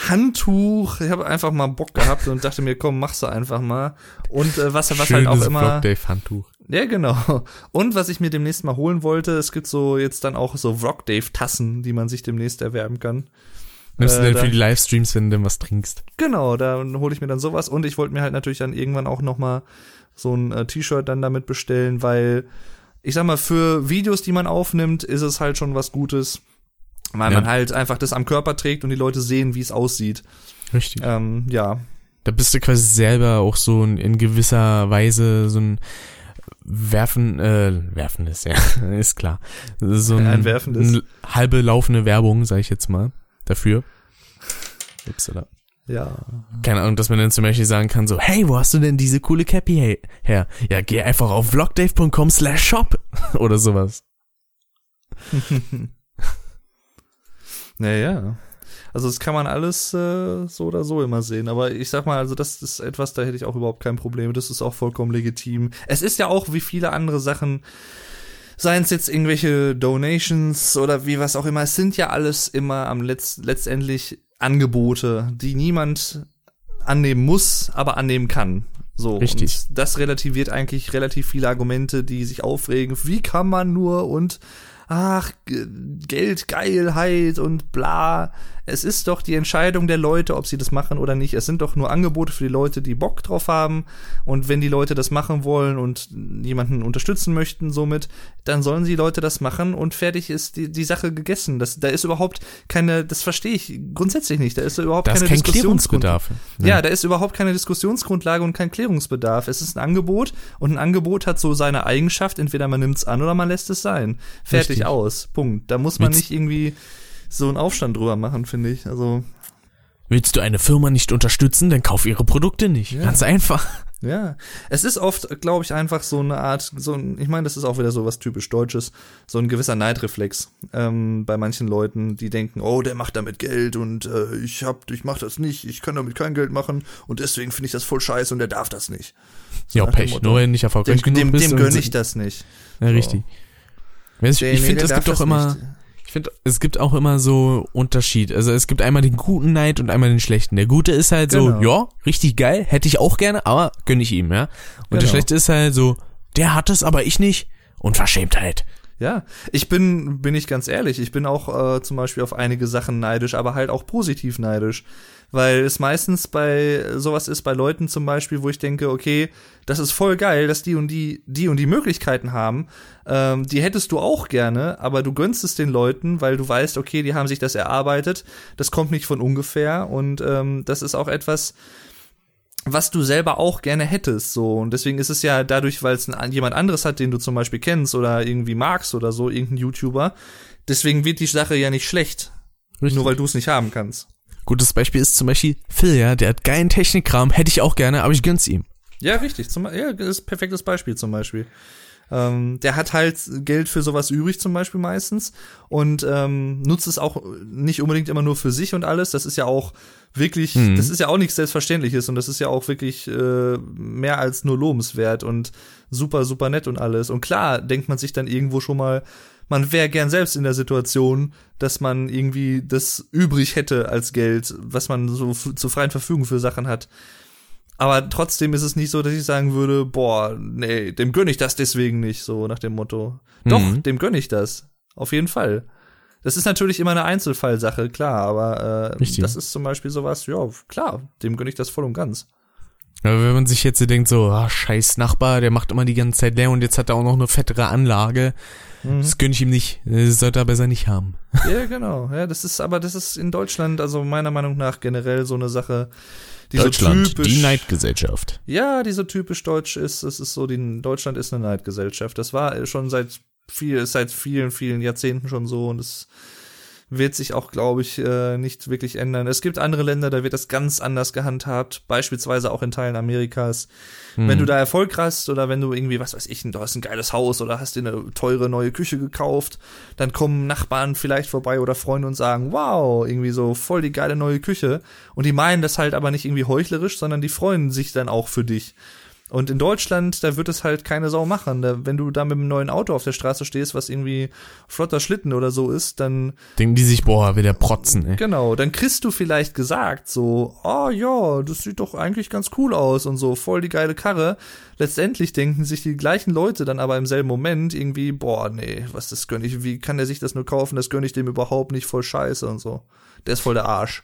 Handtuch. Ich habe einfach mal Bock gehabt und dachte mir, komm, mach's doch einfach mal. Und äh, was, was halt auch immer. Vlog Dave Handtuch. Ja, genau. Und was ich mir demnächst mal holen wollte, es gibt so jetzt dann auch so Rock Dave Tassen, die man sich demnächst erwerben kann. Nimmst du Äh, denn für die Livestreams, wenn du denn was trinkst? Genau, da hole ich mir dann sowas und ich wollte mir halt natürlich dann irgendwann auch noch mal so ein äh, T-Shirt dann damit bestellen, weil ich sag mal für Videos, die man aufnimmt, ist es halt schon was Gutes, weil Ja. man halt einfach das am Körper trägt und die Leute sehen, wie es aussieht. Richtig. Ähm, ja, Da bist du quasi selber auch so in, in gewisser Weise so ein Werfen, äh, werfendes, ja, ist klar. So ein, Ein werfendes. halbe laufende Werbung, sag ich jetzt mal, dafür. Upsala. Ja. Keine Ahnung, dass man dann zum Beispiel sagen kann so, hey, wo hast du denn diese coole Cappy he- her? Ja, geh einfach auf vlogdave.com slash shop oder sowas. Naja. Also das kann man alles äh, so oder so immer sehen. Aber ich sag mal, also das ist etwas, da hätte ich auch überhaupt kein Problem. Das ist auch vollkommen legitim. Es ist ja auch wie viele andere Sachen, seien es jetzt irgendwelche Donations oder wie was auch immer, es sind ja alles immer am Letz letztendlich Angebote, die niemand annehmen muss, aber annehmen kann. So, Richtig. Und das relativiert eigentlich relativ viele Argumente, die sich aufregen. Wie kann man nur und ach, Geld, Geilheit und bla. Es ist doch die Entscheidung der Leute, ob sie das machen oder nicht. Es sind doch nur Angebote für die Leute, die Bock drauf haben. Und wenn die Leute das machen wollen und jemanden unterstützen möchten somit, dann sollen die Leute das machen und fertig ist die, die Sache gegessen. Das, da ist überhaupt keine, das verstehe ich grundsätzlich nicht. Da ist überhaupt Da ist keine kein. Klärungsbedarf. Ja, da ist überhaupt keine Diskussionsgrundlage und kein Klärungsbedarf. Es ist ein Angebot und ein Angebot hat so seine Eigenschaft, entweder man nimmt's an oder man lässt es sein. Fertig Richtig. aus. Punkt. Da muss man Willst- nicht irgendwie so einen Aufstand drüber machen, finde ich. Also, Willst du eine Firma nicht unterstützen, dann kauf ihre Produkte nicht. Ja. Ganz einfach. ja. Es ist oft, glaube ich, einfach so eine Art, so ein, ich meine, das ist auch wieder so was typisch Deutsches, so ein gewisser Neidreflex ähm, bei manchen Leuten, die denken, oh, der macht damit Geld und äh, ich hab, ich mach das nicht, ich kann damit kein Geld machen und deswegen finde ich das voll scheiße und der darf das nicht. Ja, nach dem Pech. Motto. Nur wenn nicht erfolgreich Dem, genug dem, bist. dem gönne so- ich das nicht. Ja, richtig. Ich, Der- ich nee, finde, es gibt doch immer, nicht. Ich finde, es gibt auch immer so Unterschied. Also es gibt einmal den guten Neid und einmal den schlechten. Der gute ist halt so, Genau. ja, richtig geil, hätte ich auch gerne, aber gönn ich ihm, ja. Und der Genau. schlechte ist halt so, der hat es, aber ich nicht. Unverschämtheit. Ja, ich bin, bin ich ganz ehrlich, ich bin auch äh, zum Beispiel auf einige Sachen neidisch, aber halt auch positiv neidisch. Weil es meistens bei sowas ist, bei Leuten zum Beispiel, wo ich denke, okay, das ist voll geil, dass die und die, die und die Möglichkeiten haben. Ähm, die hättest du auch gerne, aber du gönnst es den Leuten, weil du weißt, okay, die haben sich das erarbeitet, das kommt nicht von ungefähr und ähm, das ist auch etwas, was du selber auch gerne hättest, so. Und deswegen ist es ja dadurch, weil es jemand anderes hat, den du zum Beispiel kennst oder irgendwie magst oder so, irgendein YouTuber, deswegen wird die Sache ja nicht schlecht. Nur weil du es nicht haben kannst. Gutes Beispiel ist zum Beispiel Phil, ja, der hat geilen Technikkram, hätte ich auch gerne, aber ich gönn's ihm. Ja, richtig. Zum, ja, ist ein perfektes Beispiel zum Beispiel. Ähm, der hat halt Geld für sowas übrig zum Beispiel meistens und ähm, nutzt es auch nicht unbedingt immer nur für sich und alles. Das ist ja auch wirklich, Mhm. das ist ja auch nichts Selbstverständliches und das ist ja auch wirklich äh, mehr als nur lobenswert und super, super nett und alles. Und klar denkt man sich dann irgendwo schon mal, man wäre gern selbst in der Situation, dass man irgendwie das übrig hätte als Geld, was man so zur freien Verfügung für Sachen hat. Aber trotzdem ist es nicht so, dass ich sagen würde, boah, nee, dem gönn ich das deswegen nicht, so nach dem Motto. Doch, Mhm. dem gönn ich das. Auf jeden Fall. Das ist natürlich immer eine Einzelfallsache, klar, aber äh, Richtig. das ist zum Beispiel sowas, ja, klar, dem gönn ich das voll und ganz. Aber wenn man sich jetzt so denkt, so, ah, scheiß Nachbar, der macht immer die ganze Zeit leer und jetzt hat er auch noch eine fettere Anlage, Mhm. das gönn ich ihm nicht. Das sollte er besser nicht haben. Ja, genau. Ja, das ist, aber das ist in Deutschland, also meiner Meinung nach generell so eine Sache, die so typisch. die Neidgesellschaft. Ja, die so typisch deutsch ist. Es ist so, die Deutschland ist eine Neidgesellschaft. Das war schon seit viel, seit vielen, vielen Jahrzehnten schon so und es wird sich auch, glaube ich, äh, nicht wirklich ändern. Es gibt andere Länder, da wird das ganz anders gehandhabt, beispielsweise auch in Teilen Amerikas. Wenn du da Erfolg hast oder wenn du irgendwie, was weiß ich, du hast ein geiles Haus oder hast dir eine teure neue Küche gekauft, dann kommen Nachbarn vielleicht vorbei oder Freunde und sagen, wow, irgendwie so voll die geile neue Küche. Und die meinen das halt aber nicht irgendwie heuchlerisch, sondern die freuen sich dann auch für dich. Und in Deutschland, da wird es halt keine Sau machen. Da, wenn du da mit einem neuen Auto auf der Straße stehst, was irgendwie flotter Schlitten oder so ist, dann Denken die sich, boah, will der protzen, ey. Genau, dann kriegst du vielleicht gesagt so, oh ja, das sieht doch eigentlich ganz cool aus und so, voll die geile Karre. Letztendlich denken sich die gleichen Leute dann aber im selben Moment irgendwie, boah, nee, was das gönn ich, wie kann der sich das nur kaufen, das gönn ich dem überhaupt nicht, voll scheiße und so. Der ist voll der Arsch.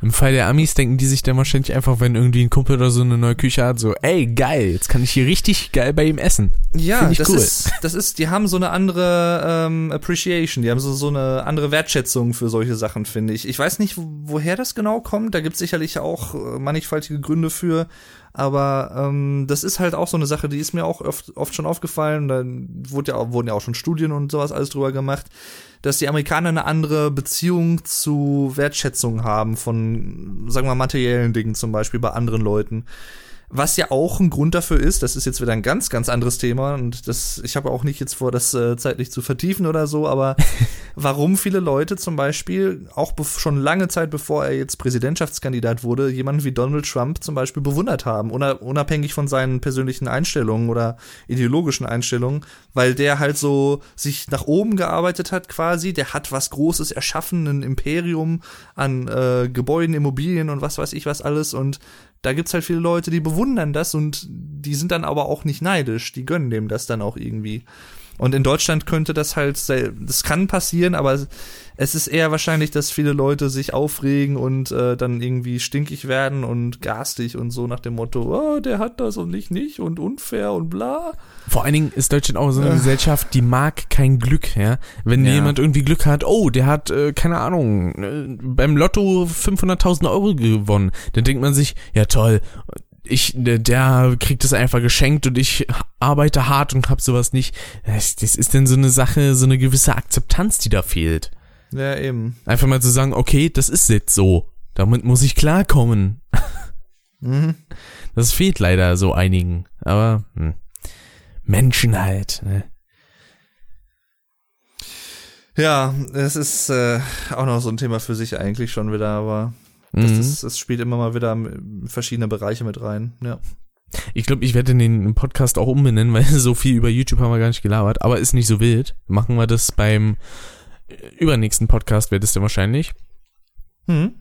Im Fall der Amis denken die sich dann wahrscheinlich einfach, wenn irgendwie ein Kumpel oder so eine neue Küche hat, so, ey, geil, jetzt kann ich hier richtig geil bei ihm essen. Ja, das cool. ist, das ist, die haben so eine andere ähm, Appreciation, die haben so, so eine andere Wertschätzung für solche Sachen, finde ich. Ich weiß nicht, wo- woher das genau kommt, da gibt es sicherlich auch äh, mannigfaltige Gründe für, Aber ähm, das ist halt auch so eine Sache, die ist mir auch oft, oft schon aufgefallen. Da wurde ja, wurden ja auch schon Studien und sowas alles drüber gemacht, dass die Amerikaner eine andere Beziehung zu Wertschätzung haben von, sagen wir, materiellen Dingen zum Beispiel bei anderen Leuten. Was ja auch ein Grund dafür ist, das ist jetzt wieder ein ganz, ganz anderes Thema und das, ich habe auch nicht jetzt vor, das äh, zeitlich zu vertiefen oder so, aber warum viele Leute zum Beispiel, auch schon lange Zeit bevor er jetzt Präsidentschaftskandidat wurde, jemanden wie Donald Trump zum Beispiel bewundert haben, unabhängig von seinen persönlichen Einstellungen oder ideologischen Einstellungen, weil der halt so sich nach oben gearbeitet hat quasi, der hat was Großes erschaffen, ein Imperium an äh, Gebäuden, Immobilien und was weiß ich was alles und da gibt's halt viele Leute, die bewundern das und die sind dann aber auch nicht neidisch, die gönnen dem das dann auch irgendwie. Und in Deutschland könnte das halt, das kann passieren, aber es ist eher wahrscheinlich, dass viele Leute sich aufregen und äh, dann irgendwie stinkig werden und garstig und so nach dem Motto, oh, der hat das und ich nicht und unfair und bla. Vor allen Dingen ist Deutschland auch so eine äh. Gesellschaft, die mag kein Glück, ja. Wenn ja. jemand irgendwie Glück hat, oh, der hat, äh, keine Ahnung, äh, beim Lotto 500.000 Euro gewonnen, dann denkt man sich, ja toll, ich, der kriegt es einfach geschenkt und ich arbeite hart und hab sowas nicht. Das, das ist denn so eine Sache, so eine gewisse Akzeptanz, die da fehlt. Ja, eben. Einfach mal zu sagen, okay, das ist jetzt so. Damit muss ich klarkommen. Mhm. Das fehlt leider so einigen. Aber hm. Menschen halt. Ne? Ja, es ist äh, auch noch so ein Thema für sich eigentlich schon wieder, aber das, mhm. ist, das spielt immer mal wieder verschiedene Bereiche mit rein, ja. Ich glaube, ich werde den Podcast auch umbenennen, weil so viel über YouTube haben wir gar nicht gelabert, aber ist nicht so wild. Machen wir das beim übernächsten Podcast, wird es dann wahrscheinlich. Mhm.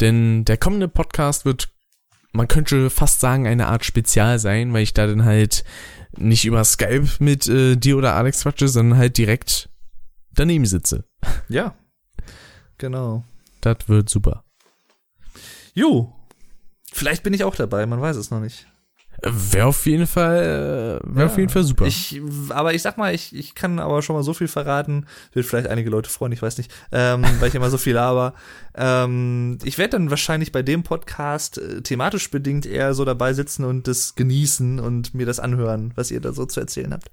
Denn der kommende Podcast wird, man könnte fast sagen, eine Art Spezial sein, weil ich da dann halt nicht über Skype mit äh, dir oder Alex quatsche, sondern halt direkt daneben sitze. Ja, genau. Das wird super. Jo, vielleicht bin ich auch dabei, man weiß es noch nicht. Wäre auf jeden Fall, wäre ja, auf jeden Fall super. Ich, aber ich sag mal, ich, ich kann aber schon mal so viel verraten, wird vielleicht einige Leute freuen, ich weiß nicht, ähm, weil ich immer so viel laber. Ähm, ich werde dann wahrscheinlich bei dem Podcast äh, thematisch bedingt eher so dabei sitzen und das genießen und mir das anhören, was ihr da so zu erzählen habt.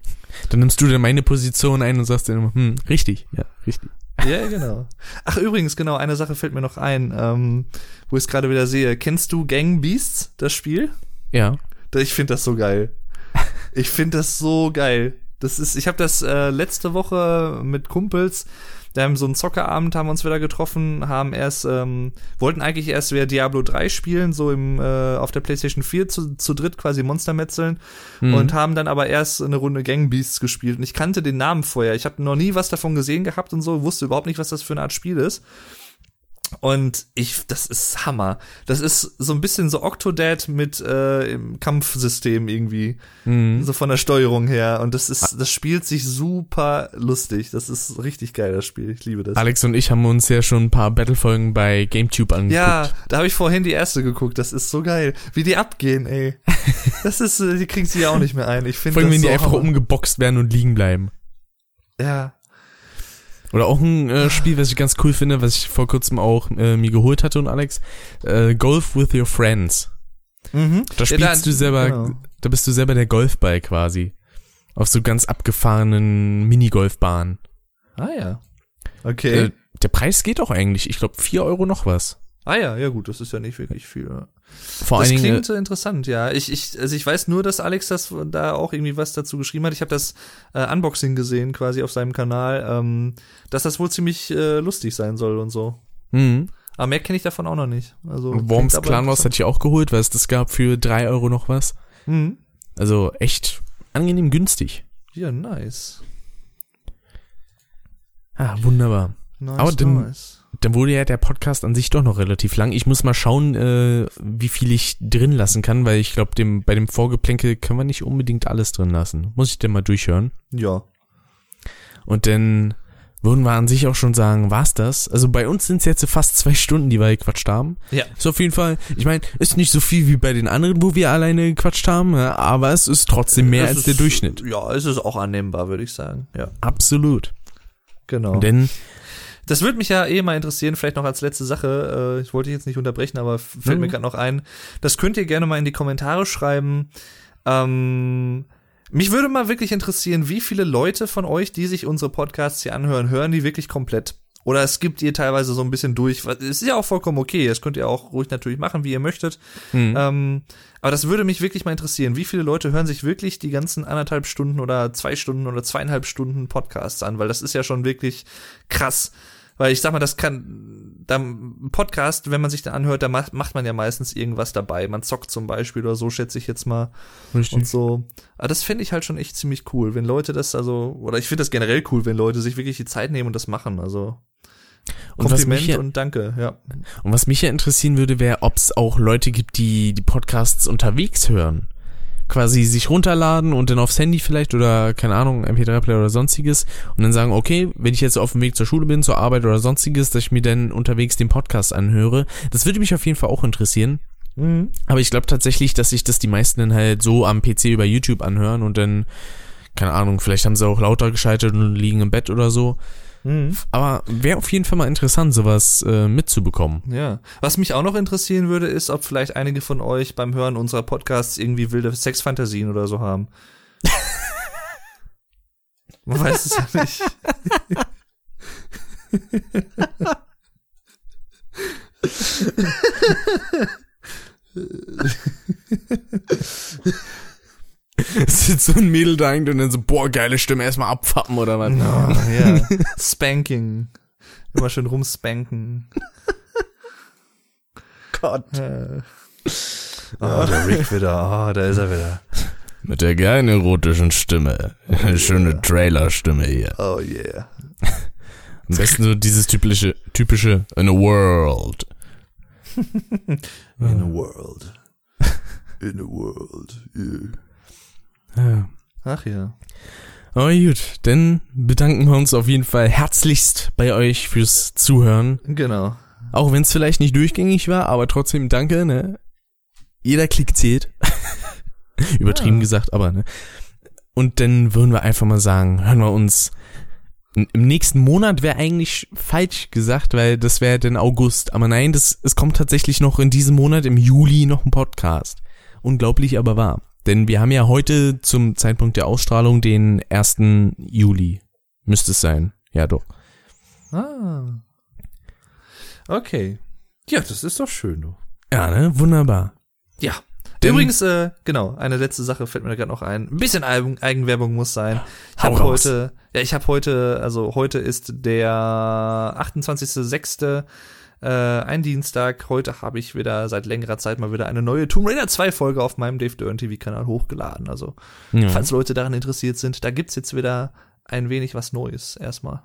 Dann nimmst du dann meine Position ein und sagst dann, hm, richtig, ja, richtig. Ja, genau. Ach, übrigens, genau, eine Sache fällt mir noch ein, ähm, wo ich es gerade wieder sehe. Kennst du Gang Beasts, das Spiel? Ja. Ich finde das so geil. Ich finde das so geil. Das ist, ich habe das äh, letzte Woche mit Kumpels, wir haben so einen Zockerabend, haben uns wieder getroffen, haben erst, ähm, wollten eigentlich erst wieder Diablo 3 spielen, so im, äh, auf der PlayStation 4 zu, zu dritt quasi Monstermetzeln mhm. und haben dann aber erst eine Runde Gang Beasts gespielt. Und ich kannte den Namen vorher. Ich habe noch nie was davon gesehen gehabt und so, wusste überhaupt nicht, was das für eine Art Spiel ist. Und ich, das ist Hammer. Das ist so ein bisschen so Octodad mit äh, im Kampfsystem irgendwie. Mhm. So von der Steuerung her. Und das ist, das spielt sich super lustig. Das ist richtig geil, das Spiel. Ich liebe das. Alex und ich haben uns ja schon ein paar Battle-Folgen bei GameTube angeguckt. Ja, da habe ich vorhin die erste geguckt. Das ist so geil. Wie die abgehen, ey. Das ist, äh, die kriegen sie ja auch nicht mehr ein. Ich finde Vor allem, wenn so die einfach umgeboxt werden und liegen bleiben. Ja, oder auch ein äh, Spiel, was ich ganz cool finde, was ich vor kurzem auch äh, mir geholt hatte und Alex, äh, Golf with Your Friends. Mhm. Da spielst ja, da, du selber, genau. da bist du selber der Golfball quasi. Auf so ganz abgefahrenen Minigolfbahnen. Ah ja. Okay. Äh, der Preis geht auch eigentlich. Ich glaube, vier Euro noch was. Ah ja, ja gut, das ist ja nicht wirklich viel. Vor das allen Dingen, klingt interessant, ja. Ich, ich, also ich weiß nur, dass Alex das da auch irgendwie was dazu geschrieben hat. Ich habe das äh, Unboxing gesehen, quasi auf seinem Kanal, ähm, dass das wohl ziemlich äh, lustig sein soll und so. Mhm. Aber mehr kenne ich davon auch noch nicht. Also Worms Clan Wars hatte ich auch geholt, weil es das gab für drei Euro noch was. Mhm. Also echt angenehm günstig. Ja, nice. Ah, wunderbar. Nice, Aber dann, nice dann wurde ja der Podcast an sich doch noch relativ lang. Ich muss mal schauen, äh, wie viel ich drin lassen kann, weil ich glaube, dem, bei dem Vorgeplänkel können wir nicht unbedingt alles drin lassen. Muss ich denn mal durchhören? Ja. Und dann würden wir an sich auch schon sagen, war's das? Also bei uns sind es jetzt fast zwei Stunden, die wir gequatscht haben. Ja. Ist auf jeden Fall, ich meine, ist nicht so viel wie bei den anderen, wo wir alleine gequatscht haben, aber es ist trotzdem mehr es als ist, der Durchschnitt. Ja, es ist auch annehmbar, würde ich sagen. Ja. Absolut. Genau. Denn Das würde mich ja eh mal interessieren, vielleicht noch als letzte Sache. Äh, ich wollte jetzt nicht unterbrechen, aber fällt Mhm. mir gerade noch ein. Das könnt ihr gerne mal in die Kommentare schreiben. Ähm, mich würde mal wirklich interessieren, wie viele Leute von euch, die sich unsere Podcasts hier anhören, hören die wirklich komplett? Oder es gibt ihr teilweise so ein bisschen durch. Es ist ja auch vollkommen okay. Das könnt ihr auch ruhig natürlich machen, wie ihr möchtet. Mhm. Ähm, aber das würde mich wirklich mal interessieren. Wie viele Leute hören sich wirklich die ganzen anderthalb Stunden oder zwei Stunden oder zweieinhalb Stunden Podcasts an? Weil das ist ja schon wirklich krass. Weil ich sag mal, das kann, da, ein Podcast, wenn man sich den anhört, da macht, macht man ja meistens irgendwas dabei. Man zockt zum Beispiel oder so, schätze ich jetzt mal. Richtig. Und so. Aber das fände ich halt schon echt ziemlich cool, wenn Leute das also, oder ich finde das generell cool, wenn Leute sich wirklich die Zeit nehmen und das machen. Also Und was, Kompliment mich ja, und danke, ja. und was mich ja interessieren würde, wäre, ob es auch Leute gibt, die die Podcasts unterwegs hören. Quasi sich runterladen und dann aufs Handy vielleicht oder, keine Ahnung, MP3-Player oder sonstiges und dann sagen, okay, wenn ich jetzt auf dem Weg zur Schule bin, zur Arbeit oder sonstiges, dass ich mir dann unterwegs den Podcast anhöre. Das würde mich auf jeden Fall auch interessieren. Mhm. Aber ich glaube tatsächlich, dass sich das die meisten dann halt so am PC über YouTube anhören und dann, keine Ahnung, vielleicht haben sie auch lauter geschaltet und liegen im Bett oder so. Mhm. Aber wäre auf jeden Fall mal interessant, sowas äh, mitzubekommen. Ja. Was mich auch noch interessieren würde, ist, ob vielleicht einige von euch beim Hören unserer Podcasts irgendwie wilde Sexfantasien oder so haben. Man weiß es ja nicht. Sitzt so ein Mädel da und dann so, boah, geile Stimme, erstmal abfappen oder was. Oh, ja. Spanking. Immer schön rumspanken. Gott. Äh. Oh, der Rick wieder. Oh, da ist er wieder. Mit der geilen erotischen Stimme. Schöne Trailer-Stimme hier. Oh yeah. Am besten so dieses typische, typische In a World. In a world. In a world. Yeah. Ja. Ach ja. Aber gut, dann bedanken wir uns auf jeden Fall herzlichst bei euch fürs Zuhören. Genau. Auch wenn es vielleicht nicht durchgängig war, aber trotzdem danke, ne? Jeder Klick zählt. Übertrieben Ja. gesagt, aber ne? Und dann würden wir einfach mal sagen, hören wir uns im nächsten Monat wäre eigentlich falsch gesagt, weil das wäre dann August. Aber nein, das, es kommt tatsächlich noch in diesem Monat, im Juli, noch ein Podcast. Unglaublich, aber wahr. Denn wir haben ja heute zum Zeitpunkt der Ausstrahlung den 1. Juli. Müsste es sein. Ja, doch. Ah. Okay. Ja, das ist doch schön, du. Ja, ne? Wunderbar. Ja. Denn- Übrigens, äh, genau, eine letzte Sache fällt mir gerade noch ein. Ein bisschen Eigen Eigenwerbung muss sein. Ich habe heute, ja, ich habe heute, also heute ist der 28.06., äh, ein Dienstag. Heute habe ich wieder seit längerer Zeit mal wieder eine neue Tomb Raider 2 Folge auf meinem Dave Dern TV Kanal hochgeladen. Also, Ja. falls Leute daran interessiert sind, da gibt's jetzt wieder ein wenig was Neues erstmal.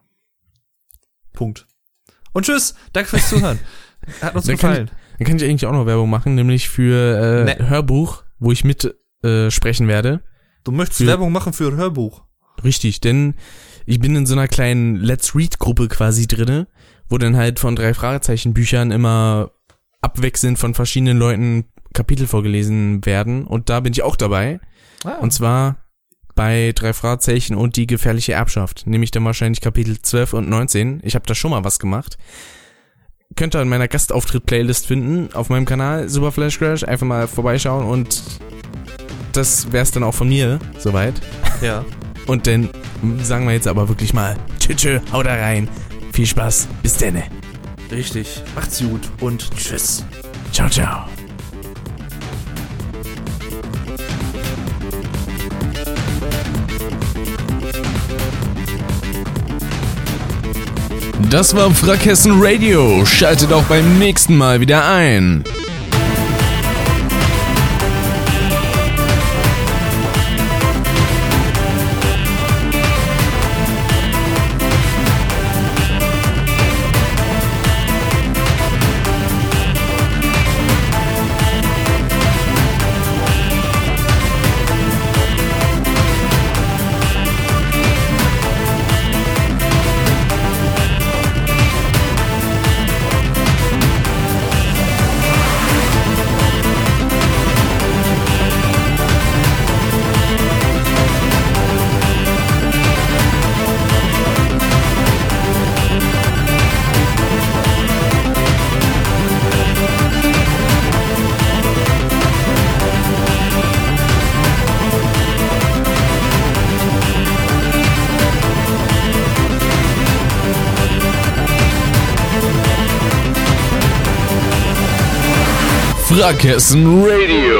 Punkt. Und tschüss, danke fürs Zuhören. Hat uns Dann kann gefallen. Dann kann ich eigentlich auch noch Werbung machen, nämlich für äh, Nee. Hörbuch, wo ich mit äh, sprechen werde. Du möchtest Für- Werbung machen für ein Hörbuch. Richtig, denn ich bin in so einer kleinen Let's Read Gruppe quasi drinne, wo dann halt von drei Fragezeichen Büchern immer abwechselnd von verschiedenen Leuten Kapitel vorgelesen werden und da bin ich auch dabei Ah. und zwar bei drei Fragezeichen und die gefährliche Erbschaft, nämlich dann wahrscheinlich Kapitel 12 und 19. Ich habe da schon mal was gemacht. Könnt ihr in meiner Gastauftritt-Playlist finden auf meinem Kanal Super Flash Crash. Einfach mal vorbeischauen und das wär's dann auch von mir soweit. ja. Und dann sagen wir jetzt aber wirklich mal tschö, hau da rein. Viel Spaß, bis denne. Richtig. Macht's gut und tschüss. Ciao, ciao. Das war Frackhessen Radio. Schaltet auch beim nächsten Mal wieder ein. Frackhessen Radio.